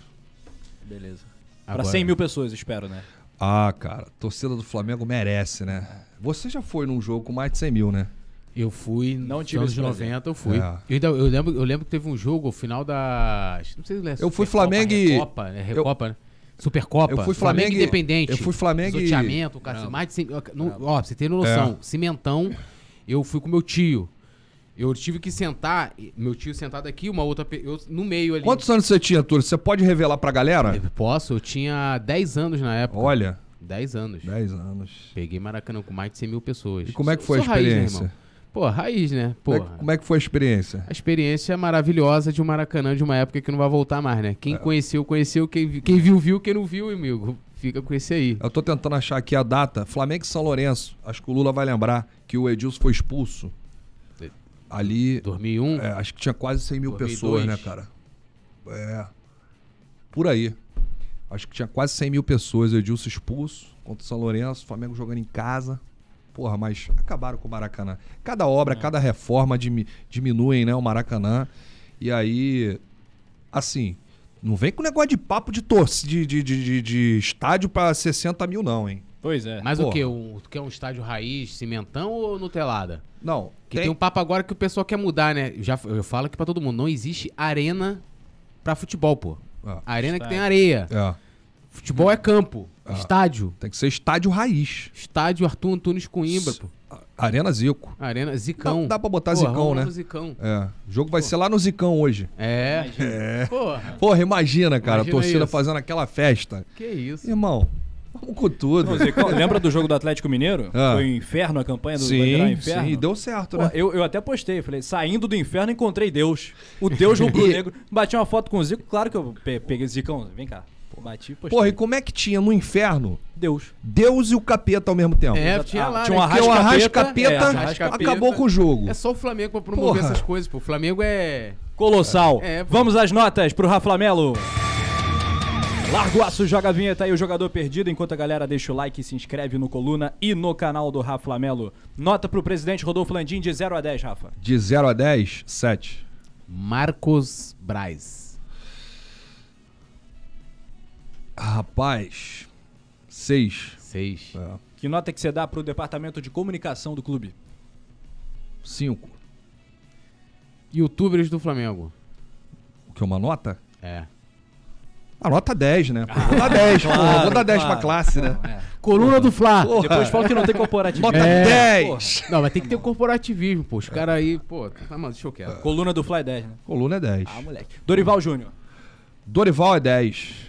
Beleza. Pra Agora- 100 mil pessoas, espero, né? Ah, cara, torcida do Flamengo merece, né? Você já foi num jogo com mais de 100 mil, né? Eu fui Não nos tive anos esse prazer. 90, eu fui. É. Eu, ainda- eu lembro, eu lembro que teve um jogo, o final da. Não sei se é Eu fui Supercopa, Flamengo e- Recopa, né? Recopa, né? Supercopa. Eu fui Flamengo e- Independente. eu fui Flamengo e- Pisoteamento, cara, mais de 100, não, Ó, pra você ter noção. É. Cimentão, eu fui com meu tio. Eu tive que sentar, meu tio sentado aqui, uma outra. Eu, no meio ali. Quantos anos você tinha, Túlio? Você pode revelar pra galera? Eu Posso? Eu tinha 10 anos na época. Olha, 10 anos. 10 anos. Peguei Maracanã com mais de 100 mil pessoas. E como é que Sou- foi a sou raiz, né, experiência? Pô, raiz, né? Como é, como é que foi a experiência? A experiência maravilhosa de um Maracanã de uma época que não vai voltar mais, né? É. Quem conheceu, conheceu. Quem, quem viu, viu. Quem não viu, amigo, fica com esse aí. Eu tô tentando achar aqui a data. Flamengo e São Lourenço. Acho que o Lula vai lembrar que o Edilson foi expulso. Ali, 2001. é, acho que tinha quase 100 mil 2002. pessoas, né, cara? É. Por aí. Acho que tinha quase 100 mil pessoas. Edilson expulso contra o São Lourenço. Flamengo jogando em casa. Porra, mas acabaram com o Maracanã. Cada obra, cada reforma dimi- diminuem, né, o Maracanã. E aí, assim, não vem com negócio de papo de torcida, de, de, de, de- de estádio pra 60 mil, não, hein? Pois é. Mas porra. o quê? Um, tu quer um estádio raiz, cimentão ou Nutelada? Não, Que tem... um papo agora que o pessoal quer mudar, né? Já, eu falo aqui pra todo mundo, não existe arena pra futebol, pô. Ah. Arena que tem areia. É. Futebol é campo. Estádio. Tem que ser estádio raiz. Estádio Arthur Antunes Coimbra, pô. Arena Zico. Arena Zicão. Dá, dá pra botar Porra, Zicão, né? Zicão. É. O jogo vai ser lá no Zicão hoje. É. Porra. Porra, imagina, cara, Imagina a torcida isso. fazendo aquela festa. Que isso. Irmão, com tudo. Zico, lembra do jogo do Atlético Mineiro? Ah. Foi o inferno, a campanha do Sim, inferno? sim, deu certo, Pô, né? eu, eu até postei, falei, saindo do inferno encontrei Deus. O Deus rubro-negro. [LAUGHS] Bati uma foto com o Zico, claro que eu pe- peguei Zicão, vem cá. Pô, bati postei. Porra, e como é que tinha no inferno Deus. Deus e o capeta ao mesmo tempo? É, tinha Ah, lá. tinha um né? Porque o Arrascaeta, Arrascaeta é, Arrascaeta. acabou com o jogo. É só o Flamengo pra promover Porra. essas coisas, pô. O Flamengo é. Colossal. É, pô. Vamos às notas pro Raflamelo. Largo aço, joga a vinheta aí, o jogador perdido, enquanto a galera deixa o like e se inscreve no Coluna e no canal do Raflamelo. Nota pro presidente Rodolfo Landim de 0 a 10, Rafa. De 0 a 10, 7. Marcos Braz. Rapaz, 6. Seis. Que nota que você dá pro departamento de comunicação do clube? 5. Youtubers do Flamengo. O que, uma nota? É. A nota 10, né? Pô, vou dar [LAUGHS] 10, pô, vou dar 10 pra claro. classe, né? É. Coluna do Fla. Porra. Depois fala que não tem corporativismo. Nota É. 10. [LAUGHS] Não, mas tem que ter o corporativismo, pô. Os caras aí, pô. Ah, mano, deixa eu quieto. Coluna do Fly 10, né? Coluna é 10. Ah, moleque. Dorival Júnior. Dorival é 10. Ah,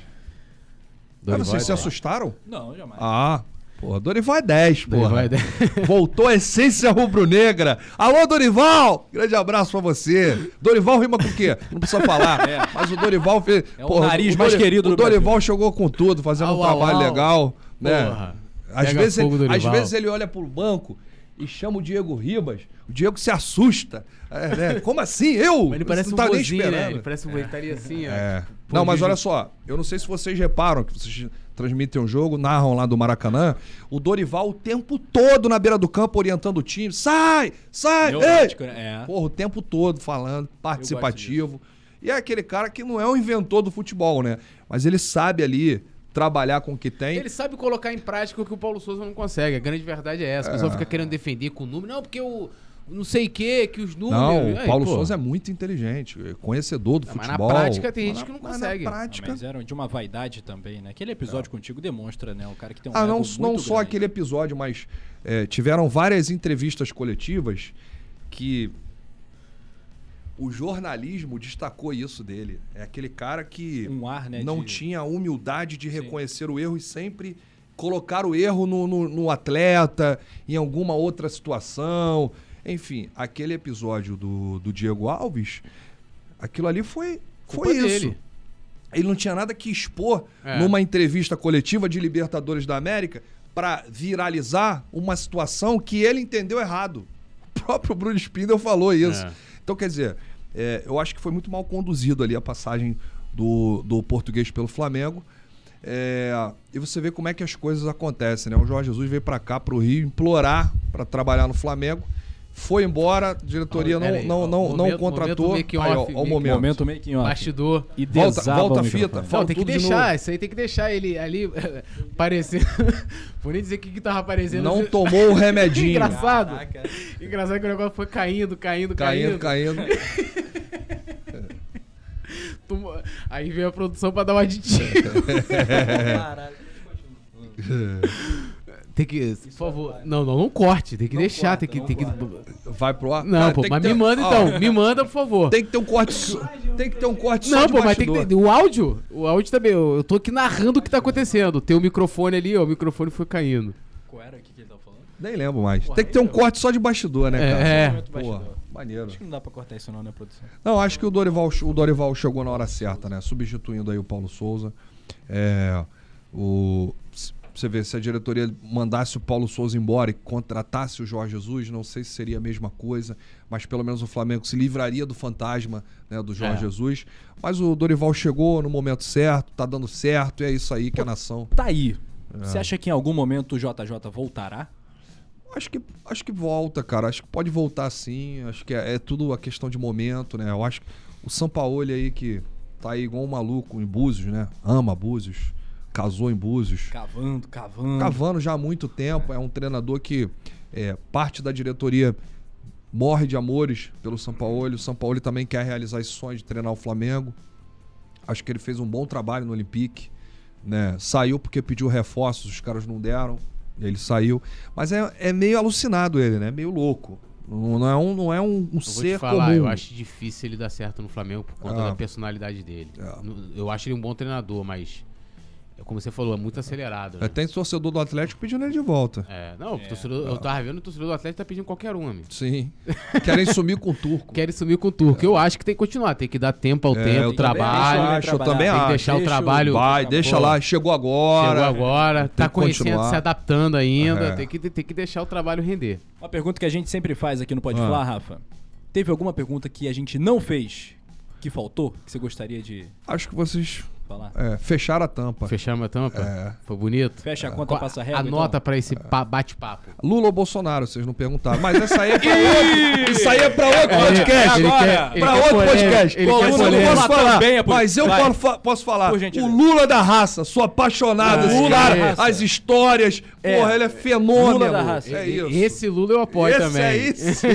Dorival vocês é se assustaram? Não, jamais. Ah, porra, Dorival é 10, Dorival porra. é dez. [LAUGHS] Voltou a essência rubro-negra. Alô, Dorival! Grande abraço pra você. Dorival rima com o quê? Não precisa falar. Mas o Dorival fez. É o nariz mais Dori- querido O do Brasil. Dorival chegou com tudo, fazendo Au, um au, trabalho au. legal. Né? Porra. Às vezes, ele, às Dorival. vezes ele olha pro banco e chama o Diego Ribas. O Diego se assusta. É, né? [LAUGHS] Como assim? Eu? Mas ele parece Você um não tá nem vozinho, né? esperando. Ele parece um estaria assim, ó. É. Pô, Não, mas olha só, eu não sei se vocês reparam que vocês transmitem um jogo, narram lá do Maracanã, o Dorival o tempo todo na beira do campo orientando o time, sai, sai, ei! Neurótico, né? É. Porra, o tempo todo falando, participativo. E é aquele cara que não é um inventor do futebol, né? Mas ele sabe ali trabalhar com o que tem. Ele sabe colocar em prática o que o Paulo Souza não consegue. A grande verdade é essa. O pessoal fica querendo defender com o número. Não, porque o não sei o que, que os números. Não, o Paulo. Souza é muito inteligente, é conhecedor do Não, mas na futebol. prática tem gente Mas que não consegue. Na prática, mas era de uma vaidade também, né? Aquele episódio contigo demonstra, né? O cara que tem um Ah, não, muito não só grande. aquele episódio, mas é, tiveram várias entrevistas coletivas que o jornalismo destacou isso dele. É aquele cara que Um ar, né? não de- tinha a humildade de reconhecer o erro e sempre colocar o erro no, no- no atleta, em alguma outra situação. Enfim, aquele episódio do, do Diego Alves, aquilo ali foi, Culpa foi isso. dele. Ele não tinha nada que expor É. numa entrevista coletiva de Libertadores da América para viralizar uma situação que ele entendeu errado. O próprio Bruno Spindel falou isso. É. Então, quer dizer, é, eu acho que foi muito mal conduzido ali a passagem do, do português pelo Flamengo. É, e você vê como é que as coisas acontecem, né? O Jorge Jesus veio para cá, para o Rio, implorar para trabalhar no Flamengo. Foi embora, a diretoria não, aí, não, não, não momento- contratou. momento Aí, ó, off, momento. Momento making off. Bastidor. E Volta- volta a fita. Fala Não, tem que de deixar, novo. isso aí tem que deixar ele ali [LAUGHS] parecendo. [LAUGHS] Vou nem dizer o que, que tava aparecendo. Não tomou o remedinho. [LAUGHS] Engraçado. Caraca. Engraçado que o negócio foi caindo, caindo, Caindo, caindo. caindo. Aí veio a produção pra dar um aditivo. Tem que, por favor. Não, não, não corte. Tem que deixar, tem que. Tem que... Vai pro ar? Não, Cara, pô, mas que me ter- manda então. Me manda, por favor. Tem que ter um corte. Tem que ter um corte só Não, de pô, mas tem que ter. O áudio, o áudio também. Eu, eu tô aqui narrando o que tá acontecendo. Tem o microfone ali, ó. O microfone foi caindo. Qual era o que que ele tava falando? Nem lembro mais. Tem que ter um corte só de bastidor, né, cara? É. Momento Porra, bastidor. maneiro. Acho que não dá pra cortar isso não, né, produção? Não, acho que o Dorival, o Dorival chegou na hora certa, né? Substituindo aí o Paulo Souza. É, o, se- você vê, se a diretoria mandasse o Paulo Souza embora e contratasse o Jorge Jesus, não sei se seria a mesma coisa, mas pelo menos o Flamengo se livraria do fantasma né, do Jorge É. Jesus. Mas o Dorival chegou no momento certo, tá dando certo, e é isso aí que a nação. Tá aí. Você acha que em algum momento o JJ voltará? Acho que, acho que volta, cara. Acho que pode voltar sim. Acho que é, é tudo a questão de momento, né? Eu acho que o Sampaoli aí que tá aí igual um maluco em Búzios, né? Ama Búzios, casou em Búzios. Cavando, cavando. Cavando já há muito tempo. É um treinador que é, parte da diretoria morre de amores pelo Sampaoli. O Sampaoli também quer realizar esse sonho de treinar o Flamengo. Acho que ele fez um bom trabalho no Olympique. Né? Saiu porque pediu reforços, os caras não deram. Ele saiu. Mas é, é meio alucinado ele, né? Meio louco. Não, não é um, não é um, um Eu vou ser te falar, comum. eu acho difícil ele dar certo no Flamengo por conta Ah. da personalidade dele. É. Eu acho ele um bom treinador, mas é como você falou, é muito acelerado. Né? É, Tem torcedor do Atlético pedindo ele de volta. É, não, o torcedor, eu tava vendo o torcedor do Atlético tá pedindo qualquer um, amigo. Sim. Querem sumir com o turco. Querem sumir com o turco. Eu acho que tem que continuar, tem que dar tempo ao É, tempo, eu também trabalho. acho, eu também tem que acho. deixar o Deixa o- trabalho. Vai, deixa lá. Chegou agora. Chegou agora, tá conhecendo, continuar. se adaptando ainda. É. Tem, que, tem que deixar o trabalho render. Uma pergunta que a gente sempre faz aqui no Pode Ah. Falar, Rafa. Teve alguma pergunta que a gente não fez, que faltou, que você gostaria de Acho que vocês falar? é, fecharam a tampa. Fechamos a tampa? É. Foi bonito? Fecha a conta, Qual- passa a régua, Anota então? pra esse pa- bate-papo. Lula ou Bolsonaro, vocês não perguntaram. Mas essa aí é pra [LAUGHS] outro, isso aí é pra outro podcast. ele agora, quer- ele pra outro polêmica, podcast. ele eu não polêmica. posso falar, Também é por- mas eu Vai. posso, posso falar. O Lula da raça, sou apaixonado. Ah, esse Lula cara, raça. as histórias. É. Porra, ele é fenômeno. Lula da raça. É isso. Esse Lula eu apoio Esse também. aí sim. [LAUGHS]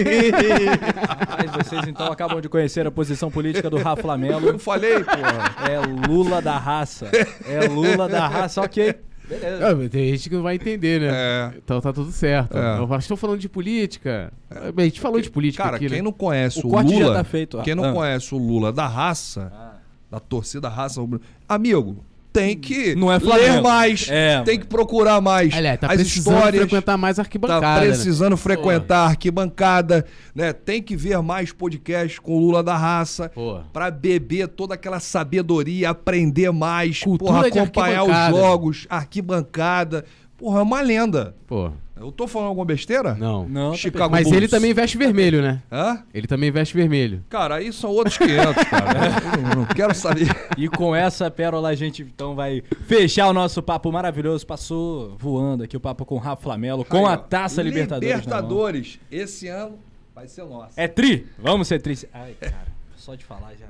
Mas vocês então acabam de conhecer a posição política do Rafa Eu Lamelo. falei, porra. É Lula da raça. É Lula da raça, ok. Beleza. Ah, mas tem gente que não vai entender, né? É. Então tá tudo certo. É. Eu falo, estou falando de política. A gente falou de política Cara, aqui, quem né? não conhece O o, Lula, tá feito. quem não Ah. conhece o Lula da raça, da torcida raça, amigo, tem que Não é ler mais, É, tem que procurar mais Aliás, tá as precisando histórias. frequentar mais arquibancada. Tá né? precisando frequentar a arquibancada, né? Tem que ver mais podcasts com o Lula da raça. Pô. Pra beber toda aquela sabedoria, aprender mais, Cultura porra, acompanhar os jogos, arquibancada. Porra, é uma lenda. Pô, Eu tô falando alguma besteira? não. Não, tá Chicago Mas Bulls. ele também veste vermelho, né? Hã? Ele também veste vermelho. Cara, aí são outros 500, cara. [LAUGHS] Eu não, quero saber. E com essa pérola a gente então vai fechar o nosso papo maravilhoso. Passou voando aqui o papo com o Rafa Flamelo, com Aí, a ó, Taça Libertadores. na mão. Libertadores. Esse ano vai ser nosso. É tri? Vamos ser tri. Ai, cara, só de falar já.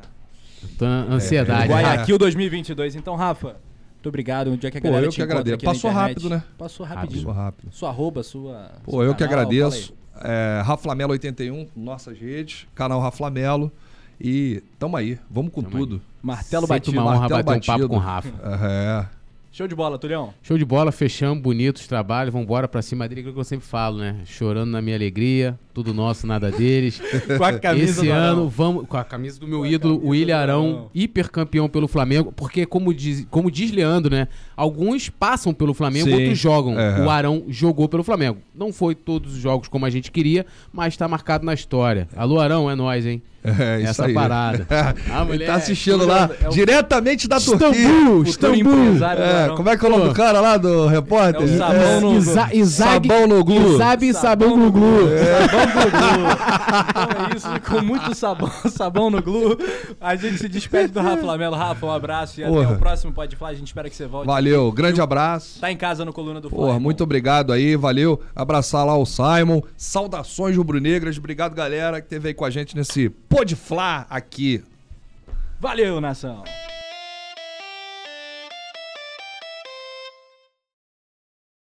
Tô ansiedade. é. né? Guayaquil 2022. Então, Rafa, muito obrigado. Onde é que a Pô, galera eu te que agradeço. Passou rápido, né? Passou rapidinho. Sou rápido. Sua arroba, sua. Pô, eu que canal, agradeço. É, Raflamelo 81, nossas redes, canal Raflamelo. E tamo aí, vamos com Tamo tudo. aí. Martelo Sempre batido. uma honra martelo bater um papo batido. com o Rafa. É. Show de bola, Tulhão. Show de bola, fechamos, bonitos trabalhos, vambora pra cima dele, aquilo que eu sempre falo, né? Chorando na minha alegria, tudo nosso, nada deles. [LAUGHS] Com a camisa Esse do Arão. ano, vamos com a camisa do meu Com ídolo, o William Arão, Arão. hipercampeão pelo Flamengo, porque como diz, como diz Leandro, né? Alguns passam pelo Flamengo, Sim, outros jogam. é. O Arão jogou pelo Flamengo. Não foi todos os jogos como a gente queria, mas tá marcado na história. Alô, Arão, é nós, hein? É, Essa aí. parada. [LAUGHS] Ah, Ele moleque, tá assistindo lá, é o- diretamente da Turquia. Istambul, empresário do É, como é que é o nome do cara lá, do repórter? É Sabão no- Isa- Isaac- Sabão no Glu. Isabe Sabão Sabão no Glu. Sabão no Glu. Então é isso, com muito sabão, [LAUGHS] sabão no Glu. A gente se despede do Rafa Lamelo. Rafa, um abraço e até Porra. o próximo Pode Falar. A gente espera que você volte. Valeu, grande abraço. Tá em casa no Coluna do Porra, muito obrigado aí, valeu. Abraçar lá o Simon. Saudações rubro-negras. Obrigado, galera, que teve aí com a gente nesse Pode Flá aqui. Valeu, nação.